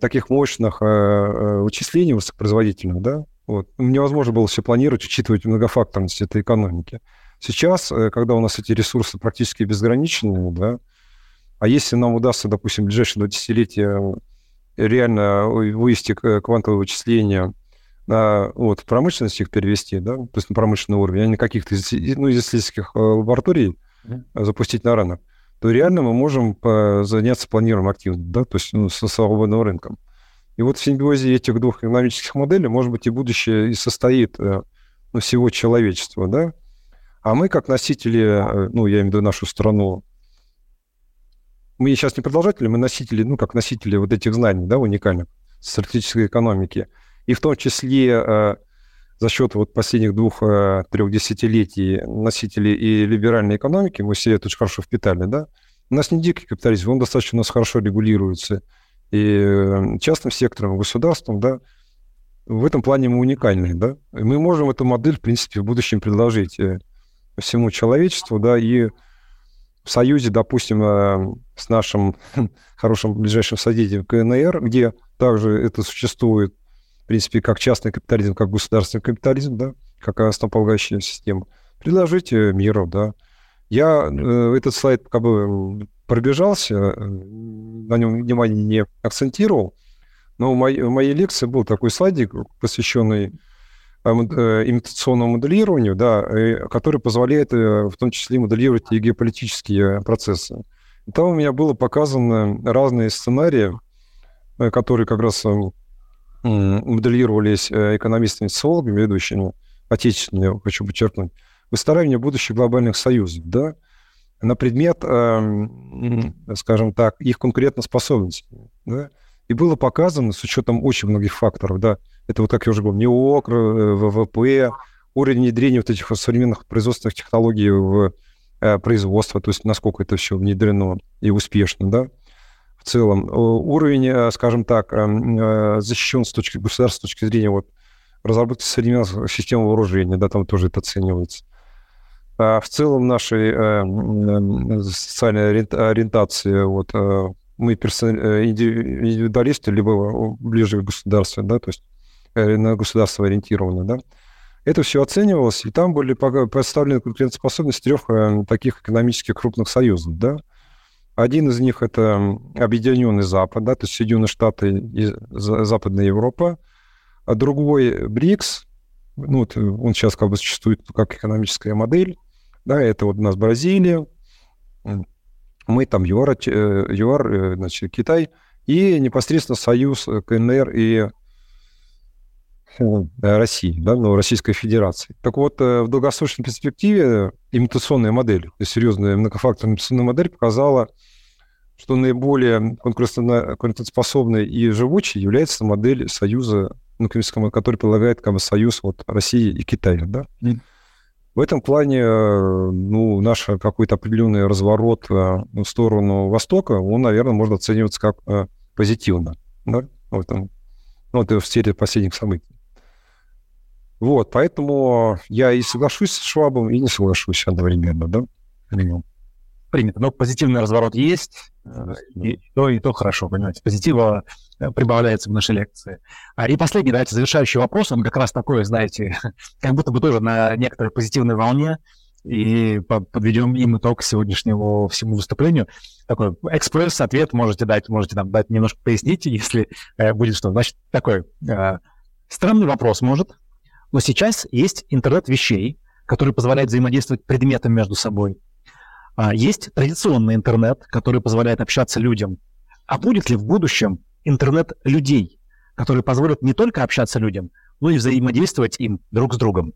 таких мощных э, вычислений высокопроизводительных, да, вот. Невозможно было все планировать, учитывать многофакторность этой экономики. Сейчас, когда у нас эти ресурсы практически безграничные, да, а если нам удастся, допустим, в ближайшие 2 десятилетия реально вывести квантовые вычисления на вот, промышленность их перевести, да, то есть на промышленный уровень, а не каких-то ну, исследовательских э, лабораторий mm-hmm. запустить на рынок, то реально мы можем заняться планированием активно, да, то есть ну, со свободным рынком. И вот в симбиозе этих двух экономических моделей, может быть, и будущее и состоит э, ну, всего человечества, да. А мы, как носители, ну, я имею в виду нашу страну, мы сейчас не продолжатели, мы носители, ну, как носители вот этих знаний, да, уникальных стратегической экономики. И в том числе э, за счет вот последних двух-трех э, десятилетий носителей и либеральной экономики, мы все это очень хорошо впитали, да, у нас не дикий капитализм, он достаточно у нас хорошо регулируется и э, частным сектором, и государством, да, в этом плане мы уникальны, да, и мы можем эту модель, в принципе, в будущем предложить э, всему человечеству, да, и в союзе, допустим, э, с нашим хорошим ближайшим соседем КНР, где также это существует, в принципе, как частный капитализм, как государственный капитализм, да, как основополагающая система, предложите миру, да. Я э, этот слайд как бы пробежался, э, на нем внимание не акцентировал, но в моей, в моей лекции был такой слайдик, посвященный имитационному моделированию, да, который позволяет э, в том числе моделировать и геополитические процессы. И там у меня было показаны разные сценарии, э, которые как раз моделировались экономистами-социологами, ведущими, отечественными, хочу подчеркнуть, выстраивание будущих глобальных союзов, да, на предмет, скажем так, их конкурентоспособности, да, и было показано с учетом очень многих факторов, да, это вот, как я уже говорил, НИОК, ВВП, уровень внедрения вот этих современных производственных технологий в э, производство, то есть насколько это все внедрено и успешно, да, в целом. Уровень, э, скажем так, эм, э, защищен с точки государства, с точки зрения вот разработки современных систем вооружения, да, там тоже это оценивается. А в целом нашей э, социальной ориентации, вот, э, мы персон... индивидуалисты, либо ближе к государству, да, то есть э, на государство ориентированы, да, это все оценивалось, и там были представлены конкурентоспособность трех э, таких экономических крупных союзов. Да? Один из них – это Объединенный Запад, да, то есть Соединенные Штаты и Западная Европа. А другой – БРИКС, ну, вот он сейчас как бы существует как экономическая модель. Да, это вот у нас Бразилия, мы там ЮАР, э, ЮАР э, значит, Китай, и непосредственно союз КНР и Э, России, да, ну, Российской Федерации. Так вот, э, в долгосрочной перспективе имитационная модель, серьезная многофакторная имитационная модель показала, что наиболее конкурентоспособной и живучей является модель союза, ну, который предлагает как бы, союз вот, России и Китая. Да? Mm. В этом плане э, ну, наш какой-то определенный разворот в сторону Востока, он, наверное, может оцениваться как позитивно да? в этом, ну, это в серии последних событий. Вот, поэтому я и соглашусь с Швабом, и не соглашусь одновременно, да? Принято. Но позитивный разворот есть, и то, и то хорошо, понимаете. Позитива э, прибавляется в нашей лекции. А, и последний, давайте, завершающий вопрос, он как раз такой, знаете, как будто бы тоже на некоторой позитивной волне, и подведем им итог сегодняшнему всему выступлению. Такой экспресс-ответ можете дать, можете нам дать немножко пояснить, если э, будет что. Значит, такой э, странный вопрос, может, но сейчас есть интернет вещей, который позволяет взаимодействовать предметам между собой. А, есть традиционный интернет, который позволяет общаться людям. А будет ли в будущем интернет людей, который позволит не только общаться людям, но и взаимодействовать им друг с другом?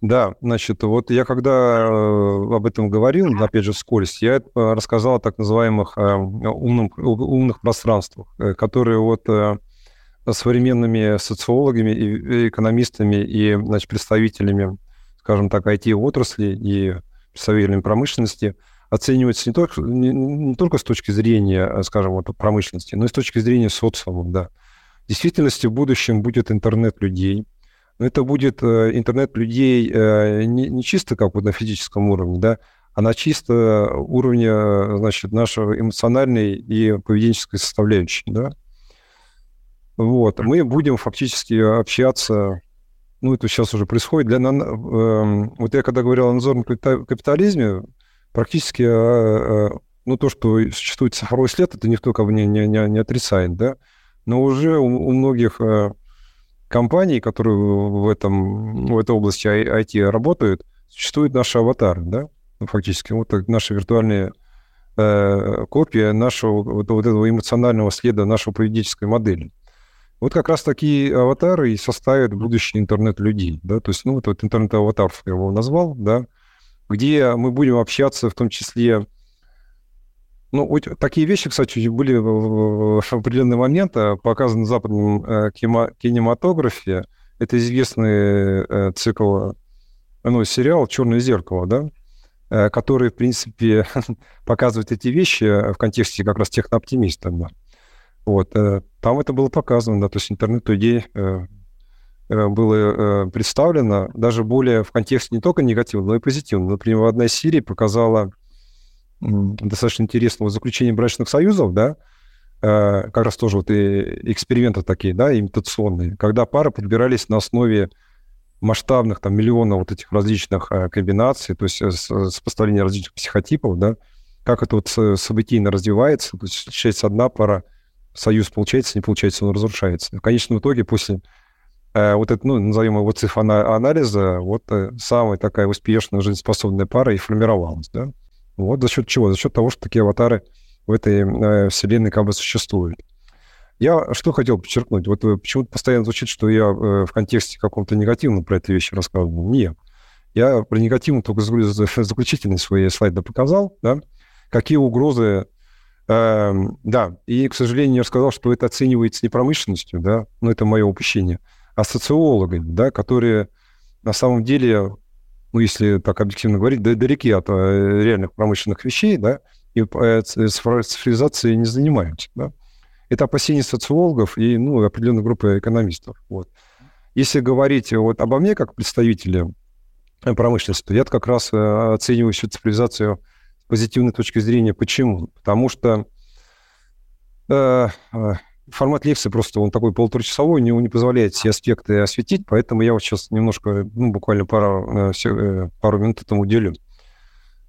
Да, значит, вот я когда э, об этом говорил, опять же, вскользь, я э, рассказал о так называемых э, умных, умных пространствах, которые вот современными социологами и экономистами и значит, представителями, скажем так, IT-отрасли и представителями промышленности оценивается не только, не, не только с точки зрения, скажем, вот, промышленности, но и с точки зрения социума, да. В действительности в будущем будет интернет людей, но это будет э, интернет людей э, не, не чисто как вот на физическом уровне, да, а на чисто уровне, значит, нашей эмоциональной и поведенческой составляющей, да. Вот. Мы будем фактически общаться, ну, это сейчас уже происходит. Для, э, вот я когда говорил о надзорном капитализме, практически, э, ну, то, что существует цифровой след, это никто как бы не, не, не отрицает, да. Но уже у, у многих э, компаний, которые в, этом, в этой области IT работают, существуют наши аватары, да, ну, фактически. Вот наши виртуальные э, копия нашего вот, вот этого эмоционального следа, нашей поведенческой модели. Вот как раз такие аватары и составят будущий интернет людей, да, то есть, ну, вот, вот интернет-аватар я его назвал, да, где мы будем общаться в том числе, ну, вот такие вещи, кстати, были в, определенный момент а, показаны в западном э, кинематографе. Это известный э, цикл, ну, сериал «Черное зеркало», да, э, который, в принципе, показывает эти вещи в контексте как раз технооптимиста, да. Вот, э, там это было показано, да, то есть интернет людей э, э, было представлено даже более в контексте не только негативного, но и позитивного. Например, одна из серий показала достаточно интересного заключения брачных союзов, да, как раз тоже вот и эксперименты такие, да, имитационные, когда пары подбирались на основе масштабных там миллионов вот этих различных комбинаций, то есть сопоставления различных психотипов, да, как это вот событийно развивается, то есть встречается одна пара, союз получается, не получается, он разрушается. В конечном итоге после э, вот это, ну, назовем его цифроанализа, вот э, самая такая успешная, жизнеспособная пара и формировалась, да. Вот за счет чего? За счет того, что такие аватары в этой э, вселенной как бы существуют. Я что хотел подчеркнуть? Вот э, почему-то постоянно звучит, что я э, в контексте каком-то негативном про эти вещи рассказывал. Нет. Я про негативно только заключительный свои слайды показал, да, какие угрозы да, и, к сожалению, я сказал, что это оценивается не промышленностью, да, но это мое упущение, а социологами, да, которые на самом деле, ну, если так объективно говорить, далеки от э, реальных промышленных вещей, да, и э, цифровизацией не занимаемся, да. Это опасения социологов и, ну, определенной группы экономистов, вот. Если говорить вот обо мне как представителе промышленности, то я как раз оцениваю всю цифровизацию позитивной точки зрения. Почему? Потому что э, формат лекции просто он такой полуторачасовой, не, не позволяет все аспекты осветить, поэтому я вот сейчас немножко, ну, буквально пару, э, э, пару минут этому уделю.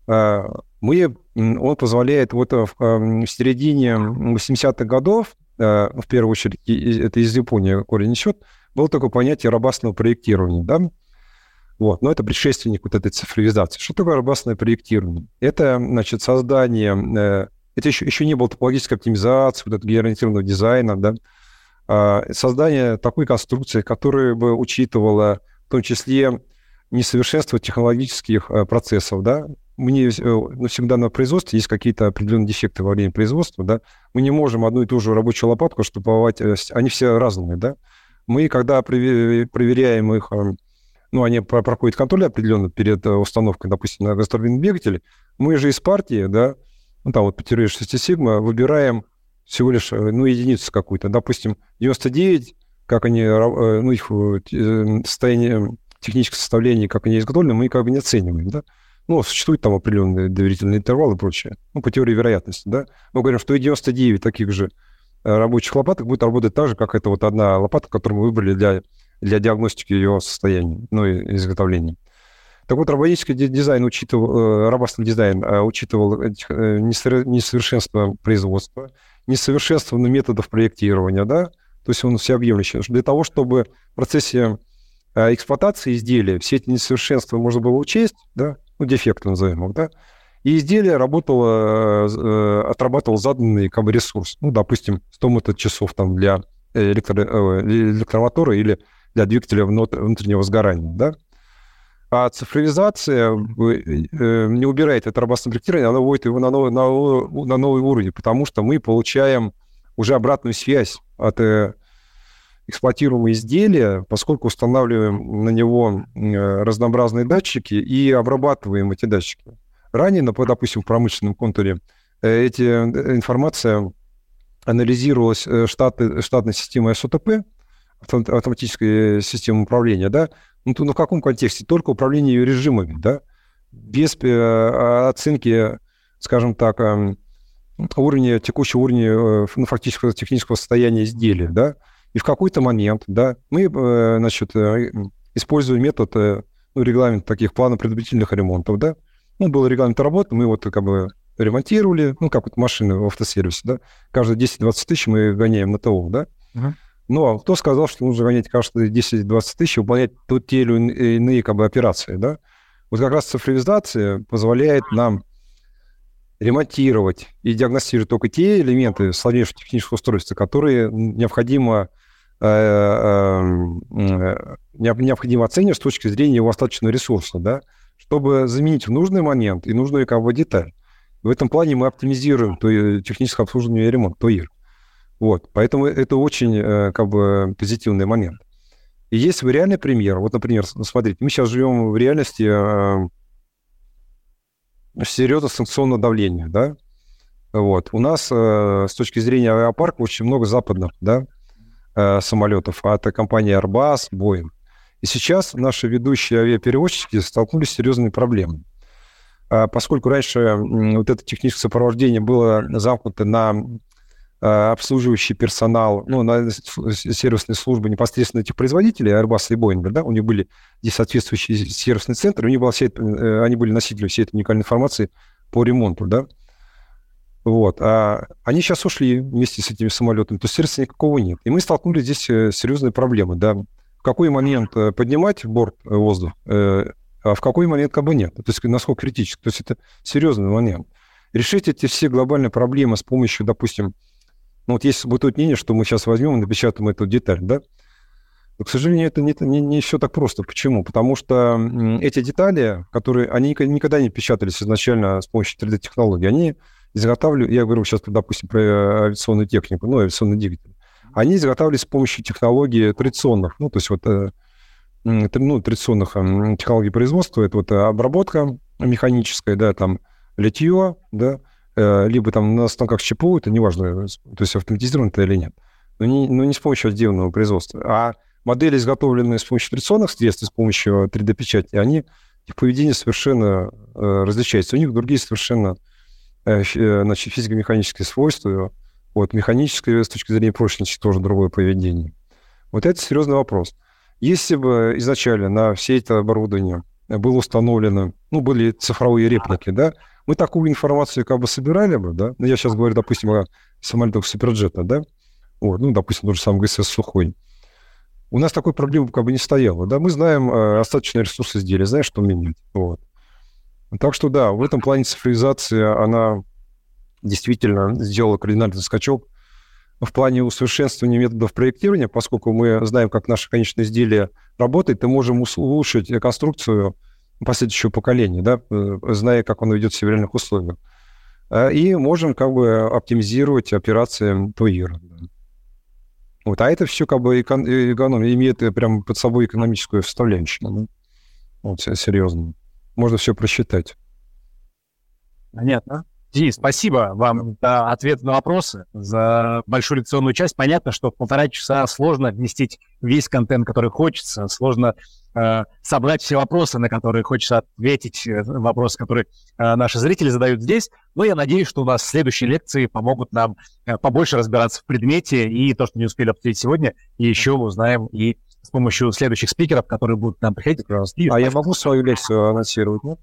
Мы, он позволяет вот в, в середине 80-х годов, в первую очередь, это из Японии корень несет, было такое понятие робастного проектирования, да, вот, но это предшественник вот этой цифровизации. Что такое робастное проектирование? Это, значит, создание это еще, еще не было топологической оптимизации, вот этого генеративного дизайна, да, а, создание такой конструкции, которая бы учитывала в том числе несовершенство технологических э, процессов, да, мне э, ну, всегда на производстве есть какие-то определенные дефекты во время производства, да, мы не можем одну и ту же рабочую лопатку штамповать, э, они все разные, да. Мы, когда проверяем их, ну, они проходят контроль определенно перед установкой, допустим, на газотурбинный двигатель, мы же из партии, да, ну, там вот по теории 6 сигма, выбираем всего лишь, э, ну, единицу какую-то. Допустим, 99, как они, э, ну, их э, состояние, техническое составление, как они изготовлены, мы как бы не оцениваем, да. Ну, существуют там определенные доверительные интервалы и прочее. Ну, по теории вероятности, да. Мы говорим, что и 99 таких же рабочих лопаток будет работать так же, как это вот одна лопата, которую мы выбрали для, для диагностики ее состояния, ну, и изготовления. Так вот, роботический дизайн учитывал, э, робастный дизайн э, учитывал э, несовершенство производства, несовершенство методов проектирования, да, то есть он всеобъемлющий. Для того, чтобы в процессе эксплуатации изделия все эти несовершенства можно было учесть, да, ну, дефекты назовем их, да, и изделие работало, отрабатывал заданный как бы ресурс. Ну, допустим, 100 моточасов там для электро, электромотора или для двигателя внутреннего сгорания, да. А цифровизация э, не убирает это робастное проектирование, она вводит его на новый, на, на новый уровень, потому что мы получаем уже обратную связь от э, эксплуатируемого изделия, поскольку устанавливаем на него э, разнообразные датчики и обрабатываем эти датчики. Ранее, допустим, в промышленном контуре эти информация анализировалась штаты, штатной системой СОТП, автоматической системой управления, да, ну, то, ну, в каком контексте? Только управление ее режимами, да? Без э, оценки, скажем так, э, уровня, текущего уровня, э, ну, фактического технического состояния изделия, да? И в какой-то момент, да, мы, э, значит, э, используем метод, э, ну, регламент таких планов предупредительных ремонтов, да? Ну, был регламент работы, мы вот как бы ремонтировали, ну, как вот машины в автосервисе, да? Каждые 10-20 тысяч мы гоняем на ТО, да? Uh-huh. Ну, а кто сказал, что нужно гонять каждые 10-20 тысяч, выполнять тут те или иные как бы, операции, да? Вот как раз цифровизация позволяет нам ремонтировать и диагностировать только те элементы сложнейшего технического устройства, которые необходимо, э, э, необходимо оценивать с точки зрения его остаточного ресурса, да, чтобы заменить в нужный момент и нужную как бы деталь. В этом плане мы оптимизируем то техническое обслуживание и ремонт, ТОИР. Вот, поэтому это очень э, как бы позитивный момент. И есть реальный пример. Вот, например, смотрите, мы сейчас живем в реальности э, серьезного санкционного давления, да. Вот. У нас э, с точки зрения авиапарка очень много западных да, самолетов от компании Airbus, Boeing. И сейчас наши ведущие авиаперевозчики столкнулись с серьезными проблемами. А поскольку раньше вот это техническое сопровождение было замкнуто на обслуживающий персонал, ну, на сервисные службы непосредственно этих производителей, Airbus и Boeing, да, у них были здесь соответствующие сервисные центры, у них была вся эта, э, они были носителями всей этой уникальной информации по ремонту, да. Вот. А они сейчас ушли вместе с этими самолетами, то есть сервиса никакого нет. И мы столкнулись здесь э, с серьезной проблемой, да. В какой момент поднимать борт воздух, а в какой момент как бы нет. То есть насколько критически. То есть это серьезный момент. Решить эти все глобальные проблемы с помощью, допустим, ну, вот есть бытует мнение, что мы сейчас возьмем и напечатаем эту деталь, да? Но, к сожалению, это не, не, не все так просто. Почему? Потому что эти детали, которые, они никогда не печатались изначально с помощью 3D-технологий, они изготавливают, я говорю сейчас, допустим, про авиационную технику, ну, авиационный двигатель, они изготавливались с помощью технологий традиционных, ну, то есть вот э, ну, традиционных технологий производства, это вот обработка механическая, да, там литье, да, либо там на станках ЧПУ, это неважно, то есть автоматизировано это или нет, но не, но не с помощью отделанного производства. А модели, изготовленные с помощью традиционных средств, с помощью 3D-печати, они их поведение совершенно э, различается. У них другие совершенно э, э, физико-механические свойства. Вот, механическое с точки зрения прочности тоже другое поведение. Вот это серьезный вопрос. Если бы изначально на все это оборудование было установлено, ну, были цифровые реплики, да, мы такую информацию как бы собирали бы, да, ну, я сейчас говорю, допустим, о самолетах Суперджета, да, вот, ну, допустим, тот же самый ГСС «Сухой», у нас такой проблемы как бы не стояло. Да? Мы знаем э, остаточные ресурсы изделия, знаем, что менять. Вот. Так что да, в этом плане цифровизация, она действительно сделала кардинальный скачок в плане усовершенствования методов проектирования, поскольку мы знаем, как наше конечное изделие работает, и можем улучшить конструкцию последующего поколения, да, э, зная, как оно ведет себя в реальных условиях. Э, и можем как бы оптимизировать операции ТОИР. Вот, а это все как бы экон- экономия имеет э, прям под собой экономическую составляющую. Да? Вот, серьезно. Можно все просчитать. Понятно. Денис, спасибо вам за ответ на вопросы, за большую лекционную часть. Понятно, что в полтора часа сложно вместить весь контент, который хочется, сложно э, собрать все вопросы, на которые хочется ответить, э, вопросы, которые э, наши зрители задают здесь. Но я надеюсь, что у нас следующие лекции помогут нам э, побольше разбираться в предмете и то, что не успели обсудить сегодня, и еще узнаем и с помощью следующих спикеров, которые будут к нам приходить. А я могу свою лекцию анонсировать, нет?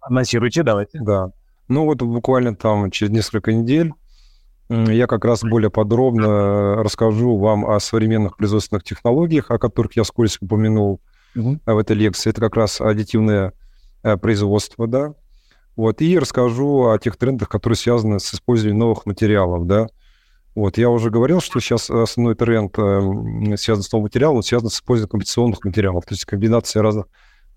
Анонсируйте, давайте. Да. Ну вот буквально там через несколько недель я как раз более подробно расскажу вам о современных производственных технологиях, о которых я вскользь упомянул угу. в этой лекции. Это как раз аддитивное э, производство, да. Вот, и расскажу о тех трендах, которые связаны с использованием новых материалов, да. Вот, я уже говорил, что сейчас основной тренд э, связан с новым материалом, связан с использованием комбинационных материалов, то есть комбинация разных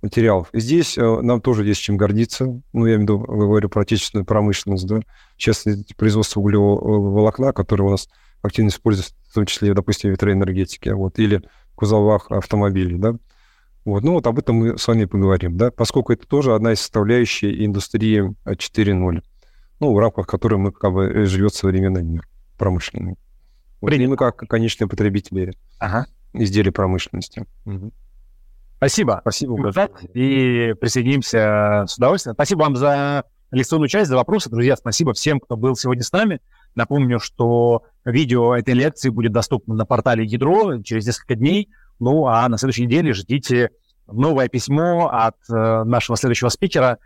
материалов. И здесь э, нам тоже есть чем гордиться. Ну, я имею в виду, говорю про отечественную промышленность, да, частности, производство углевого волокна, которое у нас активно используется, в том числе, допустим, ветроэнергетике, вот, или в кузовах автомобилей, да. Вот, ну, вот об этом мы с вами поговорим, да, поскольку это тоже одна из составляющих индустрии 4.0, ну, в рамках которой мы, как бы, живет современный мир промышленный. Вот, и мы как конечные потребители ага. изделий промышленности. Угу. Спасибо. Спасибо. И присоединимся с удовольствием. Спасибо вам за лекционную часть, за вопросы. Друзья, спасибо всем, кто был сегодня с нами. Напомню, что видео этой лекции будет доступно на портале Ядро через несколько дней. Ну, а на следующей неделе ждите новое письмо от э, нашего следующего спикера.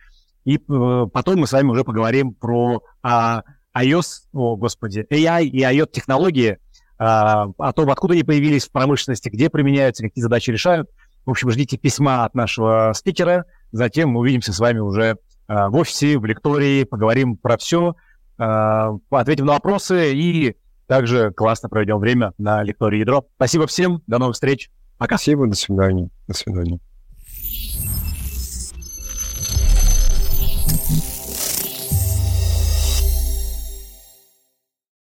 И э, потом мы с вами уже поговорим про э, iOS, о, господи, AI и IoT-технологии, э, о том, откуда они появились в промышленности, где применяются, какие задачи решают. В общем, ждите письма от нашего спикера. Затем мы увидимся с вами уже э, в офисе, в лектории, поговорим про все, э, ответим на вопросы и также классно проведем время на лектории ядро. Спасибо всем, до новых встреч. Пока. Спасибо, до свидания. До свидания.